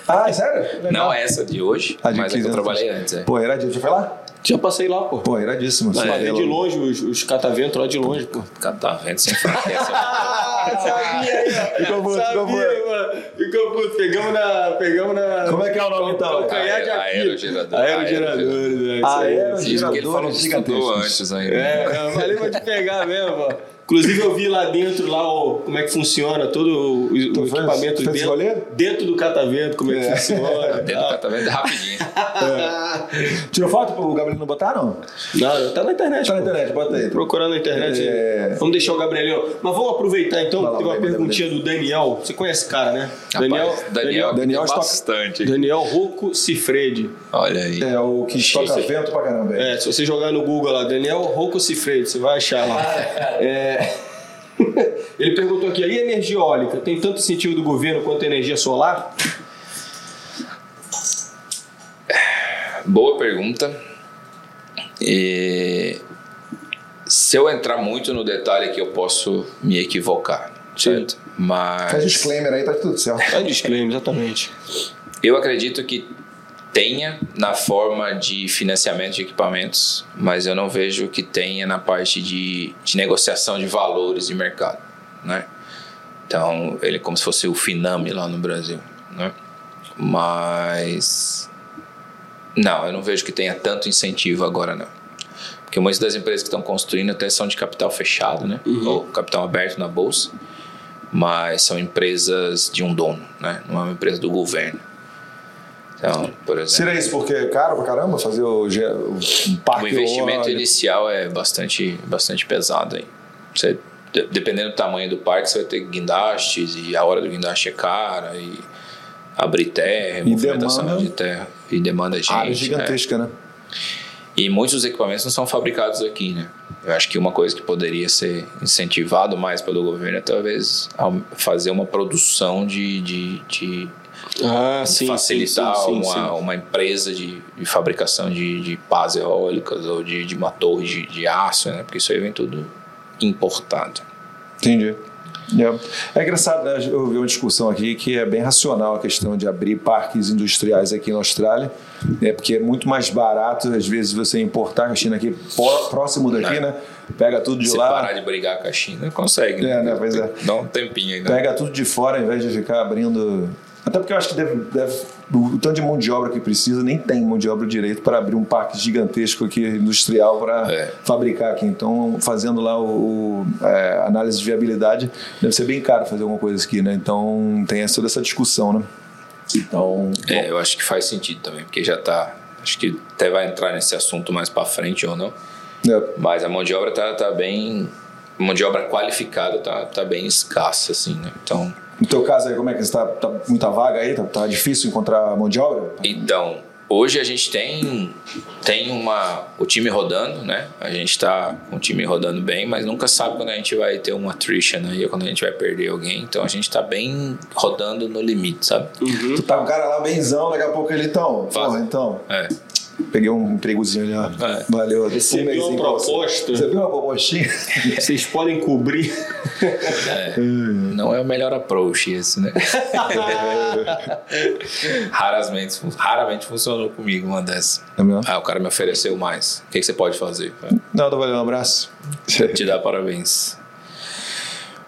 Speaker 1: Ah, sério? Legal.
Speaker 4: Não é essa de hoje,
Speaker 1: Ah, de
Speaker 4: mas é que
Speaker 1: 15
Speaker 4: eu trabalhei antes. É.
Speaker 1: Pô, iradíssimo. Já foi lá?
Speaker 2: Já passei lá, pô.
Speaker 1: Pô, iradíssimo.
Speaker 2: Mas vê de longe os, os cataventos lá de longe, pô.
Speaker 4: Cara, vendo sem fraqueza.
Speaker 2: Ah, sabia aí, ó.
Speaker 1: Ficou puto, ficou puto.
Speaker 2: Ficou puto. Pegamos na. Pegamos na.
Speaker 1: Como é que é o nome, então?
Speaker 2: Calcanhar de
Speaker 4: Aero-
Speaker 2: Aquiles.
Speaker 4: aerogerador.
Speaker 2: Aerogeradores, né?
Speaker 1: Aerogerador.
Speaker 4: Isso que ele falou que estudou antes ainda.
Speaker 2: É, eu falei pra te pegar mesmo, ó. Inclusive eu vi lá dentro lá o, como é que funciona todo o, o
Speaker 1: fez-
Speaker 2: equipamento
Speaker 1: fez rolê?
Speaker 2: dentro, dentro do catavento, como é que funciona.
Speaker 4: Dentro do catavento é rapidinho.
Speaker 1: Tirou foto pro Gabriel não botar, não?
Speaker 2: Não, tá na internet.
Speaker 1: Tá na
Speaker 2: pô.
Speaker 1: internet, bota aí.
Speaker 2: Procurando na internet.
Speaker 1: É.
Speaker 2: Vamos deixar o Gabrielão. Mas vamos aproveitar então.
Speaker 1: Lá,
Speaker 2: Tem uma perguntinha do Daniel. Você conhece esse cara, né? Daniel,
Speaker 4: Rapaz, Daniel,
Speaker 1: Daniel
Speaker 4: Daniel
Speaker 1: estoca-
Speaker 4: bastante.
Speaker 2: Daniel Rocco Cifredi.
Speaker 4: Olha aí.
Speaker 1: É o que toca
Speaker 2: Sim, sim.
Speaker 1: vento pra caramba. velho.
Speaker 2: É, se você jogar no Google lá, Daniel Rocco Cifredi, você vai achar lá. É. Ele perguntou aqui, e a energia eólica? Tem tanto incentivo do governo quanto a energia solar?
Speaker 4: Boa pergunta. E se eu entrar muito no detalhe aqui, eu posso me equivocar, certo? Mas
Speaker 1: Faz disclaimer aí, tá tudo certo.
Speaker 2: É disclaimer, exatamente.
Speaker 4: eu acredito que tenha na forma de financiamento de equipamentos, mas eu não vejo que tenha na parte de, de negociação de valores de mercado, né? Então, ele é como se fosse o Finame lá no Brasil, né? Mas Não, eu não vejo que tenha tanto incentivo agora, não. Porque muitas das empresas que estão construindo até são de capital fechado, né? Ou capital aberto na bolsa. Mas são empresas de um dono, né? Não é uma empresa do governo. Então, por exemplo...
Speaker 1: Seria isso porque é caro pra caramba fazer o, o parque
Speaker 4: O investimento
Speaker 1: eólico?
Speaker 4: inicial é bastante, bastante pesado aí. Você, de- dependendo do tamanho do parque, você vai ter guindastes e a hora do guindaste é cara e abrir terra,
Speaker 1: E
Speaker 4: movimentação
Speaker 1: demanda-
Speaker 4: de terra e demanda gente.
Speaker 1: área
Speaker 4: é.
Speaker 1: gigantesca, né?
Speaker 4: E muitos dos equipamentos não são fabricados aqui, né? Eu acho que uma coisa que poderia ser incentivado mais pelo governo é talvez fazer uma produção de, de, de
Speaker 2: Ah, sim.
Speaker 4: facilitar
Speaker 2: sim, sim,
Speaker 4: uma, uma empresa de, de fabricação de, de pás eólicas ou de, de uma torre de, de aço, né? Porque isso aí vem tudo importado.
Speaker 1: Entendi. Yeah. É engraçado, né? Eu vi uma discussão aqui que é bem racional a questão de abrir parques industriais aqui na Austrália, né? porque é muito mais barato, às vezes, você importar a China aqui pró- próximo daqui,
Speaker 4: É.
Speaker 1: né? Pega tudo de
Speaker 4: Se
Speaker 1: lá,
Speaker 4: parar de brigar com a China, consegue.
Speaker 1: É, né? Pois é.
Speaker 4: Dá um tempinho ainda.
Speaker 1: pega tudo de fora, ao invés de ficar abrindo. Até porque eu acho que deve, deve- o tanto de mão de obra que precisa, nem tem mão de obra direito para abrir um parque gigantesco aqui, industrial, para
Speaker 4: É.
Speaker 1: fabricar aqui. Então, fazendo lá o, o, é, análise de viabilidade, deve ser bem caro fazer alguma coisa aqui, né? Então, tem essa, toda essa discussão, né? Então,
Speaker 4: É, eu acho que faz sentido também, porque já tá. Acho que até vai entrar nesse assunto mais para frente ou não.
Speaker 1: é,
Speaker 4: Mas a mão de obra tá, tá bem. Mão de obra qualificada tá, tá bem escassa, assim, né? Então,
Speaker 1: no teu caso aí, como é que está? Tá muita vaga aí? Tá, tá difícil encontrar mão de obra?
Speaker 4: então hoje a gente tem, tem uma, o time rodando, né? A gente tá com o time rodando bem, mas nunca sabe quando a gente vai ter uma attrition aí, ou quando a gente vai perder alguém. Então a gente tá bem rodando no limite, sabe?
Speaker 1: Tu tá com o cara lá benzão, daqui a pouco ele, então, porra, então,
Speaker 4: É.
Speaker 1: peguei um empregozinho ali, ó.
Speaker 4: É.
Speaker 1: Valeu.
Speaker 2: Recebi
Speaker 1: Um
Speaker 2: uma proposta.
Speaker 1: Você viu uma propostinha?
Speaker 2: Vocês podem cobrir.
Speaker 4: Não é o melhor approach esse, né? raramente, raramente funcionou comigo uma dessas.
Speaker 1: É?
Speaker 4: Ah, o cara me ofereceu mais. O que, que você pode fazer?
Speaker 1: Nada, valeu, um abraço.
Speaker 4: Te dar parabéns.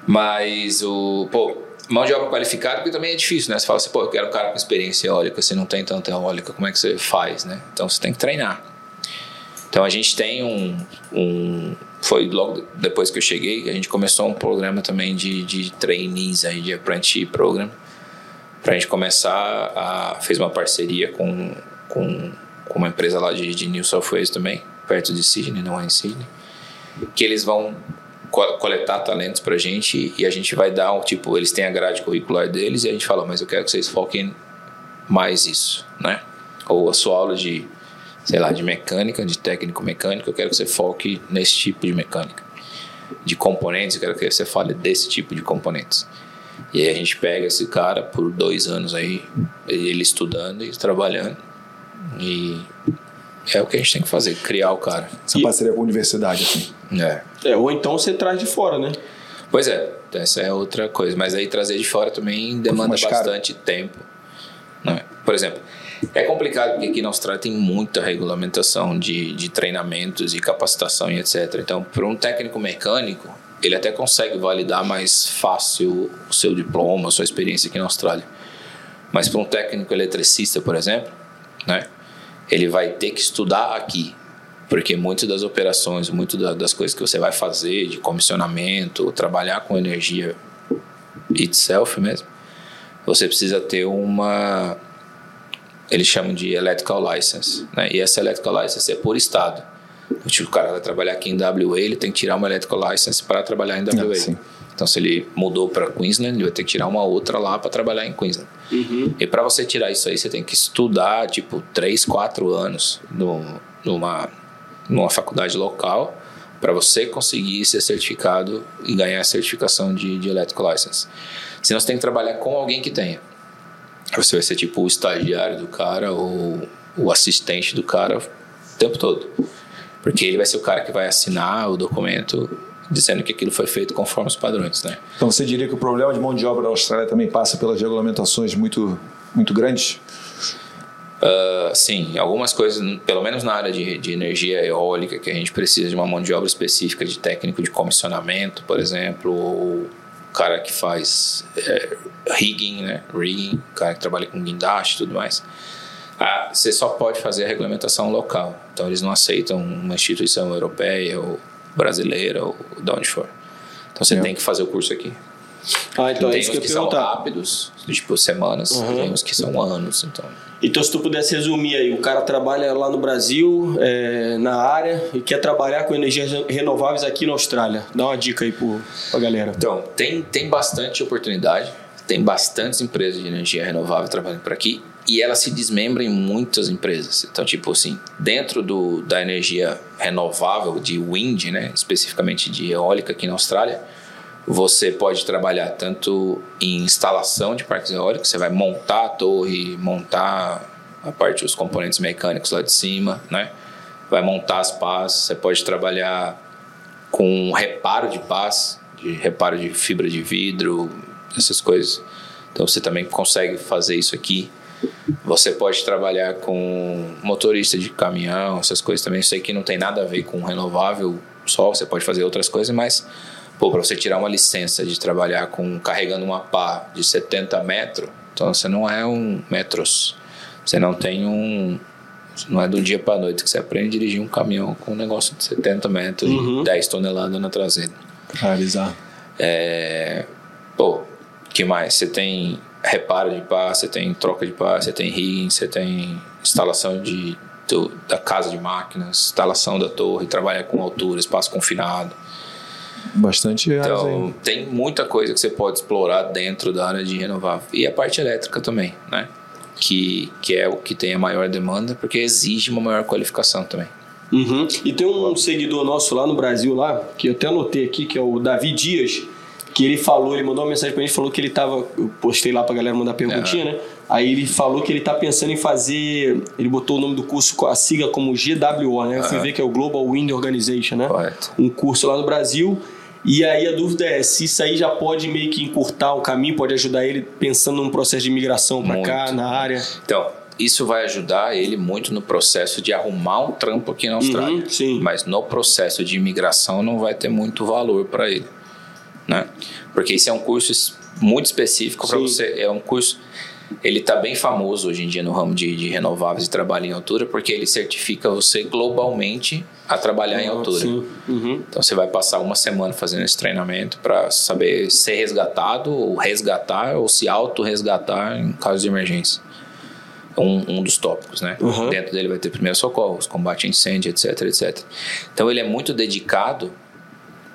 Speaker 4: Mas o. Pô, mão de obra qualificada, porque também é difícil, né? Você fala assim, pô, eu quero um cara com experiência eólica, você não tem tanta eólica, como é que você faz, né? Então você tem que treinar. Então a gente tem um. um foi logo depois que eu cheguei, a gente começou um programa também de, de trainees aí, de apprentice program. Pra gente começar a. fez uma parceria com, com, com uma empresa lá de, de New South Wales também, perto de Sydney, não é em Sydney que eles vão coletar talentos pra gente e a gente vai dar um tipo, eles têm a grade curricular deles e a gente fala, mas eu quero que vocês foquem mais isso, né? Ou a sua aula de, sei lá, de mecânica, de técnico mecânico, eu quero que você foque nesse tipo de mecânica. De componentes, eu quero que você fale desse tipo de componentes. E aí a gente pega esse cara por dois anos aí, ele estudando e trabalhando. E é o que a gente tem que fazer, criar o cara.
Speaker 1: Essa parceria com a universidade, assim.
Speaker 4: É.
Speaker 2: É, ou então você traz de fora, né?
Speaker 4: Pois é, essa é outra coisa. Mas aí trazer de fora também demanda
Speaker 1: mais caro.
Speaker 4: bastante tempo. Né? Por exemplo, é complicado porque aqui na Austrália tem muita regulamentação de, de treinamentos e capacitação e etc. Então, para um técnico mecânico, ele até consegue validar mais fácil o seu diploma, a sua experiência aqui na Austrália. Mas para um técnico eletricista, por exemplo, né, ele vai ter que estudar aqui. Porque muitas das operações, muitas da- das coisas que você vai fazer, de comissionamento, trabalhar com energia itself mesmo, você precisa ter uma. Eles chamam de electrical license. Né? E essa electrical license é por estado. Tipo, o cara vai trabalhar aqui em WA, ele tem que tirar uma electrical license para trabalhar em WA.
Speaker 1: Ah.
Speaker 4: Então, se ele mudou para Queensland, ele vai ter que tirar uma outra lá para trabalhar em Queensland. E para você tirar isso aí, você tem que estudar, tipo, 3, 4 anos no, numa, numa faculdade local para você conseguir ser certificado e ganhar a certificação de, de Electrical License. Senão você tem que trabalhar com alguém que tenha. Você vai ser tipo o estagiário do cara ou o assistente do cara o tempo todo. Porque ele vai ser o cara que vai assinar o documento dizendo que aquilo foi feito conforme os padrões, né?
Speaker 1: Então você diria que o problema de mão de obra na Austrália também passa pelas regulamentações muito, muito grandes?
Speaker 4: Uh, sim, algumas coisas, pelo menos na área de, de energia eólica, que a gente precisa de uma mão de obra específica de técnico de comissionamento, por exemplo, ou cara que faz é, rigging, né? Rigging, cara que trabalha com guindaste e tudo mais. Ah, você só pode fazer a regulamentação local. Então eles não aceitam uma instituição europeia ou brasileira ou de onde for. Então você
Speaker 1: É.
Speaker 4: tem que fazer o curso aqui.
Speaker 2: Ah, então é
Speaker 4: tem
Speaker 2: isso
Speaker 4: uns
Speaker 2: que eu
Speaker 4: que são
Speaker 2: perguntar.
Speaker 4: rápidos, tipo semanas,
Speaker 2: Uhum.
Speaker 4: tem uns que são anos. Então,
Speaker 2: Então, se tu pudesse resumir aí, o cara trabalha lá no Brasil, é, na área, e quer trabalhar com energias renováveis aqui na Austrália. Dá uma dica aí pro, pra galera.
Speaker 4: então tem, tem bastante oportunidade, tem bastantes empresas de energia renovável trabalhando por aqui e ela se desmembra em muitas empresas. Então, tipo assim, dentro do, da energia renovável, de wind, né, especificamente de eólica aqui na Austrália, você pode trabalhar tanto em instalação de parques eólicos, você vai montar a torre, montar a parte dos componentes mecânicos lá de cima, né? Vai montar as pás, você pode trabalhar com reparo de pás, de reparo de fibra de vidro, essas coisas. Então você também consegue fazer isso aqui. Você pode trabalhar com motorista de caminhão, essas coisas também. Eu sei que não tem nada a ver com renovável só, você pode fazer outras coisas, mas pô, para você tirar uma licença de trabalhar com carregando uma pá de 70 metros, então você não é um metros. Você não tem um não é do dia para noite que você aprende a dirigir um caminhão com um negócio de 70 metros
Speaker 2: Uhum.
Speaker 4: e 10 toneladas na traseira.
Speaker 1: Bizarro.
Speaker 4: É, pô, que mais? Você tem reparo de pá, você tem troca de pá, você tem rigging, você tem instalação de, do- da casa de máquinas, instalação da torre, trabalha com altura, espaço confinado.
Speaker 1: Bastante.
Speaker 4: Então, tem muita coisa que você pode explorar dentro da área de renovável. E a parte elétrica também, né? Que, que é o que tem a maior demanda, porque exige uma maior qualificação também.
Speaker 2: Uhum. E tem um seguidor nosso lá no Brasil, lá, que eu até anotei aqui, que é o Davi Dias, que ele falou, ele mandou uma mensagem pra gente, falou que ele tava. Eu postei lá pra galera mandar perguntinha, né? Aí ele falou que ele tá pensando em fazer. Ele botou o nome do curso, a sigla como GWO, né? Eu fui ver que é o Global Wind Organization, né?
Speaker 4: Correto.
Speaker 2: Um curso lá no Brasil. E aí a dúvida é se isso aí já pode meio que encurtar o caminho, pode ajudar ele pensando num processo de migração pra cá, na área.
Speaker 4: Então, isso vai ajudar ele muito no processo de arrumar um trampo aqui na Austrália.
Speaker 2: Uhum, sim.
Speaker 4: Mas no processo de imigração não vai ter muito valor para ele, né? Porque isso é um curso muito específico para você. É um curso. Ele está bem famoso hoje em dia no ramo de, de renováveis e trabalho em altura, porque ele certifica você globalmente a trabalhar em altura.
Speaker 2: Sim. Uhum.
Speaker 4: Então você vai passar uma semana fazendo esse treinamento para saber ser resgatado, ou resgatar, ou se auto-resgatar em caso de emergência. É Um, um dos tópicos, né?
Speaker 2: Uhum.
Speaker 4: Dentro dele vai ter primeiros socorros, combate a incêndio, etc, etc. Então ele é muito dedicado,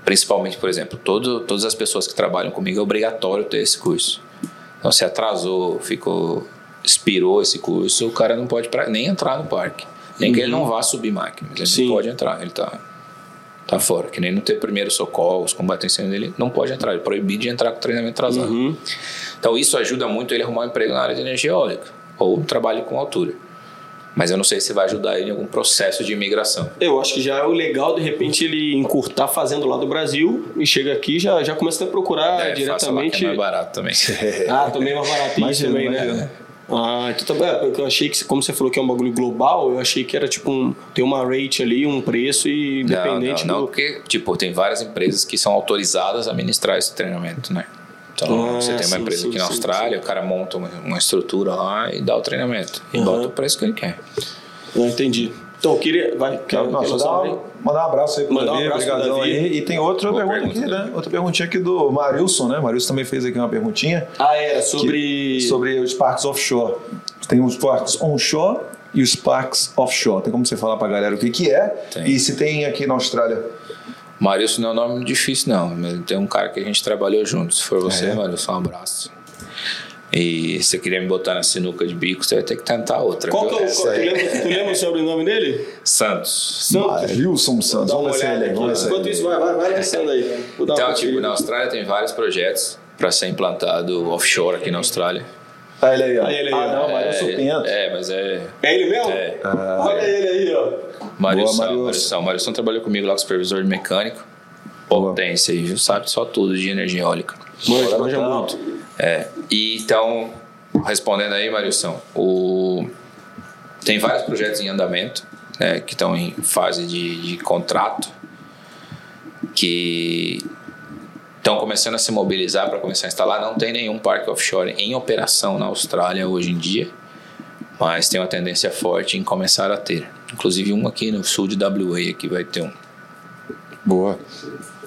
Speaker 4: principalmente, por exemplo, todo, todas as pessoas que trabalham comigo é obrigatório ter esse curso. Então se atrasou, ficou, expirou esse curso, o cara não pode pra, nem entrar no parque. Nem que ele não vá subir máquina, ele
Speaker 2: Sim.
Speaker 4: não pode entrar, ele tá tá fora. Que nem não ter primeiro socorros, combate a incêndio dele, não pode entrar. Ele é proibido de entrar com treinamento atrasado.
Speaker 2: Uhum.
Speaker 4: Então isso ajuda muito ele a arrumar um emprego na área de energia eólica ou trabalho com altura. Mas eu não sei se vai ajudar ele em algum processo de imigração.
Speaker 2: Eu acho que já é o legal, de repente, ele encurtar fazendo lá do Brasil e chega aqui já já começa a procurar
Speaker 4: É, faça lá que
Speaker 2: diretamente.
Speaker 4: é mais barato também.
Speaker 2: Ah, também é mais barato isso
Speaker 1: Imagina,
Speaker 2: também,
Speaker 1: imagina.
Speaker 2: né? Ah, então tá, é, porque eu achei que, como você falou que é um bagulho global, eu achei que era tipo um. Tem uma rate ali, um preço e
Speaker 4: Não,
Speaker 2: independente
Speaker 4: não, não,
Speaker 2: do.
Speaker 4: porque tipo, tem várias empresas que são autorizadas a ministrar esse treinamento, né? Então,
Speaker 2: Ah,
Speaker 4: você tem uma
Speaker 2: sim,
Speaker 4: empresa
Speaker 2: sim,
Speaker 4: aqui na
Speaker 2: sim,
Speaker 4: Austrália, o cara monta uma, uma estrutura lá e dá o treinamento. E
Speaker 2: Uhum.
Speaker 4: bota o preço que ele quer.
Speaker 2: Não entendi. Então, eu queria. Vai, quer,
Speaker 1: Não,
Speaker 2: quer
Speaker 1: só
Speaker 2: lançar
Speaker 1: dar
Speaker 2: uma aí?
Speaker 1: um, mandar um abraço aí pro
Speaker 2: Mandar um
Speaker 1: Davi, obrigadão
Speaker 2: Davi.
Speaker 1: aí. E tem outra
Speaker 4: Boa
Speaker 1: pergunta aqui,
Speaker 4: pergunta,
Speaker 1: né? Outra perguntinha aqui do Marilson, né? Marilson também fez aqui uma perguntinha.
Speaker 2: Ah, era
Speaker 1: que-
Speaker 2: sobre.
Speaker 1: sobre os parques offshore. Tem os parques onshore e os parques offshore. Tem como você falar pra galera o que que é?
Speaker 4: Tem.
Speaker 1: E se tem aqui na Austrália?
Speaker 4: Marilson não é um nome difícil, não. mas Tem um cara que a gente trabalhou junto. Se for você,
Speaker 1: É.
Speaker 4: Marilson, um abraço. E se você querer me botar na sinuca de bico, você vai ter que tentar outra.
Speaker 2: Qual que é o. Tu, lembra, tu lembra o sobrenome dele?
Speaker 4: Santos.
Speaker 2: Santos.
Speaker 1: Marilson Santos.
Speaker 2: Dá uma
Speaker 1: Vamos ver ele
Speaker 2: aqui.
Speaker 1: vamos
Speaker 2: Enquanto isso, vai, vai, vai lançando aí.
Speaker 4: Então, tipo, na Austrália tem vários projetos para ser implantado offshore aqui na Austrália.
Speaker 1: Ah, ele aí, ó.
Speaker 2: Ah, ele aí,
Speaker 1: ah, não,
Speaker 2: ó.
Speaker 1: Marilson Pinto.
Speaker 4: É, mas é.
Speaker 2: É ele mesmo?
Speaker 4: É.
Speaker 2: Olha ele aí, ó.
Speaker 4: Marilson,
Speaker 1: Boa, Marilson.
Speaker 4: Marilson. Marilson trabalhou comigo lá com supervisor de mecânico. Potência aí, viu? Sabe só tudo de energia eólica.
Speaker 2: Manja, manja
Speaker 1: Então,
Speaker 2: muito.
Speaker 4: É, e então, respondendo aí, Marilson, o... tem vários projetos em andamento, né, que estão em fase de, de contrato, que estão começando a se mobilizar para começar a instalar. Não tem nenhum parque offshore em operação na Austrália hoje em dia, mas tem uma tendência forte em começar a ter. Inclusive um aqui no sul de WA que vai ter um.
Speaker 1: Boa.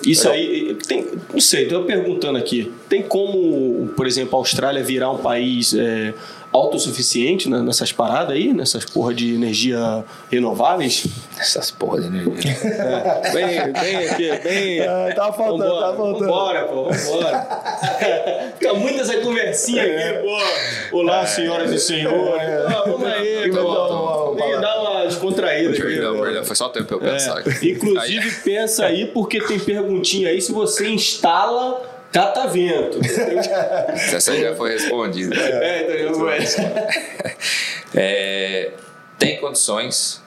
Speaker 2: Isso aí, tem, não sei, estou perguntando aqui. Tem como, por exemplo, a Austrália virar um país é, autossuficiente né, nessas paradas aí, nessas porra de energia renováveis?
Speaker 4: Essas porra de energia.
Speaker 2: É, bem, bem aqui, bem.
Speaker 3: Ah, tá faltando,
Speaker 2: vambora,
Speaker 3: tá faltando.
Speaker 2: Vambora, pô, vambora. Fica muito essa conversinha aqui, pô. Olá, senhoras e senhores. Ah, vamos aí,
Speaker 3: Vamos,
Speaker 2: pô.
Speaker 3: vamos.
Speaker 2: dar uma descontraída aqui.
Speaker 4: Perdão, foi só o tempo pra eu pensar.
Speaker 2: É, inclusive, pensa aí, porque tem perguntinha aí se você instala catavento.
Speaker 4: Essa já foi respondida.
Speaker 2: é, entendeu?
Speaker 4: É, tem condições,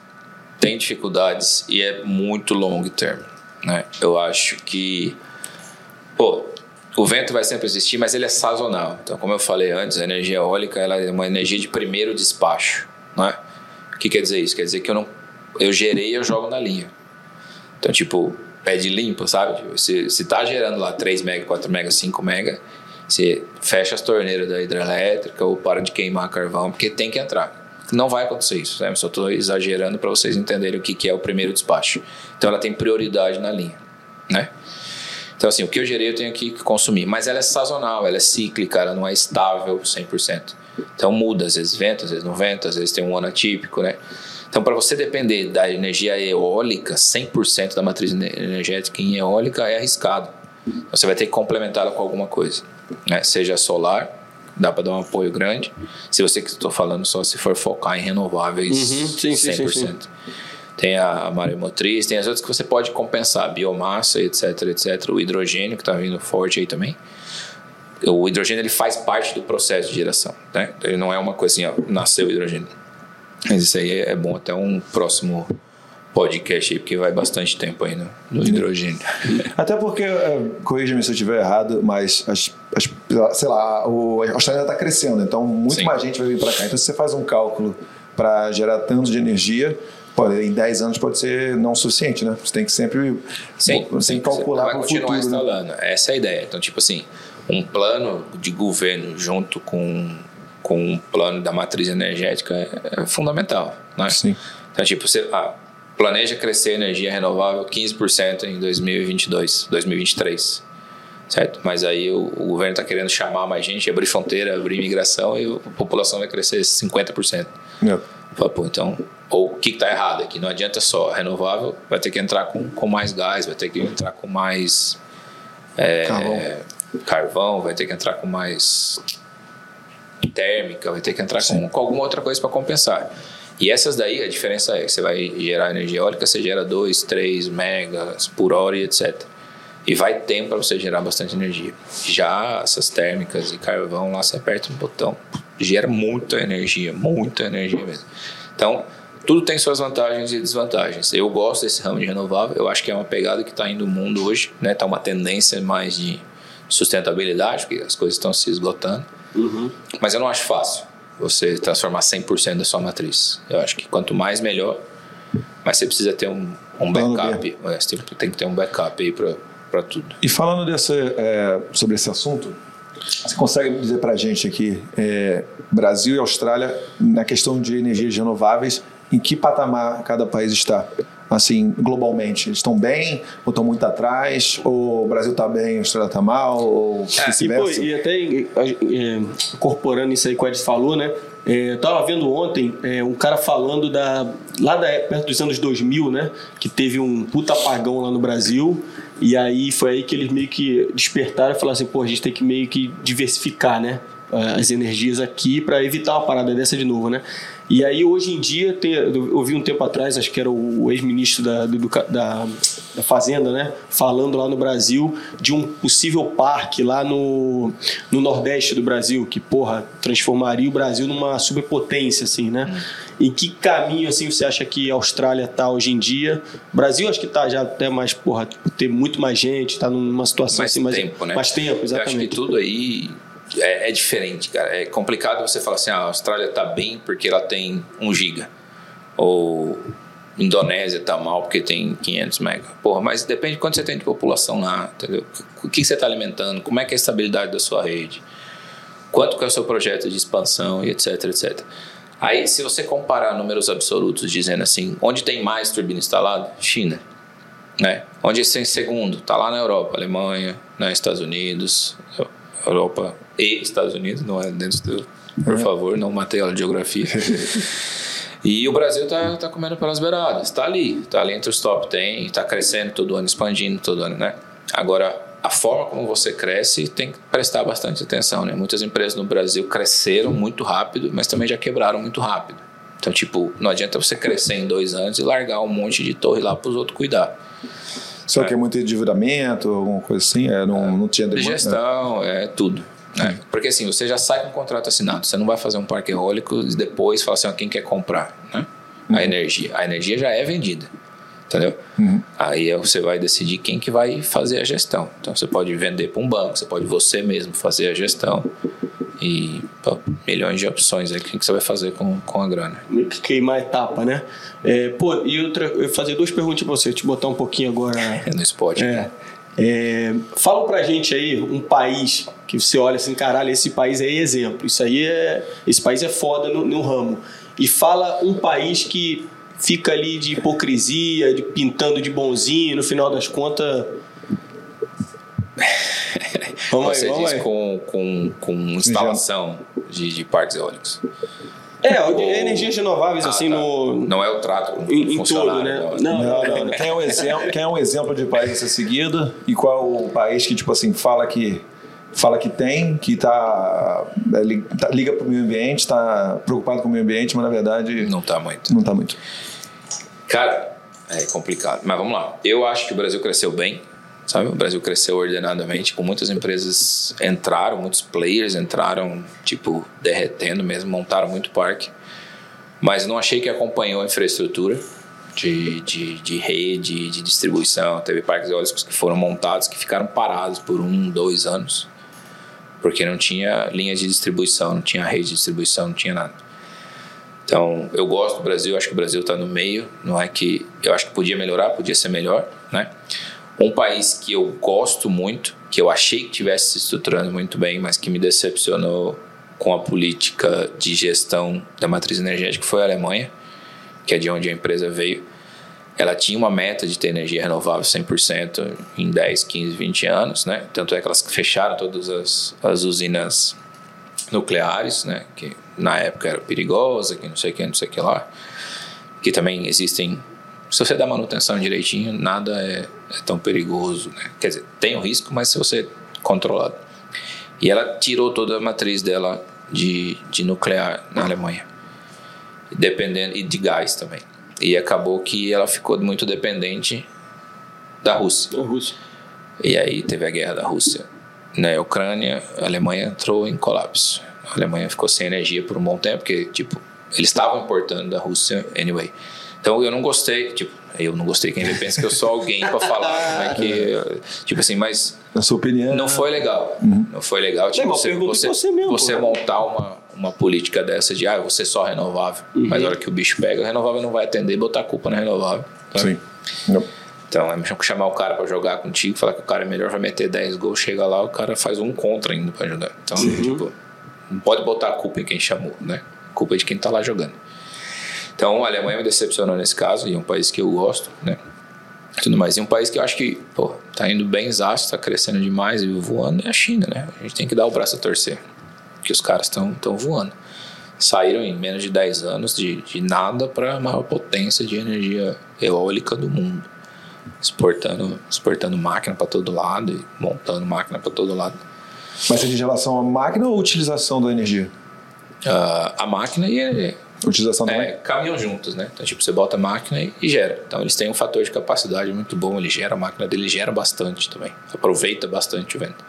Speaker 4: tem dificuldades e é muito long term. Né? Eu acho que pô, o vento vai sempre existir, mas ele é sazonal. Então, como eu falei antes, a energia eólica ela é uma energia de primeiro despacho. Né? O que quer dizer isso? Quer dizer que eu não eu gerei eu jogo na linha. Então, tipo, pé de limpo, sabe? Tipo, Se, se tá gerando lá 3 mega, 4 mega, 5 mega, você fecha as torneiras da hidrelétrica ou para de queimar carvão, porque tem que entrar. Não vai acontecer isso, né? Só estou exagerando para vocês entenderem o que, que é o primeiro despacho. Então, ela tem prioridade na linha, né? Então, assim, o que eu gerei eu tenho que consumir. Mas ela é sazonal, ela é cíclica, ela não é estável 100%. Então, muda, às vezes venta, às vezes não venta, às vezes tem um ano atípico, né? Então, para você depender da energia eólica, 100% da matriz ene- energética em eólica é arriscado. Então, Você vai ter que complementá-la com alguma coisa, né? Seja solar, dá para dar um apoio grande. Se você que estou falando só se for focar em renováveis
Speaker 2: Uhum, sim, sim,
Speaker 4: 100%.
Speaker 2: sim, sim.
Speaker 4: Tem a maremotriz, tem as outras que você pode compensar, biomassa, etc, etc. O hidrogênio que está vindo forte aí também. O hidrogênio ele faz parte do processo de geração, né? Ele não é uma coisa ó, nasceu o hidrogênio. Mas isso aí é bom até um próximo podcast aí, porque vai bastante tempo aí no, hidrogênio.
Speaker 1: Até porque, é, corrija-me se eu estiver errado, mas as, as- sei lá, o, a Austrália está crescendo, então muito
Speaker 4: Sim.
Speaker 1: mais gente vai vir para cá. Então, se você faz um cálculo para gerar tanto de energia, pô, em 10 anos pode ser não suficiente, né? Você tem que sempre
Speaker 4: Sim, sim,
Speaker 1: tem que calcular
Speaker 4: vai
Speaker 1: para o
Speaker 4: continuar
Speaker 1: futuro. Né?
Speaker 4: instalando. Essa é a ideia. Então, tipo assim, um plano de governo junto com, com um plano da matriz energética é, é fundamental. Né?
Speaker 1: Sim.
Speaker 4: Então, tipo, você ah, planeja crescer energia renovável 15% em 2022, 2023. Certo? Mas aí o, o governo está querendo chamar mais gente, abrir fronteira, abrir imigração e a população vai crescer 50%.
Speaker 1: É.
Speaker 4: Fala, pô, então, ou o que está errado aqui? Não adianta só renovável, vai ter que entrar com, com mais gás, vai ter que entrar com mais é,
Speaker 1: Carvão.
Speaker 4: carvão, vai ter que entrar com mais térmica, vai ter que entrar com, com alguma outra coisa para compensar. E essas daí, a diferença é que você vai gerar energia eólica, você gera 2, 3 megas por hora e etc. E vai tempo para você gerar bastante energia. Já essas térmicas e carvão, lá você aperta um botão, gera muita energia, muita energia mesmo. Então, tudo tem suas vantagens e desvantagens. Eu gosto desse ramo de renovável, eu acho que é uma pegada que está indo no mundo hoje, né? Tá uma tendência mais de sustentabilidade, porque as coisas estão se esgotando. Mas eu não acho fácil você transformar 100% da sua matriz. Eu acho que quanto mais melhor, mas você precisa ter um, um backup. É, você tem, tem que ter um backup aí para tudo.
Speaker 1: E falando desse, é, sobre esse assunto, você consegue dizer para a gente aqui, é, Brasil e Austrália, na questão de energias renováveis, em que patamar cada país está? Assim, globalmente, eles estão bem ou estão muito atrás? Ou o Brasil está bem, a Austrália está mal? Ou
Speaker 2: E, pô,
Speaker 1: vice-versa?
Speaker 2: e até é, incorporando isso aí que o Ed falou, né? É, eu tava vendo ontem é, um cara falando da. Lá da, perto dos anos 2000, né? Que teve um puta apagão lá no Brasil. E aí foi aí que eles meio que despertaram e falaram assim: pô, a gente tem que meio que diversificar, né? As energias aqui para evitar uma parada dessa de novo, né? E aí hoje em dia, tem, eu ouvi um tempo atrás, acho que era o ex-ministro da, da, da Fazenda, né? Falando lá no Brasil de um possível parque lá no, no Nordeste do Brasil, que, porra, transformaria o Brasil numa superpotência, assim, né? Em que caminho, assim, você acha que a Austrália tá hoje em dia? O Brasil acho que tá já até mais, porra, ter muito mais gente, tá numa situação
Speaker 4: mais
Speaker 2: assim, mais,
Speaker 4: tempo, né?
Speaker 2: mais tempo,
Speaker 4: Eu acho que
Speaker 2: exatamente.
Speaker 4: tudo aí é, é diferente, cara. É complicado você falar assim, ah, a Austrália tá bem porque ela tem 1 giga. Ou Indonésia tá mal porque tem 500 mega. Porra, mas depende de quanto você tem de população lá, entendeu? O que você está alimentando, como é que é a estabilidade da sua rede, quanto que é o seu projeto de expansão e etc, etc. Aí, se você comparar números absolutos, dizendo assim, onde tem mais turbina instalada? China. Né? Onde tem segundo? Está lá na Europa, Alemanha, né? Estados Unidos, Europa e Estados Unidos, não é dentro do. Por favor, não matei a geografia. E o Brasil tá, tá comendo pelas beiradas, tá ali, tá ali entre os top 10, tá crescendo todo ano, expandindo todo ano, né? Agora, a forma como você cresce tem que prestar bastante atenção, né? Muitas empresas no Brasil cresceram muito rápido, mas também já quebraram muito rápido. Então, tipo, não adianta você crescer em dois anos e largar um monte de torre lá para os outros cuidar.
Speaker 1: Só é. que é muito endividamento, alguma coisa assim? É, não, é. não tinha
Speaker 4: demanda, Gestão, né? é tudo. Né? Porque assim, você já sai com o contrato assinado, você não vai fazer um parque eólico e depois falar assim, ó, quem quer comprar, né? Uhum. A energia. A energia já é vendida, entendeu? Uhum. Aí você vai decidir quem que vai fazer a gestão. Então você pode vender para um banco, você pode você mesmo fazer a gestão e pô, milhões de opções aí, o que, que você vai fazer com, com a grana?
Speaker 2: Queimar etapa, né? É, pô, e outra, eu fazer duas perguntas para você, te botar um pouquinho agora.
Speaker 4: no esporte,
Speaker 2: é. É, fala pra gente aí um país que você olha assim, caralho, esse país aí é exemplo. Isso aí é. Esse país é foda no, no ramo. E fala um país que fica ali de hipocrisia, de pintando de bonzinho, no final das contas.
Speaker 4: Vamos Você aí, vamos diz aí. Com, com, com instalação de, de parques eólicos.
Speaker 2: É, o... energias renováveis, ah, assim, tá. no.
Speaker 4: Não é o trato
Speaker 2: em, em tudo, né?
Speaker 1: Não, não, não. não. Quem, é um exemplo, quem é um exemplo de país a ser seguido e qual é o país que, tipo assim, fala que fala que tem, que tá, é, tá liga para o meio ambiente, está preocupado com o meio ambiente, mas na verdade
Speaker 4: não está muito.
Speaker 1: Não está muito.
Speaker 4: Cara, é complicado. Mas vamos lá. Eu acho que o Brasil cresceu bem sabe? O Brasil cresceu ordenadamente, com muitas empresas entraram, muitos players entraram, tipo, derretendo mesmo, montaram muito parque. Mas não achei que acompanhou a infraestrutura de, de, de rede, de distribuição. Teve parques eólicos que foram montados, que ficaram parados por um, dois anos, porque não tinha linhas de distribuição, não tinha rede de distribuição, não tinha nada. Então, eu gosto do Brasil, acho que o Brasil está no meio, não é que eu acho que podia melhorar, podia ser melhor, né? Um país que eu gosto muito, que eu achei que tivesse se estruturando muito bem, mas que me decepcionou com a política de gestão da matriz energética foi a Alemanha, que é de onde a empresa veio. Ela tinha uma meta de ter energia renovável 100% em 10, 15, 20 anos, né? Tanto é que elas fecharam todas as, as usinas nucleares, né? Que na época era perigosa, que não sei o que, não sei o que lá. Que também existem se você dá manutenção direitinho, nada é, é tão perigoso. Né? Quer dizer, tem o risco, mas se você controlado. E ela tirou toda a matriz dela de, de nuclear na Alemanha, dependendo e de gás também. E acabou que ela ficou muito dependente da Rússia.
Speaker 2: Da Rússia.
Speaker 4: E aí teve a guerra da Rússia na Ucrânia, a Alemanha entrou em colapso. A Alemanha ficou sem energia por um bom tempo, porque tipo eles estavam importando da Rússia anyway. Então eu não gostei, tipo, eu não gostei quem pensa que eu sou alguém para falar, como é que, tipo assim, mas
Speaker 1: na sua opinião,
Speaker 4: não foi legal. Uhum. Não foi legal, tipo, você, você,
Speaker 2: você, mesmo,
Speaker 4: você montar uma, uma política dessa de ah, você é só renovável, uhum. mas na hora que o bicho pega, a renovável não vai atender e botar a culpa na renovável.
Speaker 1: Sim.
Speaker 4: Não. Então, é chamar o cara para jogar contigo, falar que o cara é melhor, vai meter 10 gols, chega lá, o cara faz um contra ainda para ajudar. Então, uhum. tipo, não pode botar a culpa em quem chamou, né? A culpa é de quem tá lá jogando. Então, a Alemanha me decepcionou nesse caso, e é um país que eu gosto, né? Tudo mais. E um país que eu acho que, pô, tá indo bem exausto, tá crescendo demais e voando é a China, né? A gente tem que dar o braço a torcer, que os caras estão tão voando. Saíram em menos de 10 anos de, de nada para a maior potência de energia eólica do mundo. Exportando, exportando máquina para todo lado e montando máquina para todo lado.
Speaker 1: Mas é de relação à máquina ou utilização da energia?
Speaker 4: Uh, a máquina e
Speaker 1: Utilização
Speaker 4: também? É, caminham juntos, né? Então, tipo, você bota a máquina e, e, gera. Então, eles têm um fator de capacidade muito bom, ele gera, a máquina dele gera bastante também. Aproveita bastante o vento.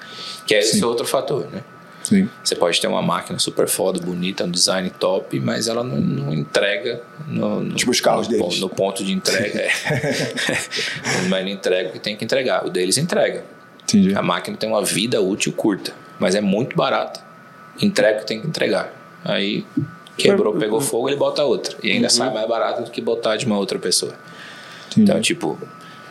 Speaker 4: Que é Sim. esse outro fator, né?
Speaker 1: Sim.
Speaker 4: Você pode ter uma máquina super foda, bonita, um design top, mas ela não, não entrega no, no,
Speaker 1: tipo os carros
Speaker 4: no,
Speaker 1: deles.
Speaker 4: no ponto de entrega. é. mas não entrega o que tem que entregar. O deles entrega.
Speaker 1: Entendi.
Speaker 4: A máquina tem uma vida útil curta, mas é muito barata. Entrega o que tem que entregar. Aí Quebrou, pegou fogo, ele bota outra. E ainda uhum. sai mais barato do que botar de uma outra pessoa. Entendi. Então, tipo,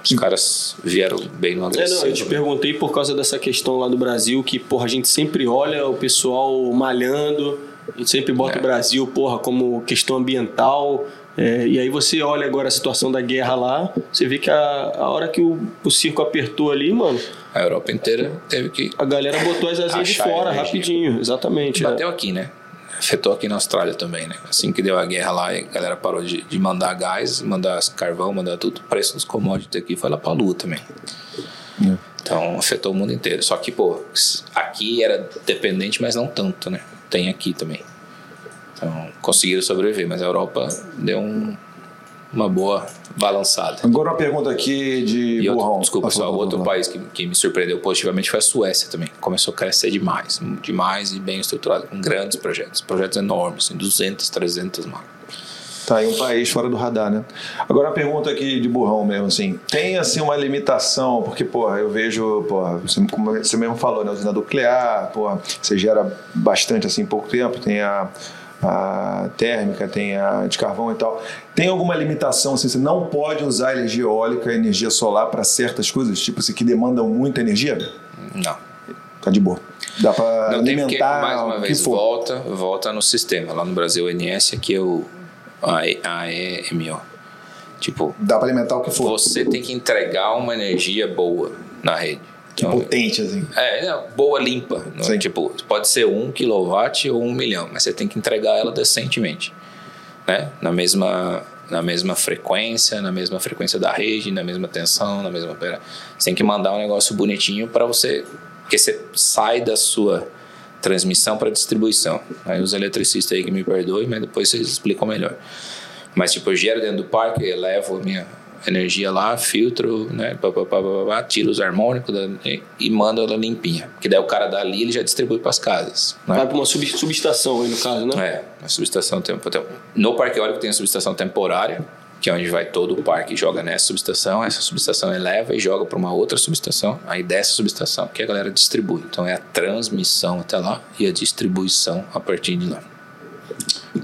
Speaker 4: os caras vieram bem no agressivo.
Speaker 2: É, não, eu te né? perguntei por causa dessa questão lá do Brasil, que, porra, a gente sempre olha o pessoal malhando, A gente sempre bota
Speaker 4: É.
Speaker 2: o Brasil, porra, como questão ambiental. é, e aí você olha agora a situação da guerra lá, você vê que a, a hora que o, o circo apertou ali, mano,
Speaker 4: A Europa inteira teve que.
Speaker 2: a galera botou as asinhas de fora rapidinho. Exatamente. é.
Speaker 4: Bateu aqui, né? Afetou aqui na Austrália também, né? Assim que deu a guerra lá, a galera parou de, de mandar gás, mandar carvão, mandar tudo. O preço dos commodities aqui foi lá pra lua também. Então afetou o mundo inteiro. Só que, pô, aqui era dependente, mas não tanto, né? Tem aqui também. Então conseguiram sobreviver, mas a Europa deu um- uma boa balançada.
Speaker 1: Agora uma pergunta aqui de
Speaker 4: E outro,
Speaker 1: Burrão.
Speaker 4: desculpa,
Speaker 1: Ah,
Speaker 4: só
Speaker 1: fala,
Speaker 4: outro
Speaker 1: fala.
Speaker 4: país que, que me surpreendeu positivamente foi a Suécia também. Começou a crescer demais, demais e bem estruturado, com grandes projetos, projetos enormes, assim, 200, 300 marcas.
Speaker 1: Tá aí um país fora do radar, né? Agora uma pergunta aqui de burrão mesmo, assim. Tem, assim, uma limitação, porque, porra, eu vejo, porra, você, como você mesmo falou, né? Usina nuclear, porra, você gera bastante, assim, em pouco tempo. Tem a, a térmica, tem a de carvão e tal. Tem alguma limitação, assim, você não pode usar energia eólica, energia solar para certas coisas, tipo assim, que demandam muita energia?
Speaker 4: Não.
Speaker 1: Tá de boa. Dá para
Speaker 4: tem porque,
Speaker 1: alimentar
Speaker 4: mais
Speaker 1: o
Speaker 4: uma
Speaker 1: que
Speaker 4: vez,
Speaker 1: for.
Speaker 4: volta, volta no sistema. Lá no Brasil, o NS, aqui é o AEMO. Tipo,
Speaker 1: Dá para alimentar o que for.
Speaker 4: você tem que entregar uma energia boa na rede. Então,
Speaker 1: Potente, assim.
Speaker 4: É, é, boa, limpa. É?
Speaker 1: Sim.
Speaker 4: Tipo, pode ser um quilowatt ou um milhão, mas você tem que entregar ela decentemente. Né? Na, mesma, na mesma frequência, na mesma frequência da rede, na mesma tensão, na mesma. Você tem que mandar um negócio bonitinho para você. Porque você sai da sua transmissão para distribuição. Aí os eletricistas aí que me perdoem, mas depois vocês explicam melhor. Mas, tipo, eu gero dentro do parque, eu levo a minha energia lá, filtro, né? Pá, pá, pá, pá, pá, pá, tiro os harmônicos da- e, e mando ela limpinha. Porque daí o cara dali ele já distribui para as casas. Né?
Speaker 2: Vai para uma sub- subestação aí, no caso, né?
Speaker 4: É, a subestação tempo, tem- No parque eólico tem a subestação temporária, que é onde vai todo o parque e joga nessa subestação. Essa subestação eleva e joga para uma outra subestação. Aí dessa subestação que a galera distribui. Então é a transmissão até lá e a distribuição a partir de lá.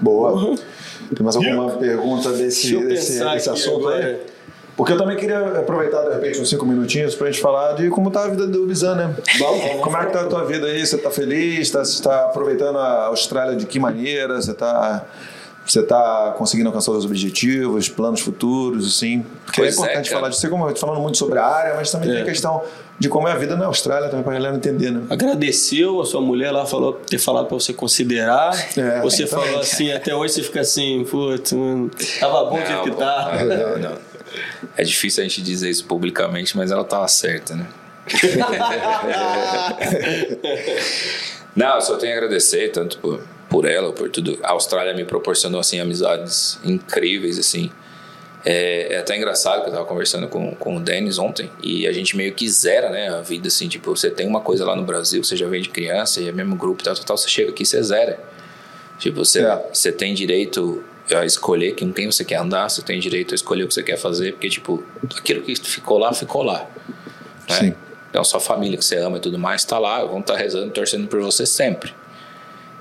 Speaker 1: Boa. Tem mais alguma pergunta desse, desse, desse assunto aí? Porque eu também queria aproveitar, de repente, uns cinco minutinhos pra gente falar de como tá a vida do Bizan, né? Como é que tá a tua vida aí? Você tá feliz? Tá, você tá aproveitando a Austrália de que maneira? Você tá, você tá conseguindo alcançar os objetivos, planos futuros, assim? Porque
Speaker 4: Pois
Speaker 1: é
Speaker 4: é,
Speaker 1: importante
Speaker 4: cara.
Speaker 1: falar disso. Como eu tô falando muito sobre a área, mas também tem a questão de como é a vida na Austrália também pra galera entender, né?
Speaker 2: Agradeceu, a sua mulher lá falou ter falado pra você considerar.
Speaker 1: É,
Speaker 2: você
Speaker 1: exatamente.
Speaker 2: falou assim, até hoje você fica assim, putz, mano, tava bom do jeito que tá.
Speaker 4: não, não, não. É difícil a gente dizer isso publicamente, mas ela tava certa, né? Não, eu só tenho a agradecer tanto por, por ela, por tudo. A Austrália me proporcionou assim amizades incríveis assim. É, é até engraçado que eu tava conversando com, com o Denis ontem e a gente meio que zera, né, a vida assim, tipo, você tem uma coisa lá no Brasil, você já vem de criança e é mesmo grupo, tal, tal, tal, você chega aqui e você zera. Tipo, você,
Speaker 1: É.
Speaker 4: você tem direito a escolher com quem você quer andar, você tem direito a escolher o que você quer fazer, porque, tipo, aquilo que ficou lá, ficou lá. Né?
Speaker 1: Sim.
Speaker 4: Então, sua família que você ama e tudo mais está lá, vão estar rezando, torcendo por você sempre.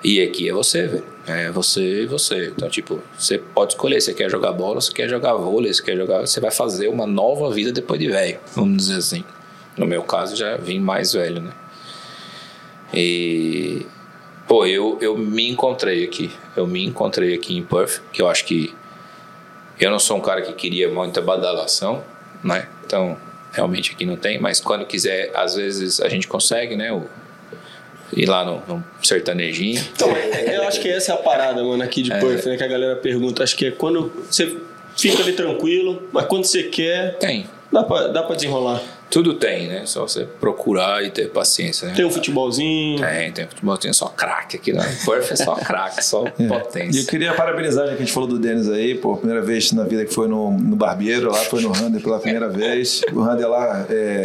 Speaker 4: E aqui é você, velho. É você e você. Então, tipo, você pode escolher. Você quer jogar bola, você quer jogar vôlei, você quer jogar. Você vai fazer uma nova vida depois de velho, vamos dizer assim. No meu caso, já vim mais velho, né? E. Pô, eu, eu me encontrei aqui. Eu me encontrei aqui em Perth, que eu acho que. Eu não sou um cara que queria muita badalação, né? Então, realmente aqui não tem, mas quando quiser, às vezes a gente consegue, né? O, ir lá no, no sertanejinho.
Speaker 2: Então, eu acho que essa é a parada, mano, aqui de Perth, né? Que a galera pergunta. Acho que é quando você fica ali tranquilo, mas quando você quer,
Speaker 4: Tem.
Speaker 2: dá pra, dá pra desenrolar.
Speaker 4: Tudo tem, né? Só você procurar e ter paciência, né?
Speaker 2: Tem um futebolzinho.
Speaker 4: Tem, tem futebol, tem só craque aqui, né? Perth é só craque, só
Speaker 1: E eu
Speaker 4: potência.
Speaker 1: queria parabenizar, já que a gente falou do Denis aí, pô, primeira vez na vida que foi no, no barbeiro, lá foi no Rander pela primeira vez. O Rander lá é,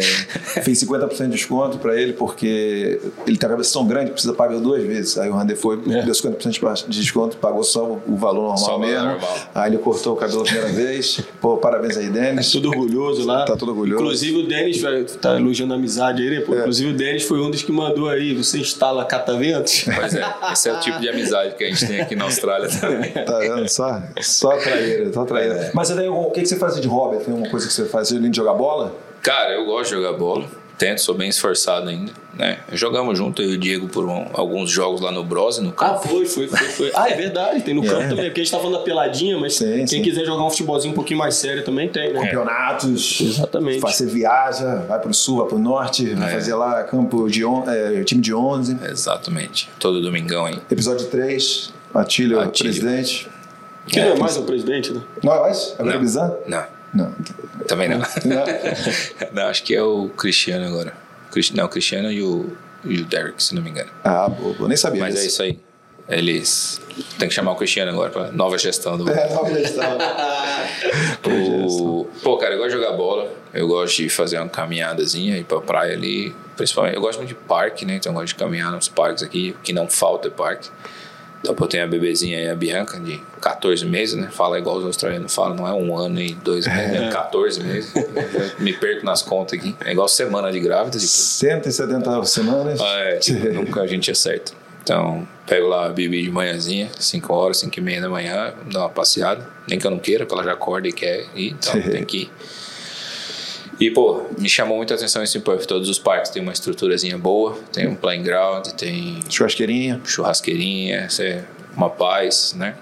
Speaker 1: fez 50% de desconto pra ele, porque ele tem a cabeça tão grande que precisa pagar duas vezes. Aí o Rander foi,
Speaker 2: É.
Speaker 1: deu 50% de desconto, pagou só o valor normal
Speaker 4: Só
Speaker 1: mesmo.
Speaker 4: normal.
Speaker 1: Aí ele cortou o cabelo a primeira vez. Pô, parabéns aí, Denis.
Speaker 2: Tudo orgulhoso lá.
Speaker 1: Tá tudo orgulhoso.
Speaker 2: Inclusive o Denis, vai- tá elogiando a amizade aí, né? Pô,
Speaker 1: É.
Speaker 2: Inclusive o Denis foi um dos que mandou aí, você instala cataventos?
Speaker 4: Pois é, esse é o tipo de amizade que a gente tem aqui na Austrália também.
Speaker 1: Tá vendo? Só, só traíra, só traíra.
Speaker 4: É.
Speaker 1: Mas algum- o que que você faz de hobby? Tem alguma coisa que você faz além de jogar bola?
Speaker 4: Cara, eu gosto de jogar bola. Tento, sou bem esforçado ainda. Né? Jogamos junto, eu e o Diego, por um- alguns jogos lá no Brose, no
Speaker 2: Ah,
Speaker 4: campo.
Speaker 2: foi, foi, foi, foi. Ah, é verdade, tem no campo também, porque a gente tá falando da peladinha, mas
Speaker 1: Sim,
Speaker 2: quem
Speaker 1: sim.
Speaker 2: quiser jogar um futebolzinho um pouquinho mais sério também tem, né?
Speaker 1: Campeonatos.
Speaker 2: Exatamente.
Speaker 1: Você viaja, vai pro sul, vai pro norte, vai
Speaker 4: É.
Speaker 1: fazer lá campo de on, é, time de 11.
Speaker 4: Exatamente. Todo domingão aí.
Speaker 1: Episódio 3, Atílio,
Speaker 4: Atílio.
Speaker 1: presidente.
Speaker 2: Que não é mais o presidente, né?
Speaker 1: Não é mais? Agora é. Bizan?
Speaker 4: Não,
Speaker 1: Não.
Speaker 4: também não.
Speaker 1: Não.
Speaker 4: não, acho que é o Cristiano agora. Não, o Cristiano e o, e o Derek, se não me engano.
Speaker 1: Ah, boa, boa. nem sabia
Speaker 4: Mas é isso aí. Eles tem que chamar o Cristiano agora para nova gestão do.
Speaker 1: É, nova gestão.
Speaker 4: O... Pô, cara, eu gosto de jogar bola. Eu gosto de fazer uma caminhadazinha, ir pra praia ali. Principalmente, eu gosto muito de parque, né? Então eu gosto de caminhar nos parques aqui. O que não falta é parque. Eu tenho a bebezinha aí, a Bianca, de 14 meses, né? Fala igual os australianos falam, não é um ano e dois meses, é 14 meses. Eu me perco nas contas aqui. É igual semana de grávida, tipo,
Speaker 1: 170 semanas.
Speaker 4: ah, é, tipo, nunca a gente acerta. Então, pego lá a Bibi de manhãzinha, 5 horas, 5 e meia da manhã, dou uma passeada. Nem que eu não queira, porque ela já acorda e quer ir, então tem que ir. E, pô, me chamou muita atenção esse Puff. Todos os parques têm uma estruturazinha boa, tem um playing ground, tem
Speaker 1: Churrasqueirinha.
Speaker 4: churrasqueirinha, é uma paz, né?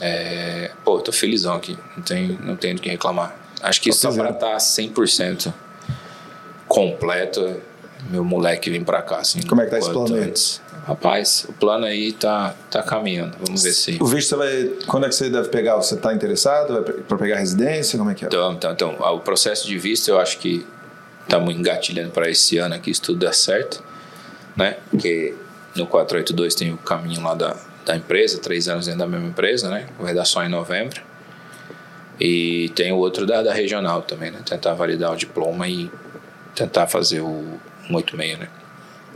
Speaker 4: É, pô, tô felizão aqui, não tem, não tenho do que reclamar. Acho que só pra estar 100% completo, meu moleque vem pra cá, assim.
Speaker 1: Como é que tá esse plano
Speaker 4: antes. Rapaz, o plano aí tá, tá caminhando, vamos ver se...
Speaker 1: O visto você vai. Quando é que você deve pegar? Você está interessado? Pra pegar residência? Como é que é?
Speaker 4: Então, então, então, o processo de visto eu acho que estamos engatilhando para esse ano aqui, se tudo der certo, né? Porque no 482 tem o caminho lá da, da empresa, três anos dentro da mesma empresa, né? Vai dar só em novembro. E tem o outro da, da regional também, né? Tentar validar o diploma e tentar fazer o 186, né?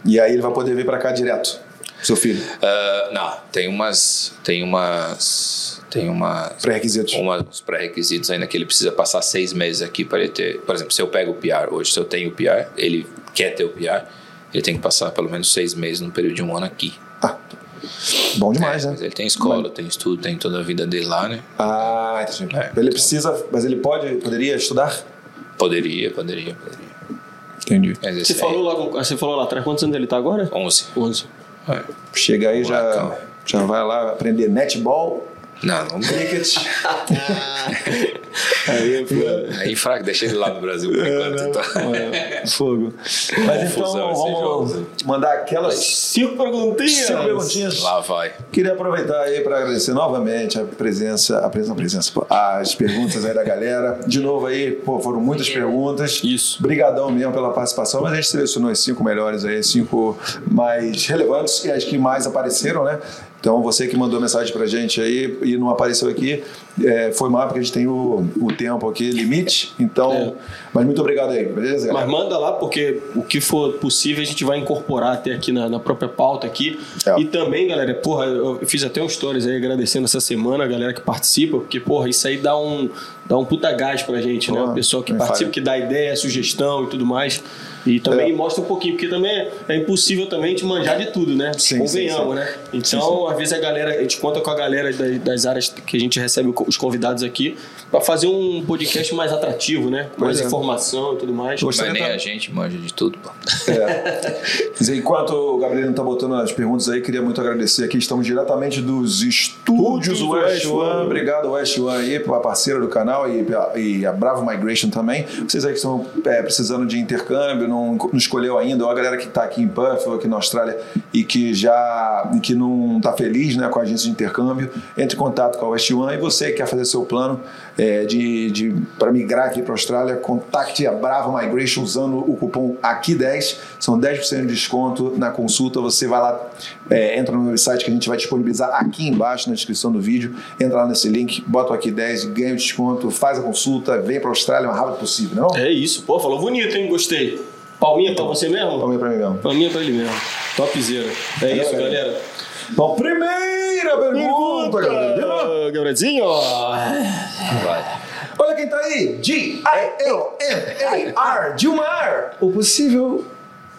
Speaker 1: E aí ele vai poder vir para cá direto. Seu filho.
Speaker 4: Ah, não, tem umas. Tem umas. Tem umas.
Speaker 1: Pré-requisitos.
Speaker 4: Uns pré-requisitos ainda que ele precisa passar seis meses aqui para ele ter. Por exemplo, se eu pego o PR hoje, se eu tenho o PR, ele quer ter o PR, ele tem que passar pelo menos seis meses num período de um ano aqui.
Speaker 1: Ah, bom demais,
Speaker 4: É,
Speaker 1: né?
Speaker 4: mas ele tem escola, tem estudo, tem toda a vida dele lá, né?
Speaker 1: Ah, entendi.
Speaker 4: É.
Speaker 1: Ele precisa, mas ele pode, poderia estudar?
Speaker 4: Poderia, poderia, poderia.
Speaker 1: Entendi.
Speaker 2: Você falou, lá, com- você falou lá atrás, quantos anos ele tá agora?
Speaker 4: aí, 11.
Speaker 2: 11.
Speaker 4: É.
Speaker 1: Chega aí, já, já vai lá aprender netball,
Speaker 4: Não, vamos
Speaker 1: cricket.
Speaker 2: Aí, pô.
Speaker 4: Aí, fraco, deixa ele lá no Brasil por enquanto. então.
Speaker 1: É, Fogo. Mas então,
Speaker 4: Confusão esses
Speaker 1: vamos
Speaker 4: jogos.
Speaker 1: mandar aquelas
Speaker 2: Cinco perguntinhas.
Speaker 1: cinco perguntinhas.
Speaker 4: Lá vai.
Speaker 1: Queria aproveitar aí para agradecer novamente a presença, a presença, a presença, as perguntas aí da galera. De novo aí, pô, foram muitas perguntas.
Speaker 2: Isso.
Speaker 1: Brigadão mesmo pela participação, mas a gente selecionou as cinco melhores aí, cinco mais relevantes e as que mais apareceram, né? Então, você que mandou mensagem pra gente aí e não apareceu aqui, é, foi mal porque a gente tem o, o tempo aqui, limite. Então,
Speaker 2: É.
Speaker 1: mas muito obrigado aí, beleza? galera?
Speaker 2: Mas manda lá, porque o que for possível a gente vai incorporar até aqui na, na própria pauta aqui.
Speaker 1: É.
Speaker 2: E também, galera, porra, eu fiz até um stories aí agradecendo essa semana a galera que participa, porque, porra, isso aí dá um, dá um puta gás pra gente, né?
Speaker 1: Porra,
Speaker 2: O pessoal que participa,
Speaker 1: falha.
Speaker 2: que dá ideia, sugestão e tudo mais. E também
Speaker 1: É.
Speaker 2: mostra um pouquinho, porque também é impossível também de manjar de tudo, né?
Speaker 1: Sim,
Speaker 2: Convenhamos,
Speaker 1: sim, sim.
Speaker 2: né? Então, às vezes a galera, a gente conta com a galera das, áreas que a gente recebe os convidados aqui pra fazer um podcast mais atrativo, né? Com
Speaker 1: Pois
Speaker 2: mais
Speaker 1: é.
Speaker 2: informação e tudo mais.
Speaker 1: Gostaria
Speaker 4: Mas nem
Speaker 1: tá-
Speaker 4: a gente manja de tudo, pô.
Speaker 1: É. Enquanto o Gabriel não está botando as perguntas aí, queria muito agradecer aqui. Estamos diretamente dos estúdios
Speaker 2: do
Speaker 1: West
Speaker 2: West
Speaker 1: One.
Speaker 2: One.
Speaker 1: Obrigado, West One, aí, pela parceira do canal e, e a Bravo Migration também. Vocês aí que estão é, precisando de intercâmbio, não, não escolheu ainda, ou a galera que está aqui em Perth ou aqui na Austrália e que já e que não está feliz né, com a agência de intercâmbio, entre em contato com a West One. E você que quer fazer seu plano é, de, de, para migrar aqui para a Austrália, contacte a Bravo Migration usando o cupom AQUI10. São 10% de desconto na consulta. Você vai lá, é, entra no website que a gente vai disponibilizar aqui embaixo na descrição do vídeo. Entra lá nesse link, bota o AQUI10, ganha o desconto, faz a consulta, vem para a Austrália o mais rápido possível, não?
Speaker 2: É isso. Pô, falou bonito, hein? Gostei. Palminha pra você mesmo?
Speaker 1: Vamos para mim mesmo.
Speaker 2: Palminha pra ele mesmo. Topzera. É isso,
Speaker 1: galera.
Speaker 2: galera.
Speaker 1: Bom, primeira pergunta, Gabriel.
Speaker 2: Ah, Gabrielzinho.
Speaker 4: Vai.
Speaker 1: Olha quem tá aí! G-I-L-M-A-R, Gilmar! O possível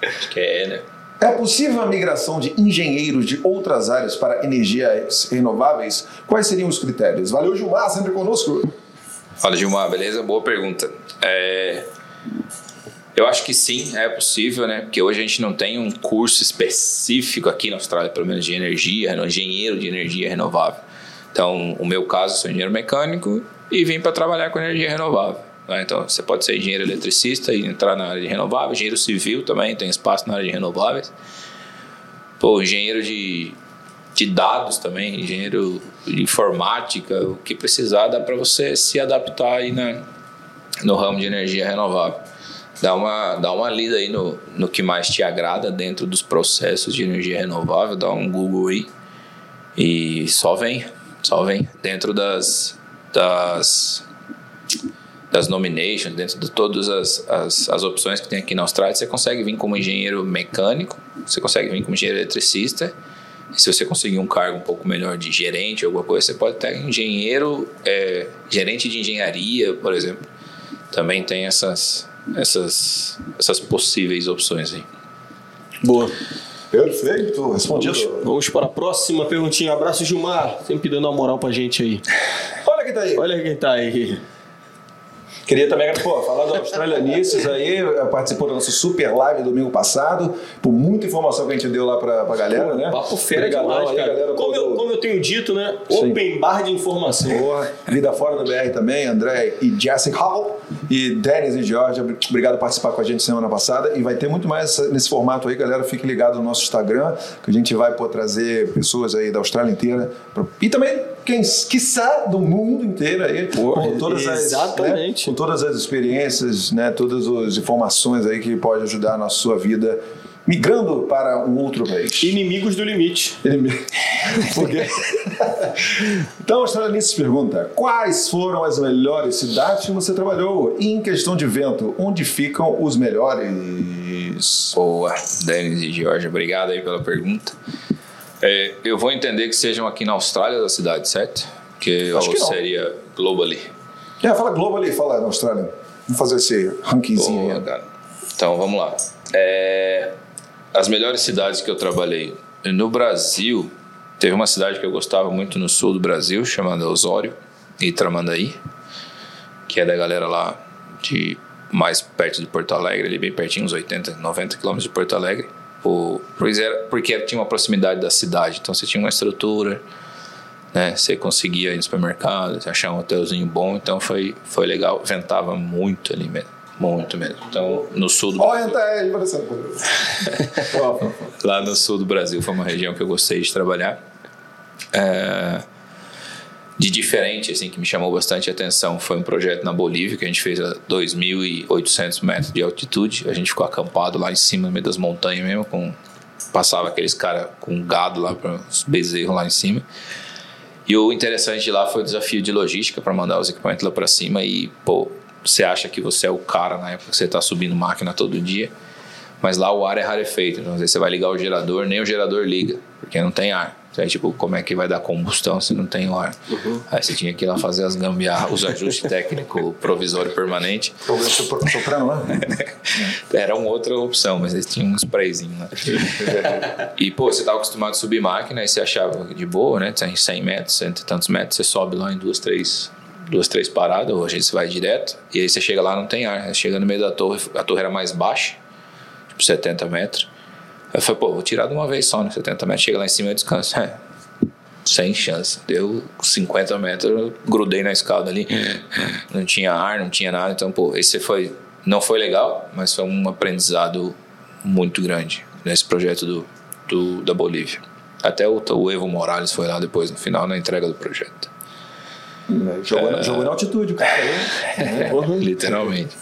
Speaker 4: Acho que é, né?
Speaker 1: É possível a migração de engenheiros de outras áreas para energias renováveis? Quais seriam os critérios? Valeu, Gilmar, sempre conosco.
Speaker 4: Fala, Gilmar, beleza? Boa pergunta. É, Eu acho que sim, é possível, né? Porque hoje a gente não tem um curso específico aqui na Austrália, pelo menos de energia, engenheiro de energia renovável. Então, o meu caso, sou engenheiro mecânico e vim para trabalhar com energia renovável. Né? Então, você pode ser engenheiro eletricista e entrar na área de renovável, engenheiro civil também, tem espaço na área de renováveis. Pô, engenheiro de, de dados também, engenheiro de informática, o que precisar dá para você se adaptar aí na, no ramo de energia renovável dá uma, dá uma lida aí no, no que mais te agrada dentro dos processos de energia renovável, dá um Google aí e só vem, só vem dentro das das das nominations, dentro de todas as, as, as opções que tem aqui na Austrália, você consegue vir como engenheiro mecânico, você consegue vir como engenheiro eletricista, se você conseguir um cargo um pouco melhor de gerente, alguma coisa, você pode ter engenheiro, é, gerente de engenharia, por exemplo. Também tem essas, essas, essas possíveis opções aí.
Speaker 2: Boa.
Speaker 1: Perfeito, respondido.
Speaker 2: Vamos, vamos para a próxima perguntinha. Abraço, Gilmar. Sempre dando uma moral pra gente aí.
Speaker 1: Olha quem tá aí.
Speaker 2: Olha quem tá aí.
Speaker 1: Queria também pô, falar do Australianices aí, participou da nossa super live domingo passado, por muita informação que a gente deu lá pra, pra galera, né?
Speaker 2: Papo fera demais,
Speaker 1: aí,
Speaker 2: cara.
Speaker 1: galera
Speaker 2: Como eu, como eu tenho dito, né?
Speaker 1: Sim.
Speaker 2: Open bar de informação.
Speaker 1: Boa. Vida Fora do BR também, André e Jessica Hall. E Denis e Georgia, obrigado por participar com a gente semana passada. E vai ter muito mais nesse formato aí, galera. Fique ligado no nosso Instagram, que a gente vai pô, trazer pessoas aí da Austrália inteira. pra- E também, quem quiçá, do mundo inteiro aí. com todas as,
Speaker 2: exatamente.
Speaker 1: né, com todas as experiências, né, todas as informações aí que pode ajudar na sua vida. Migrando para um outro país.
Speaker 2: Inimigos do limite.
Speaker 1: Porque... então, a Australianice pergunta: quais foram as melhores cidades que você trabalhou? E em questão de vento, onde ficam os melhores?
Speaker 4: Boa, Denis e Jorge, obrigado aí pela pergunta. É, eu vou entender que sejam aqui na Austrália da cidade, certo? Que,
Speaker 1: Acho que
Speaker 4: seria globally.
Speaker 1: É, fala Globo ali, fala na Austrália. Vamos fazer esse rankingzinho
Speaker 4: Boa,
Speaker 1: aí.
Speaker 4: Então vamos lá. É, as melhores cidades que eu trabalhei no Brasil, teve uma cidade que eu gostava muito no sul do Brasil, chamada Osório e Tramandaí, que é da galera lá de mais perto de Porto Alegre, ali bem pertinho, uns 80, 90 quilômetros de Porto Alegre. Por- pois era, porque tinha uma proximidade da cidade, então você tinha uma estrutura, né? Você conseguia ir no supermercado, achar um hotelzinho bom, então foi, foi legal. Ventava muito ali mesmo, muito mesmo. Então, no sul do
Speaker 1: Olha, tá
Speaker 4: lá no sul do Brasil foi uma região que eu gostei de trabalhar. É, de diferente, assim, que me chamou bastante atenção foi um projeto na Bolívia que a gente fez a 2.800 metros de altitude. A gente ficou acampado lá em cima, no meio das montanhas mesmo, com passava aqueles caras com gado lá para os bezerros lá em cima. E o interessante de lá foi o desafio de logística para mandar os equipamentos lá para cima e, pô, você acha que você é o cara na época que você está subindo máquina todo dia, mas lá o ar é rarefeito. Então, às vezes você vai ligar o gerador, nem o gerador liga, porque não tem ar. Aí, tipo, como é que vai dar combustão se não tem o ar? Aí você tinha que ir lá fazer as gambiarras, os ajustes técnicos provisório permanente.
Speaker 1: Soprano lá?
Speaker 4: Era uma outra opção, mas eles tinham um sprayzinho lá. e, pô, você tava acostumado a subir máquina, aí você achava de boa, né? Tem 100 metros, cento e tantos metros, você sobe lá em duas, três, duas, três paradas, ou a gente vai direto, e aí você chega lá não tem ar. Chega no meio da torre, a torre era mais baixa, tipo 70 metros. Eu falei, pô, vou tirar de uma vez só, né? 70 metros, chega lá em cima e descanso. É, sem chance. Deu 50 metros, eu grudei na escada ali. Não tinha ar, não tinha nada. Então, pô, esse foi. Não foi legal, mas foi um aprendizado muito grande nesse projeto do, do da Bolívia. Até o, o Evo Morales foi lá depois, no final, na entrega do projeto.
Speaker 1: Jogou, na- jogou na altitude, cara. aí.
Speaker 4: Literalmente.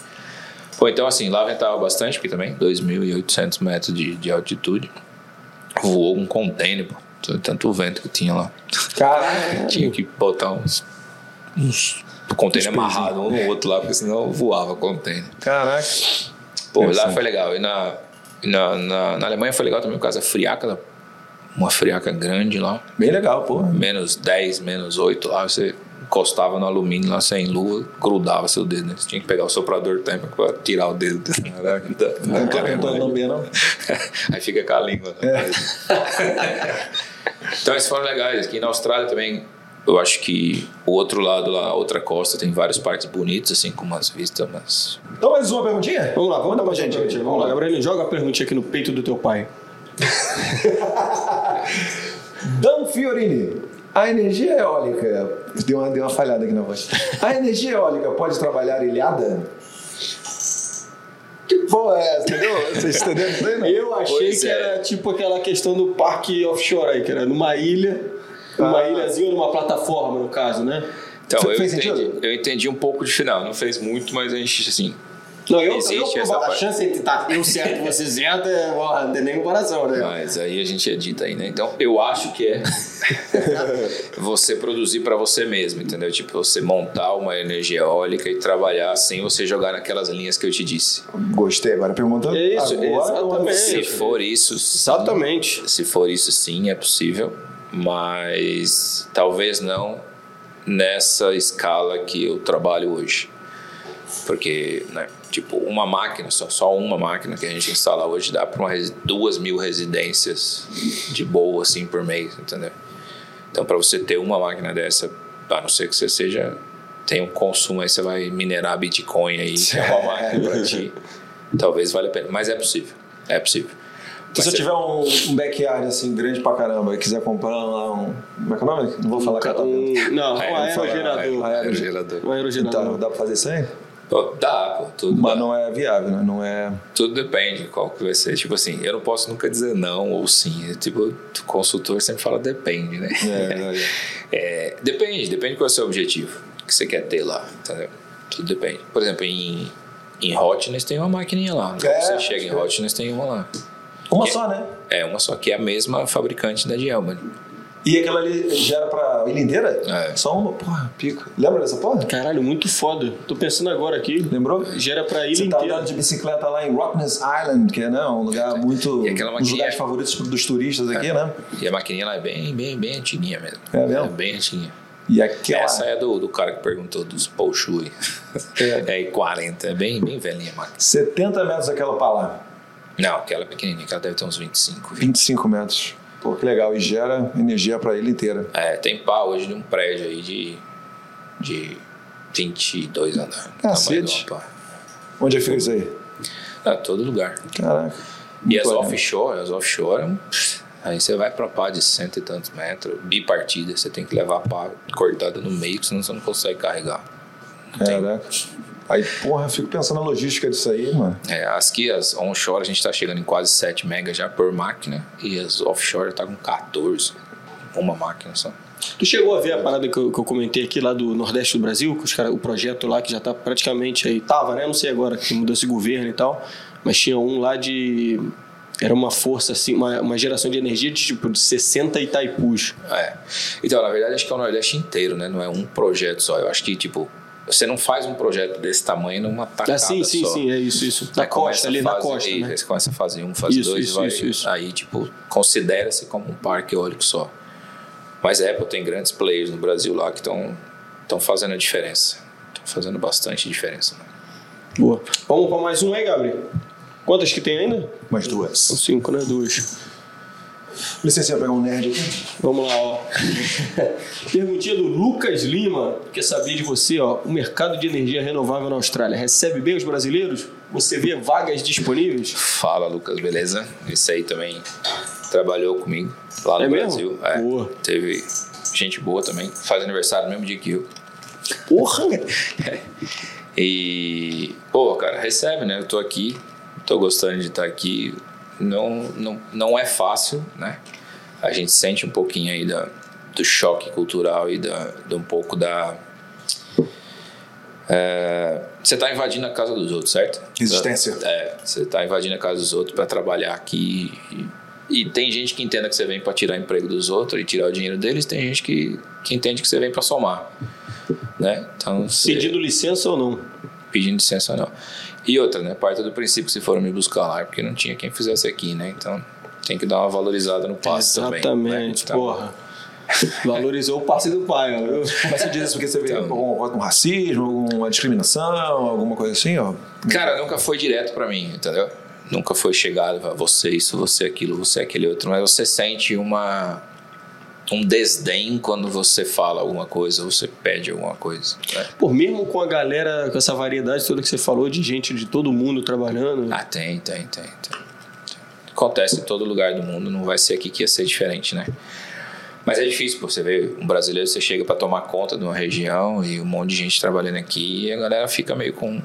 Speaker 4: Pô, então assim, lá ventava bastante, porque também 2.800 metros de, de altitude. Voou um container, pô. Tanto vento que tinha lá.
Speaker 1: Caraca.
Speaker 4: Tinha que botar uns. uns container amarrado um no outro lá, porque senão voava o container.
Speaker 1: Caraca.
Speaker 4: Pô, lá foi legal. E na, na, na, na Alemanha foi legal também por causa da friaca, uma friaca grande lá.
Speaker 1: Bem legal, pô.
Speaker 4: Menos 10, menos 8 lá, você encostava no alumínio lá sem lua, grudava seu dedo, né? Você tinha que pegar o soprador térmico pra tirar o dedo. Caraca, da- da
Speaker 1: Não
Speaker 4: cara,
Speaker 1: tentando
Speaker 4: né?
Speaker 1: lamber, não.
Speaker 4: Aí fica com a língua. então esses foram legais. Aqui na Austrália também eu acho que o outro lado lá, a outra costa, tem vários parques bonitos, assim, com umas vistas, mas.
Speaker 1: Então, mais uma perguntinha?
Speaker 2: Vamos lá, vamos dar
Speaker 1: pra gente.
Speaker 2: Vamos lá, Gabriel, joga a perguntinha aqui no peito do teu pai.
Speaker 1: Dan Fiorini. A energia eólica. Deu uma, deu uma falhada aqui na voz. A energia eólica pode trabalhar ilhada? Que porra é essa, entendeu? Vocês entenderam isso aí, não?
Speaker 2: Eu achei
Speaker 4: Pois
Speaker 2: que
Speaker 4: é.
Speaker 2: era tipo aquela questão do parque offshore aí, que era numa ilha, numa
Speaker 1: Ah.
Speaker 2: ilhazinha, numa plataforma, no caso, né?
Speaker 4: Então, eu entendi,
Speaker 1: sentido?
Speaker 4: eu entendi um pouco de final. Não fez muito, mas a gente, assim.
Speaker 2: Não, eu,
Speaker 4: Existe
Speaker 2: eu
Speaker 4: essa
Speaker 2: a chance entre tá, eu certo e você certo, é, ó, não tem nem comparação, né?
Speaker 4: Mas aí a gente edita aí, né? Então, eu acho que é você produzir para você mesmo, entendeu? Tipo, você montar uma energia eólica e trabalhar sem você jogar naquelas linhas que eu te disse.
Speaker 1: Gostei, agora pergunta.
Speaker 2: É isso,
Speaker 1: agora,
Speaker 2: exatamente.
Speaker 4: Se for isso, sim.
Speaker 2: Exatamente.
Speaker 4: Se for isso, sim, é possível, mas talvez não nessa escala que eu trabalho hoje. Porque, né, tipo, uma máquina, só, só uma máquina que a gente instala hoje dá para duas mil residências de boa, assim, por mês, entendeu? Então, para você ter uma máquina dessa, a não ser que você seja, tem um consumo aí, você vai minerar Bitcoin aí, que é uma máquina para ti, talvez valha a pena. Mas é possível, é possível.
Speaker 1: Se eu tiver um, um backyard assim, grande pra caramba, e quiser comprar lá um. Como é que é o nome? Não vou falar catavento.
Speaker 2: Um, não, um
Speaker 4: Aí eu vou falar,
Speaker 2: aerogerador.
Speaker 4: é, aerogerador.
Speaker 2: Um aerogerador.
Speaker 1: Então, dá pra fazer isso aí?
Speaker 4: Dá, pô, tudo,
Speaker 1: Mas
Speaker 4: dá.
Speaker 1: não é viável, né? Não é.
Speaker 4: tudo depende qual que vai ser. Tipo assim, eu não posso nunca dizer não ou sim. Tipo, o consultor sempre fala depende, né?
Speaker 1: É,
Speaker 4: É, depende, depende qual é o seu objetivo que você quer ter lá, entendeu? Tudo depende. Por exemplo, em, em Hotness tem uma maquininha lá.
Speaker 1: É,
Speaker 4: você chega em
Speaker 1: é.
Speaker 4: Hotness tem uma lá.
Speaker 1: Uma só, né?
Speaker 4: É, uma só, que é a mesma fabricante da de Elman.
Speaker 1: E aquela ali gera pra ilha inteira?
Speaker 4: É.
Speaker 1: Só uma, porra, pica. Lembra dessa porra?
Speaker 2: Caralho, muito foda. Tô pensando agora aqui.
Speaker 1: Lembrou?
Speaker 2: Gera pra ilha
Speaker 1: Você tá andando de bicicleta lá em Rottnest Island, que é né, um lugar muito.
Speaker 4: E aquela
Speaker 1: um dos
Speaker 4: maquininha-
Speaker 1: lugares favoritos dos turistas aqui, né?
Speaker 4: E a maquininha lá é bem, bem, bem antiguinha mesmo.
Speaker 1: É mesmo?
Speaker 4: bem antiguinha.
Speaker 1: E aquela.
Speaker 4: Essa é do, do cara que perguntou dos Bolshui.
Speaker 1: É.
Speaker 4: É, 40, é bem, bem velhinha a máquina.
Speaker 1: 70 metros aquela pra lá.
Speaker 4: Não, aquela é pequenininha, aquela deve ter uns 25.
Speaker 1: 25 metros. Pô, que legal. E gera energia pra ilha inteira.
Speaker 4: É, tem pá hoje de um prédio aí de, de 22 andares.
Speaker 1: Cacete. Onde é que fica isso aí?
Speaker 4: É, todo lugar.
Speaker 1: Caraca.
Speaker 4: E as offshore, as offshore, aí você vai pra pá de cento e tantos metros, bipartida, você tem que levar a pá cortada no meio, senão você não consegue carregar.
Speaker 1: Caraca. Aí, porra, eu fico pensando na logística disso aí, mano.
Speaker 4: É, as que as onshore a gente tá chegando em quase 7 megas já por máquina, e as offshore tá com 14, uma máquina só.
Speaker 2: Tu chegou a ver a parada que eu, que eu comentei aqui lá do Nordeste do Brasil, que os cara, o projeto lá que já tá praticamente aí. Tava, né? Não sei agora, que mudou esse governo e tal. Mas tinha um lá de. Era uma força, assim, uma, uma geração de energia de tipo de 60 Itaipus.
Speaker 4: É. Então, na verdade, acho que é o Nordeste inteiro, né? Não é um projeto só. Eu acho que, tipo, você não faz um projeto desse tamanho numa tacada
Speaker 2: Ah, sim, sim,
Speaker 4: só.
Speaker 2: sim, é isso, isso. Na
Speaker 4: começa
Speaker 2: costa,
Speaker 4: a
Speaker 2: ali na costa, né?
Speaker 4: Aí você começa a fazer um, fase
Speaker 2: Isso,
Speaker 4: dois,
Speaker 2: isso,
Speaker 4: vai,
Speaker 2: isso, isso.
Speaker 4: aí tipo considera-se como um parque eólico só. Mas a Apple tem grandes players no Brasil lá que estão estão fazendo a diferença, estão fazendo bastante diferença. Né?
Speaker 2: Boa. Vamos para mais um aí, Gabriel? Quantas que tem ainda?
Speaker 1: Mais
Speaker 2: São
Speaker 1: duas.
Speaker 2: cinco, né? Duas.
Speaker 1: Licença, eu pegar um nerd aqui.
Speaker 2: Vamos lá, ó. Perguntinha do Lucas Lima. Quer saber de você, ó. O mercado de energia renovável na Austrália recebe bem os brasileiros? Você vê vagas disponíveis?
Speaker 4: Fala, Lucas, beleza? Esse aí também trabalhou comigo lá no
Speaker 2: É mesmo?
Speaker 4: Brasil. É,
Speaker 2: Boa.
Speaker 4: Teve gente boa também. Faz aniversário no mesmo dia que eu.
Speaker 2: Porra!
Speaker 4: E, pô, cara, recebe, né? Eu tô aqui, tô gostando de estar aqui. Não, não, não é fácil, né? A gente sente um pouquinho aí da, do choque cultural e da, de um pouco da. É, você tá invadindo a casa dos outros, certo?
Speaker 1: Resistência.
Speaker 4: É, você tá invadindo a casa dos outros para trabalhar aqui. E, e tem gente que entenda que você vem para tirar emprego dos outros e tirar o dinheiro deles, tem gente que, que entende que você vem para somar. Né? Então, você-
Speaker 2: Pedindo licença ou não?
Speaker 4: pedindo licença não. E outra, né? Parte do princípio que se foram me buscar lá, porque não tinha quem fizesse aqui, né? Então tem que dar uma valorizada no passe também.
Speaker 2: Exatamente,
Speaker 4: né?
Speaker 2: Porra. Valorizou o passe do pai, ó. viu?
Speaker 1: Mas você diz isso porque você vê
Speaker 4: Então.
Speaker 1: algum, algum racismo, alguma discriminação, alguma coisa assim, ó.
Speaker 4: Cara, nunca foi direto pra mim, entendeu? Nunca foi chegado, você isso, você aquilo, você aquele outro. Mas você sente uma um desdém quando você fala alguma coisa ou você pede alguma coisa. Né?
Speaker 2: Pô, mesmo com a galera, com essa variedade toda que você falou, de gente de todo mundo trabalhando.
Speaker 4: Ah, tem, tem, tem, tem. Acontece em todo lugar do mundo, não vai ser aqui que ia ser diferente, né? Mas é difícil, pô, você vê um brasileiro, você chega para tomar conta de uma região e um monte de gente trabalhando aqui e a galera fica meio com,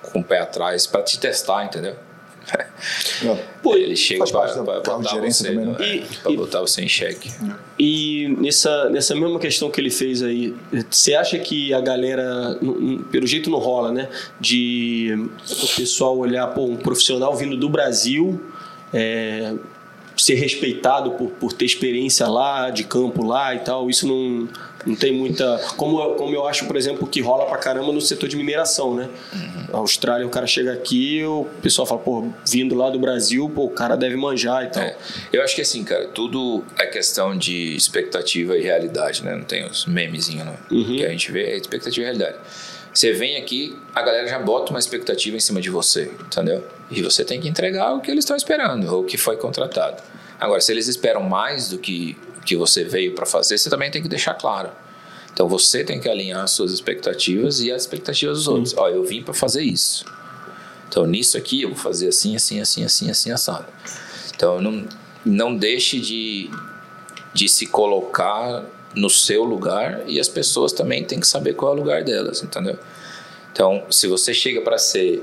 Speaker 4: com o pé atrás para te testar, entendeu? Pô, ele chega para botar, você, também, né? e, pra e, botar você em xeque.
Speaker 2: E nessa, nessa mesma questão que ele fez aí, você acha que a galera, pelo jeito não rola, né? De o pessoal olhar, pô, um profissional vindo do Brasil. É, ser respeitado por, por ter experiência lá, de campo lá e tal, isso não, não tem muita. Como, como eu acho, por exemplo, que rola pra caramba no setor de mineração, né? Uhum. A Austrália, o cara chega aqui, o pessoal fala, pô, vindo lá do Brasil, pô, o cara deve manjar e tal. É.
Speaker 4: Eu acho que assim, cara, tudo é questão de expectativa e realidade, né? Não tem os memezinhos né? uhum. que a gente vê, é expectativa e realidade. Você vem aqui, a galera já bota uma expectativa em cima de você, entendeu? E você tem que entregar o que eles estão esperando, ou o que foi contratado. Agora, se eles esperam mais do que que você veio para fazer, você também tem que deixar claro. Então você tem que alinhar as suas expectativas e as expectativas dos outros. Ó, eu vim para fazer isso. Então nisso aqui eu vou fazer assim, assim, assim, assim, assim, assado. Então não, não deixe de, de se colocar no seu lugar e as pessoas também têm que saber qual é o lugar delas, entendeu? Então, se você chega para ser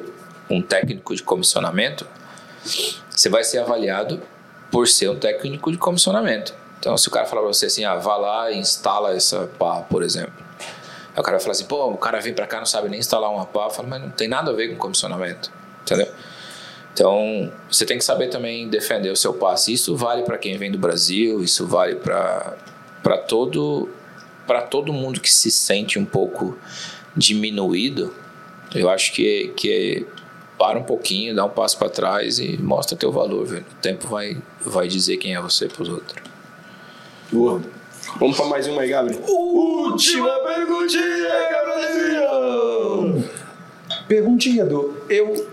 Speaker 4: um técnico de comissionamento, você vai ser avaliado por ser um técnico de comissionamento. Então, se o cara falar para você assim, ah, vá lá e instala essa pá, por exemplo. Aí o cara vai falar assim, pô, o cara vem para cá não sabe nem instalar uma pá. Eu falo, mas não tem nada a ver com comissionamento, entendeu? Então, você tem que saber também defender o seu passe. Isso vale para quem vem do Brasil, isso vale para todo para todo mundo que se sente um pouco diminuído. Eu acho que que para um pouquinho, dá um passo para trás e mostra teu valor, velho. O tempo vai, vai dizer quem é você para os outros.
Speaker 2: Boa. Vamos para mais uma aí, Gabriel. Última perguntinha, Gabrielzinho!
Speaker 1: Perguntinha do Eu.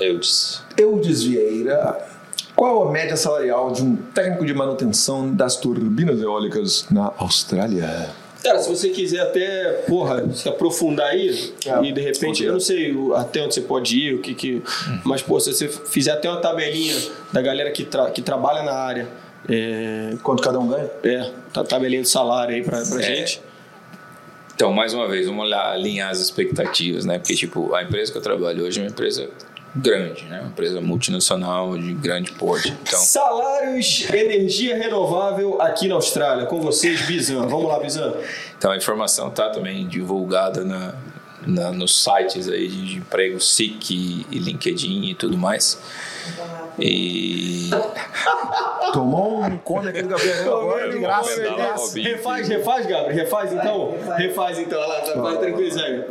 Speaker 4: Eudes.
Speaker 1: Eudes Vieira. Qual a média salarial de um técnico de manutenção das turbinas eólicas na Austrália?
Speaker 2: Cara, se você quiser até, porra, se aprofundar aí, é, e de repente, eu não sei até onde você pode ir, o que que. Hum. Mas, pô, se você fizer até uma tabelinha da galera que, tra que trabalha na área. É,
Speaker 1: Quanto cada um ganha?
Speaker 2: É, tá tabelinha de salário aí pra, pra é. gente.
Speaker 4: Então, mais uma vez, vamos olhar, alinhar as expectativas, né? Porque, tipo, a empresa que eu trabalho hoje é uma empresa grande, né? Uma empresa multinacional de grande porte. Então...
Speaker 2: Salários, energia renovável aqui na Austrália. Com vocês, Bizan. Vamos lá, Bizan.
Speaker 4: Então a informação está também divulgada na, na, nos sites aí de emprego, SIC e LinkedIn e tudo mais. E.
Speaker 1: Tomou um cone aqui do Gabriel agora de graça.
Speaker 2: Refaz, refaz, Gabriel. Refaz então. Refaz então. Olha lá, tá tranquilo aí.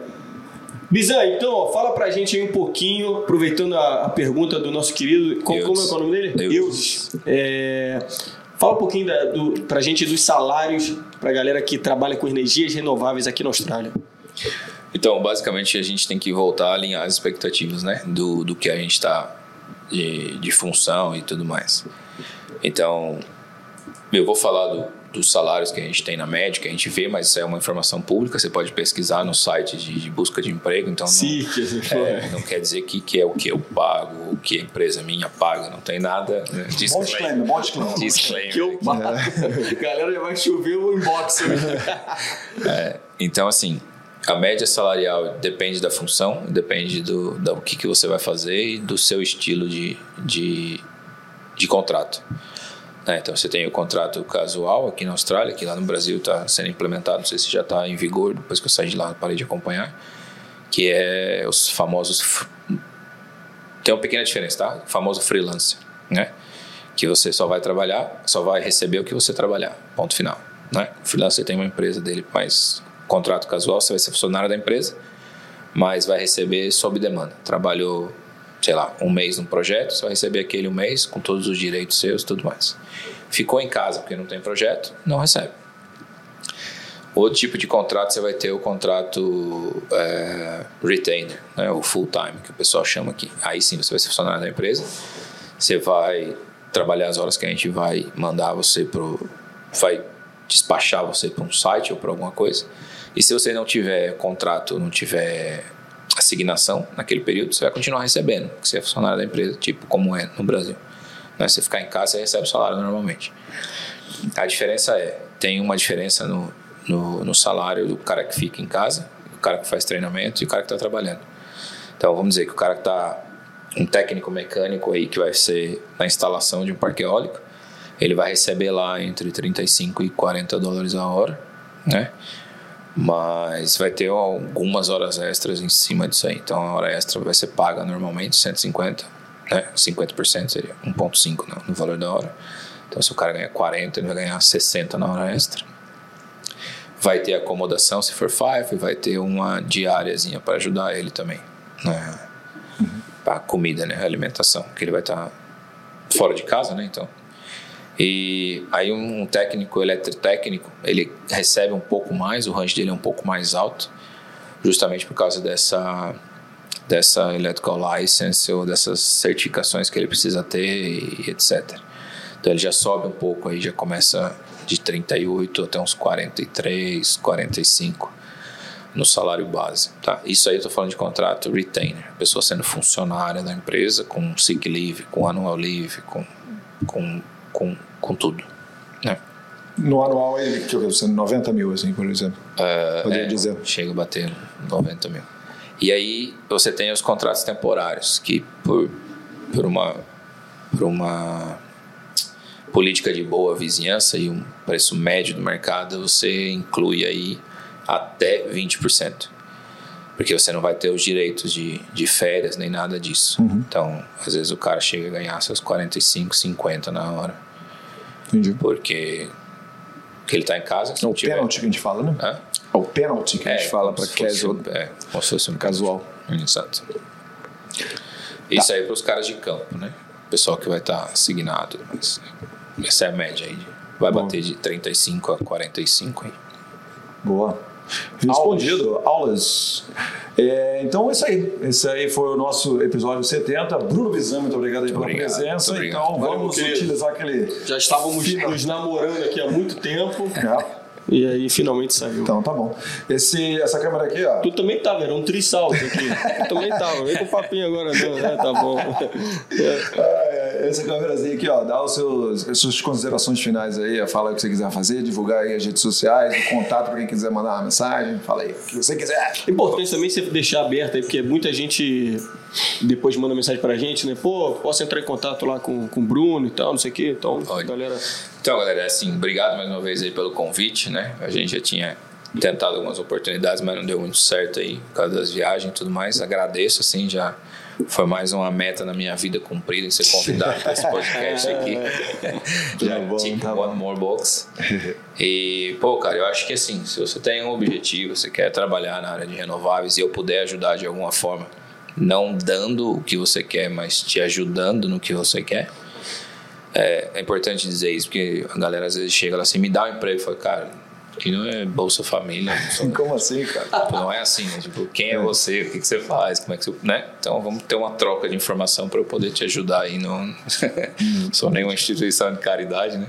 Speaker 2: Bizan, então, ó, fala pra gente aí um pouquinho, aproveitando a, a pergunta do nosso querido. Como, como é, é o nome dele? Eudes. É, fala um pouquinho da, do, pra gente dos salários pra galera que trabalha com energias renováveis aqui na Austrália.
Speaker 4: Então, basicamente, a gente tem que voltar a alinhar as expectativas, né? Do, do que a gente está de, de função e tudo mais. Então, eu vou falar do, dos salários que a gente tem na média, que a gente vê, mas isso é uma informação pública, você pode pesquisar no site de, de busca de emprego, então
Speaker 2: Sim,
Speaker 4: não, é, não quer dizer que, que é o que eu pago, o que a empresa minha paga, não tem nada.
Speaker 1: Né? Disclaimer, bom disclaimer.
Speaker 4: disclaimer.
Speaker 2: Que eu pago. É. Galera já vai chover o inbox.
Speaker 4: é, então, assim, a média salarial depende da função, depende do, do que, que você vai fazer e do seu estilo de, de, de contrato. Né? Então você tem o contrato casual aqui na Austrália, que lá no Brasil está sendo implementado, não sei se já está em vigor, depois que eu saí de lá parei de acompanhar, que é os famosos. Tem uma pequena diferença, tá? O famoso freelancer, né? Que você só vai trabalhar, só vai receber o que você trabalhar, ponto final. Né? O freelancer tem uma empresa dele, mas contrato casual, você vai ser funcionário da empresa, mas vai receber sob demanda. Trabalhou sei lá, um mês num projeto, você vai receber aquele um mês com todos os direitos seus e tudo mais. Ficou em casa porque não tem projeto, não recebe. Outro tipo de contrato você vai ter o contrato é, retainer, né, o full time, que o pessoal chama aqui. Aí sim você vai ser funcionário da empresa, você vai trabalhar as horas que a gente vai mandar você pro. vai despachar você para um site ou para alguma coisa. E se você não tiver contrato, não tiver assignação naquele período, você vai continuar recebendo, porque você é funcionário da empresa, tipo como é no Brasil. Né? Você ficar em casa, você recebe o salário normalmente. A diferença é, tem uma diferença no, no, no salário do cara que fica em casa, do cara que faz treinamento e o cara que está trabalhando. Então, vamos dizer que o cara que está um técnico mecânico aí que vai ser na instalação de um parque eólico, ele vai receber lá entre 35 e 40 dólares a hora, né? Mas vai ter algumas horas extras em cima disso aí. Então a hora extra vai ser paga normalmente 150, né? 50% seria 1.5 no, no valor da hora. Então se o cara ganha 40, ele vai ganhar 60 na hora extra. Vai ter acomodação se for five, vai ter uma diáriazinha para ajudar ele também, né? Para comida, né? Alimentação, que ele vai estar tá fora de casa, né? Então e aí um técnico eletrotécnico, ele recebe um pouco mais, o range dele é um pouco mais alto, justamente por causa dessa dessa electrical license ou dessas certificações que ele precisa ter e etc. Então ele já sobe um pouco aí, já começa de 38 até uns 43, 45 no salário base, tá? Isso aí eu tô falando de contrato retainer, pessoa sendo funcionária da empresa com sick leave, com annual leave, com com com, com tudo. Né?
Speaker 1: No anual ele que eu 90 mil, assim, por exemplo.
Speaker 4: Uh, Poderia é, dizer. Chega a bater 90 mil. E aí você tem os contratos temporários, que por, por, uma, por uma política de boa vizinhança e um preço médio do mercado, você inclui aí até 20%. Porque você não vai ter os direitos de, de férias nem nada disso. Uhum. Então, às vezes o cara chega a ganhar seus 45, 50 na hora.
Speaker 1: Entendi.
Speaker 4: Porque, porque ele está em casa.
Speaker 1: É o tiver... pênalti que a gente fala, né?
Speaker 4: Hã?
Speaker 1: É o pênalti que a gente é, fala para
Speaker 4: casual. É, como se fosse um
Speaker 1: casual.
Speaker 4: Exato. Isso tá. aí para os caras de campo, né? O pessoal que vai estar tá assignado. Mas essa é a média aí. Vai Bom. bater de 35 a 45 aí.
Speaker 1: Boa. Respondido. Aulas. É, então é isso aí. Esse aí foi o nosso episódio 70. Bruno Bizan, muito obrigado aí pela obrigado, presença. Então vamos utilizar aquele.
Speaker 2: Já estávamos nos namorando aqui há muito tempo. É. E aí finalmente saiu.
Speaker 1: Então tá bom. Esse, essa câmera aqui, ó.
Speaker 2: Tu também tava, era um trissalto aqui. tu também tava, vem com papinho agora não, né? Tá bom.
Speaker 1: É. Essa câmerazinha aqui, ó, dá os seus, as suas considerações finais aí, fala o que você quiser fazer, divulgar aí as redes sociais, o contato para quem quiser mandar uma mensagem, fala aí o que você quiser.
Speaker 2: Importante também você deixar aberto aí, porque muita gente depois manda mensagem pra gente, né? Pô, posso entrar em contato lá com, com o Bruno e tal, não sei o quê. Então, Pode. galera.
Speaker 4: Então, galera, assim, obrigado mais uma vez aí pelo convite, né? A gente já tinha tentado algumas oportunidades, mas não deu muito certo aí por causa das viagens e tudo mais. Agradeço, assim, já foi mais uma meta na minha vida cumprida em ser convidado para esse podcast aqui. já bom, tá one bom. more box. E, pô, cara, eu acho que assim, se você tem um objetivo, você quer trabalhar na área de renováveis e eu puder ajudar de alguma forma, não dando o que você quer, mas te ajudando no que você quer. É, é importante dizer isso, porque a galera às vezes chega lá assim, me dá um emprego, eu falo, cara, que não é Bolsa Família.
Speaker 1: Como assim, cara?
Speaker 4: Não é assim, né? Tipo, quem é, é, você? O que, que você faz? Como é que você, né? Então vamos ter uma troca de informação para eu poder te ajudar aí. Não sou nenhuma instituição de caridade, né?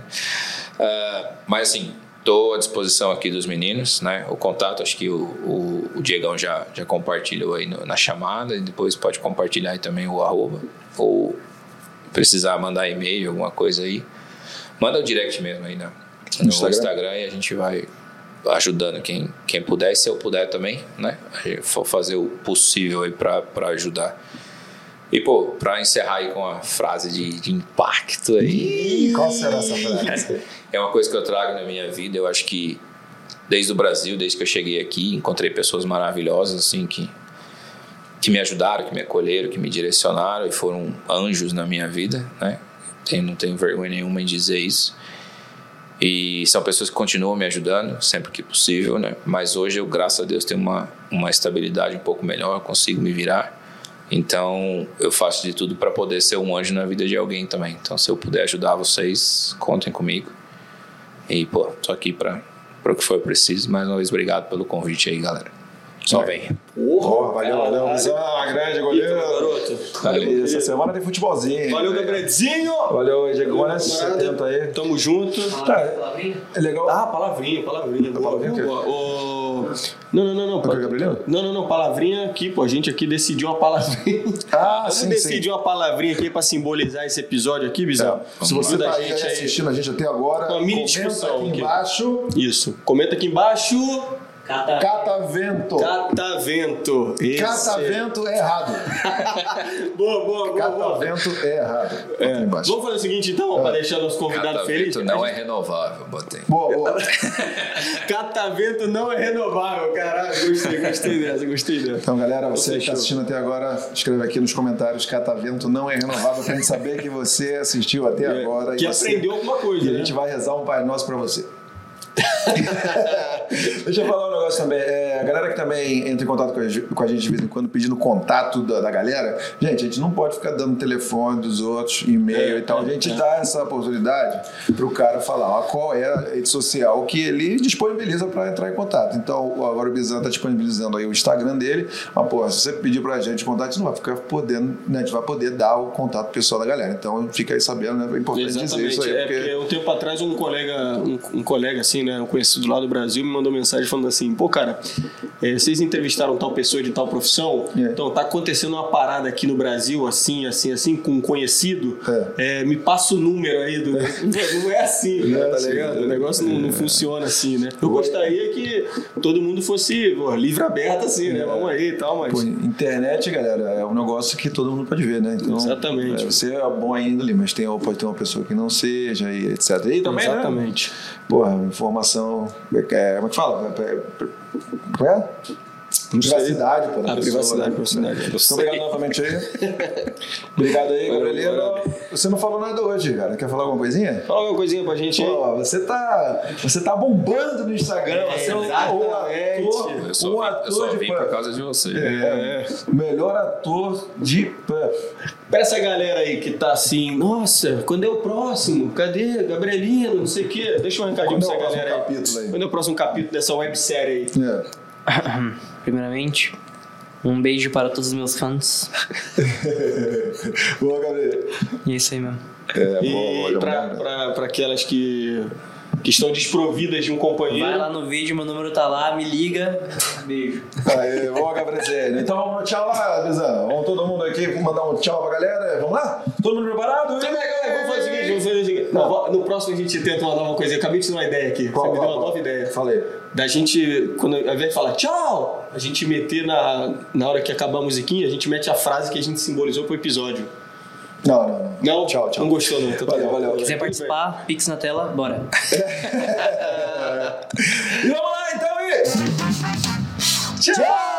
Speaker 4: Uh, mas assim, Estou à disposição aqui dos meninos, né? O contato, acho que o, o, o Diegão já, já compartilhou aí no, na chamada, e depois pode compartilhar aí também o arroba. Ou precisar mandar e-mail, alguma coisa aí. Manda o direct mesmo aí né? no Instagram. Instagram e a gente vai ajudando quem, quem puder, e se eu puder também, né? For fazer o possível aí para ajudar. E, pô, pra encerrar aí com a frase de, de impacto aí.
Speaker 1: Qual será essa frase?
Speaker 4: É uma coisa que eu trago na minha vida. Eu acho que desde o Brasil, desde que eu cheguei aqui, encontrei pessoas maravilhosas, assim, que, que me ajudaram, que me acolheram, que me direcionaram e foram anjos na minha vida, né? Não tenho vergonha nenhuma em dizer isso. E são pessoas que continuam me ajudando sempre que possível, né? Mas hoje eu, graças a Deus, tenho uma, uma estabilidade um pouco melhor, consigo me virar. Então, eu faço de tudo para poder ser um anjo na vida de alguém também. Então, se eu puder ajudar vocês, contem comigo. E, pô, tô aqui para o que for preciso. Mais uma vez, obrigado pelo convite aí, galera. Só vem.
Speaker 1: Porra, valeu, valeu. Visão, grande goleiro. Valeu. Essa semana tem futebolzinho.
Speaker 2: Valeu, Gabrielzinho!
Speaker 1: Valeu, Diego. Olha,
Speaker 2: Camarada,
Speaker 1: 70 aí.
Speaker 2: Tamo junto.
Speaker 1: Tá, é legal.
Speaker 2: Ah, palavrinha, palavrinha. Boa,
Speaker 1: palavrinha o
Speaker 2: boa. Ô, Não, não, não, não.
Speaker 1: Gabrielino?
Speaker 2: Não, não, não. Palavrinha aqui, pô. A gente aqui decidiu uma palavrinha.
Speaker 1: Ah,
Speaker 2: Vamos
Speaker 1: sim,
Speaker 2: decidir
Speaker 1: sim.
Speaker 2: uma palavrinha aqui pra simbolizar esse episódio aqui, Bizão.
Speaker 1: Se você tá aí assistindo a gente até agora,
Speaker 2: Uma mini
Speaker 1: comenta
Speaker 2: discussão
Speaker 1: aqui
Speaker 2: aqui.
Speaker 1: embaixo.
Speaker 2: Isso. Comenta aqui embaixo.
Speaker 5: Cata.
Speaker 1: Catavento.
Speaker 2: Catavento. Esse.
Speaker 1: Catavento é errado.
Speaker 2: Boa, boa, boa. boa.
Speaker 1: Catavento é errado. Embaixo.
Speaker 2: Vamos fazer o seguinte então, pra deixar nosso convidado feliz.
Speaker 4: Catavento não é renovável, botei.
Speaker 1: Boa, boa.
Speaker 2: Catavento não é renovável, caralho. Gostei, gostei dessa, gostei dessa.
Speaker 1: Então, galera, você que está assistindo até agora, escreve aqui nos comentários: Catavento não é renovável pra gente saber que você assistiu até agora.
Speaker 2: É, que
Speaker 1: e você-
Speaker 2: aprendeu alguma coisa,
Speaker 1: E a
Speaker 2: né?
Speaker 1: gente vai rezar um Pai Nosso pra você. Deixa eu falar um negócio também. É, a galera que também entra em contato com a, gente- com a gente de vez em quando, pedindo contato da, da galera, gente, a gente não pode ficar dando telefone dos outros, e-mail
Speaker 2: É,
Speaker 1: e tal. A gente dá essa oportunidade pro cara falar ó, qual é a rede social que ele disponibiliza para entrar em contato. Então, agora o Bizan tá disponibilizando aí o Instagram dele. Mas, pô, se você pedir pra gente contato, a gente não vai ficar podendo, né? A gente vai poder dar o contato pessoal da galera. Então, fica aí sabendo, né? É importante dizer
Speaker 2: Exatamente.
Speaker 1: isso aí.
Speaker 2: é porque um tempo atrás um colega, um, um colega assim, né, um conhecido lá do Brasil, me mandou mensagem falando assim: pô, cara, é, vocês entrevistaram tal pessoa de tal profissão,
Speaker 1: É.
Speaker 2: então tá acontecendo uma parada aqui no Brasil, assim, assim, assim, com um conhecido, é, me passa o número aí do. não é assim, né,
Speaker 1: é
Speaker 2: tá
Speaker 1: assim,
Speaker 2: ligado?
Speaker 1: é.
Speaker 2: O negócio não, não funciona assim, né? Eu gostaria que todo mundo fosse pô, livre aberto assim, né? Vamos aí e tal, mas.
Speaker 1: Pô, internet, galera, é um negócio que todo mundo pode ver, né? Então,
Speaker 2: Exatamente.
Speaker 1: é, você é bom ainda ali, mas tem, pode ter uma pessoa que não seja e etc. E também, né? Porra, informação. É, como é que fala? É, é, é? Privacidade, pô, da
Speaker 2: A
Speaker 1: pessoa,
Speaker 2: privacidade,
Speaker 1: né?
Speaker 2: privacidade.
Speaker 1: Muito obrigado novamente aí. obrigado aí, Gabrielino. Você não falou nada hoje, cara. Quer falar alguma coisinha?
Speaker 2: Fala uma coisinha pra gente aí.
Speaker 1: Você tá, você tá bombando no Instagram. Você é um, ator,
Speaker 4: Eu só
Speaker 1: um ator
Speaker 4: eu só
Speaker 1: de
Speaker 4: vim por causa de você.
Speaker 1: É, melhor ator de pub.
Speaker 2: Pra essa galera aí que tá assim, nossa, quando é o próximo? Cadê? Gabrielino, não sei o quê. Deixa um recadinho
Speaker 1: Quando é
Speaker 2: pra essa
Speaker 1: próximo
Speaker 2: galera aí.
Speaker 1: aí?
Speaker 2: Quando é o próximo capítulo dessa websérie aí?
Speaker 1: É.
Speaker 5: Primeiramente, um beijo para todos os meus fãs.
Speaker 1: Boa, Gabriel.
Speaker 5: E é isso aí mesmo.
Speaker 1: É,
Speaker 2: E
Speaker 1: boa,
Speaker 2: pra, pra aquelas que, que estão desprovidas de um companheiro.
Speaker 5: Vai lá no vídeo, meu número tá lá, me liga. Beijo.
Speaker 1: Aê, boa, Gabriel. Então vamos no tchau lá, Bizão. Vamos todo mundo aqui mandar um tchau pra galera. Vamos lá? Todo mundo preparado?
Speaker 2: Galera, Vamos fazer Não, no próximo a gente tenta uma nova coisa. Eu acabei de ter uma ideia aqui.
Speaker 1: Qual,
Speaker 2: Você me
Speaker 1: qual,
Speaker 2: deu uma
Speaker 1: qual?
Speaker 2: nova ideia.
Speaker 1: Falei.
Speaker 2: Da gente, quando, ao invés de falar tchau, a gente meter na, na hora que acabar a musiquinha, a gente mete a frase que a gente simbolizou pro episódio.
Speaker 1: Não, não, não.
Speaker 2: Não?
Speaker 1: Tchau, tchau.
Speaker 2: Não gostou, não. Então tá
Speaker 1: Valeu, valeu.
Speaker 5: Quiser participar, pix na tela, bora.
Speaker 1: E vamos lá, então, e... Tchau!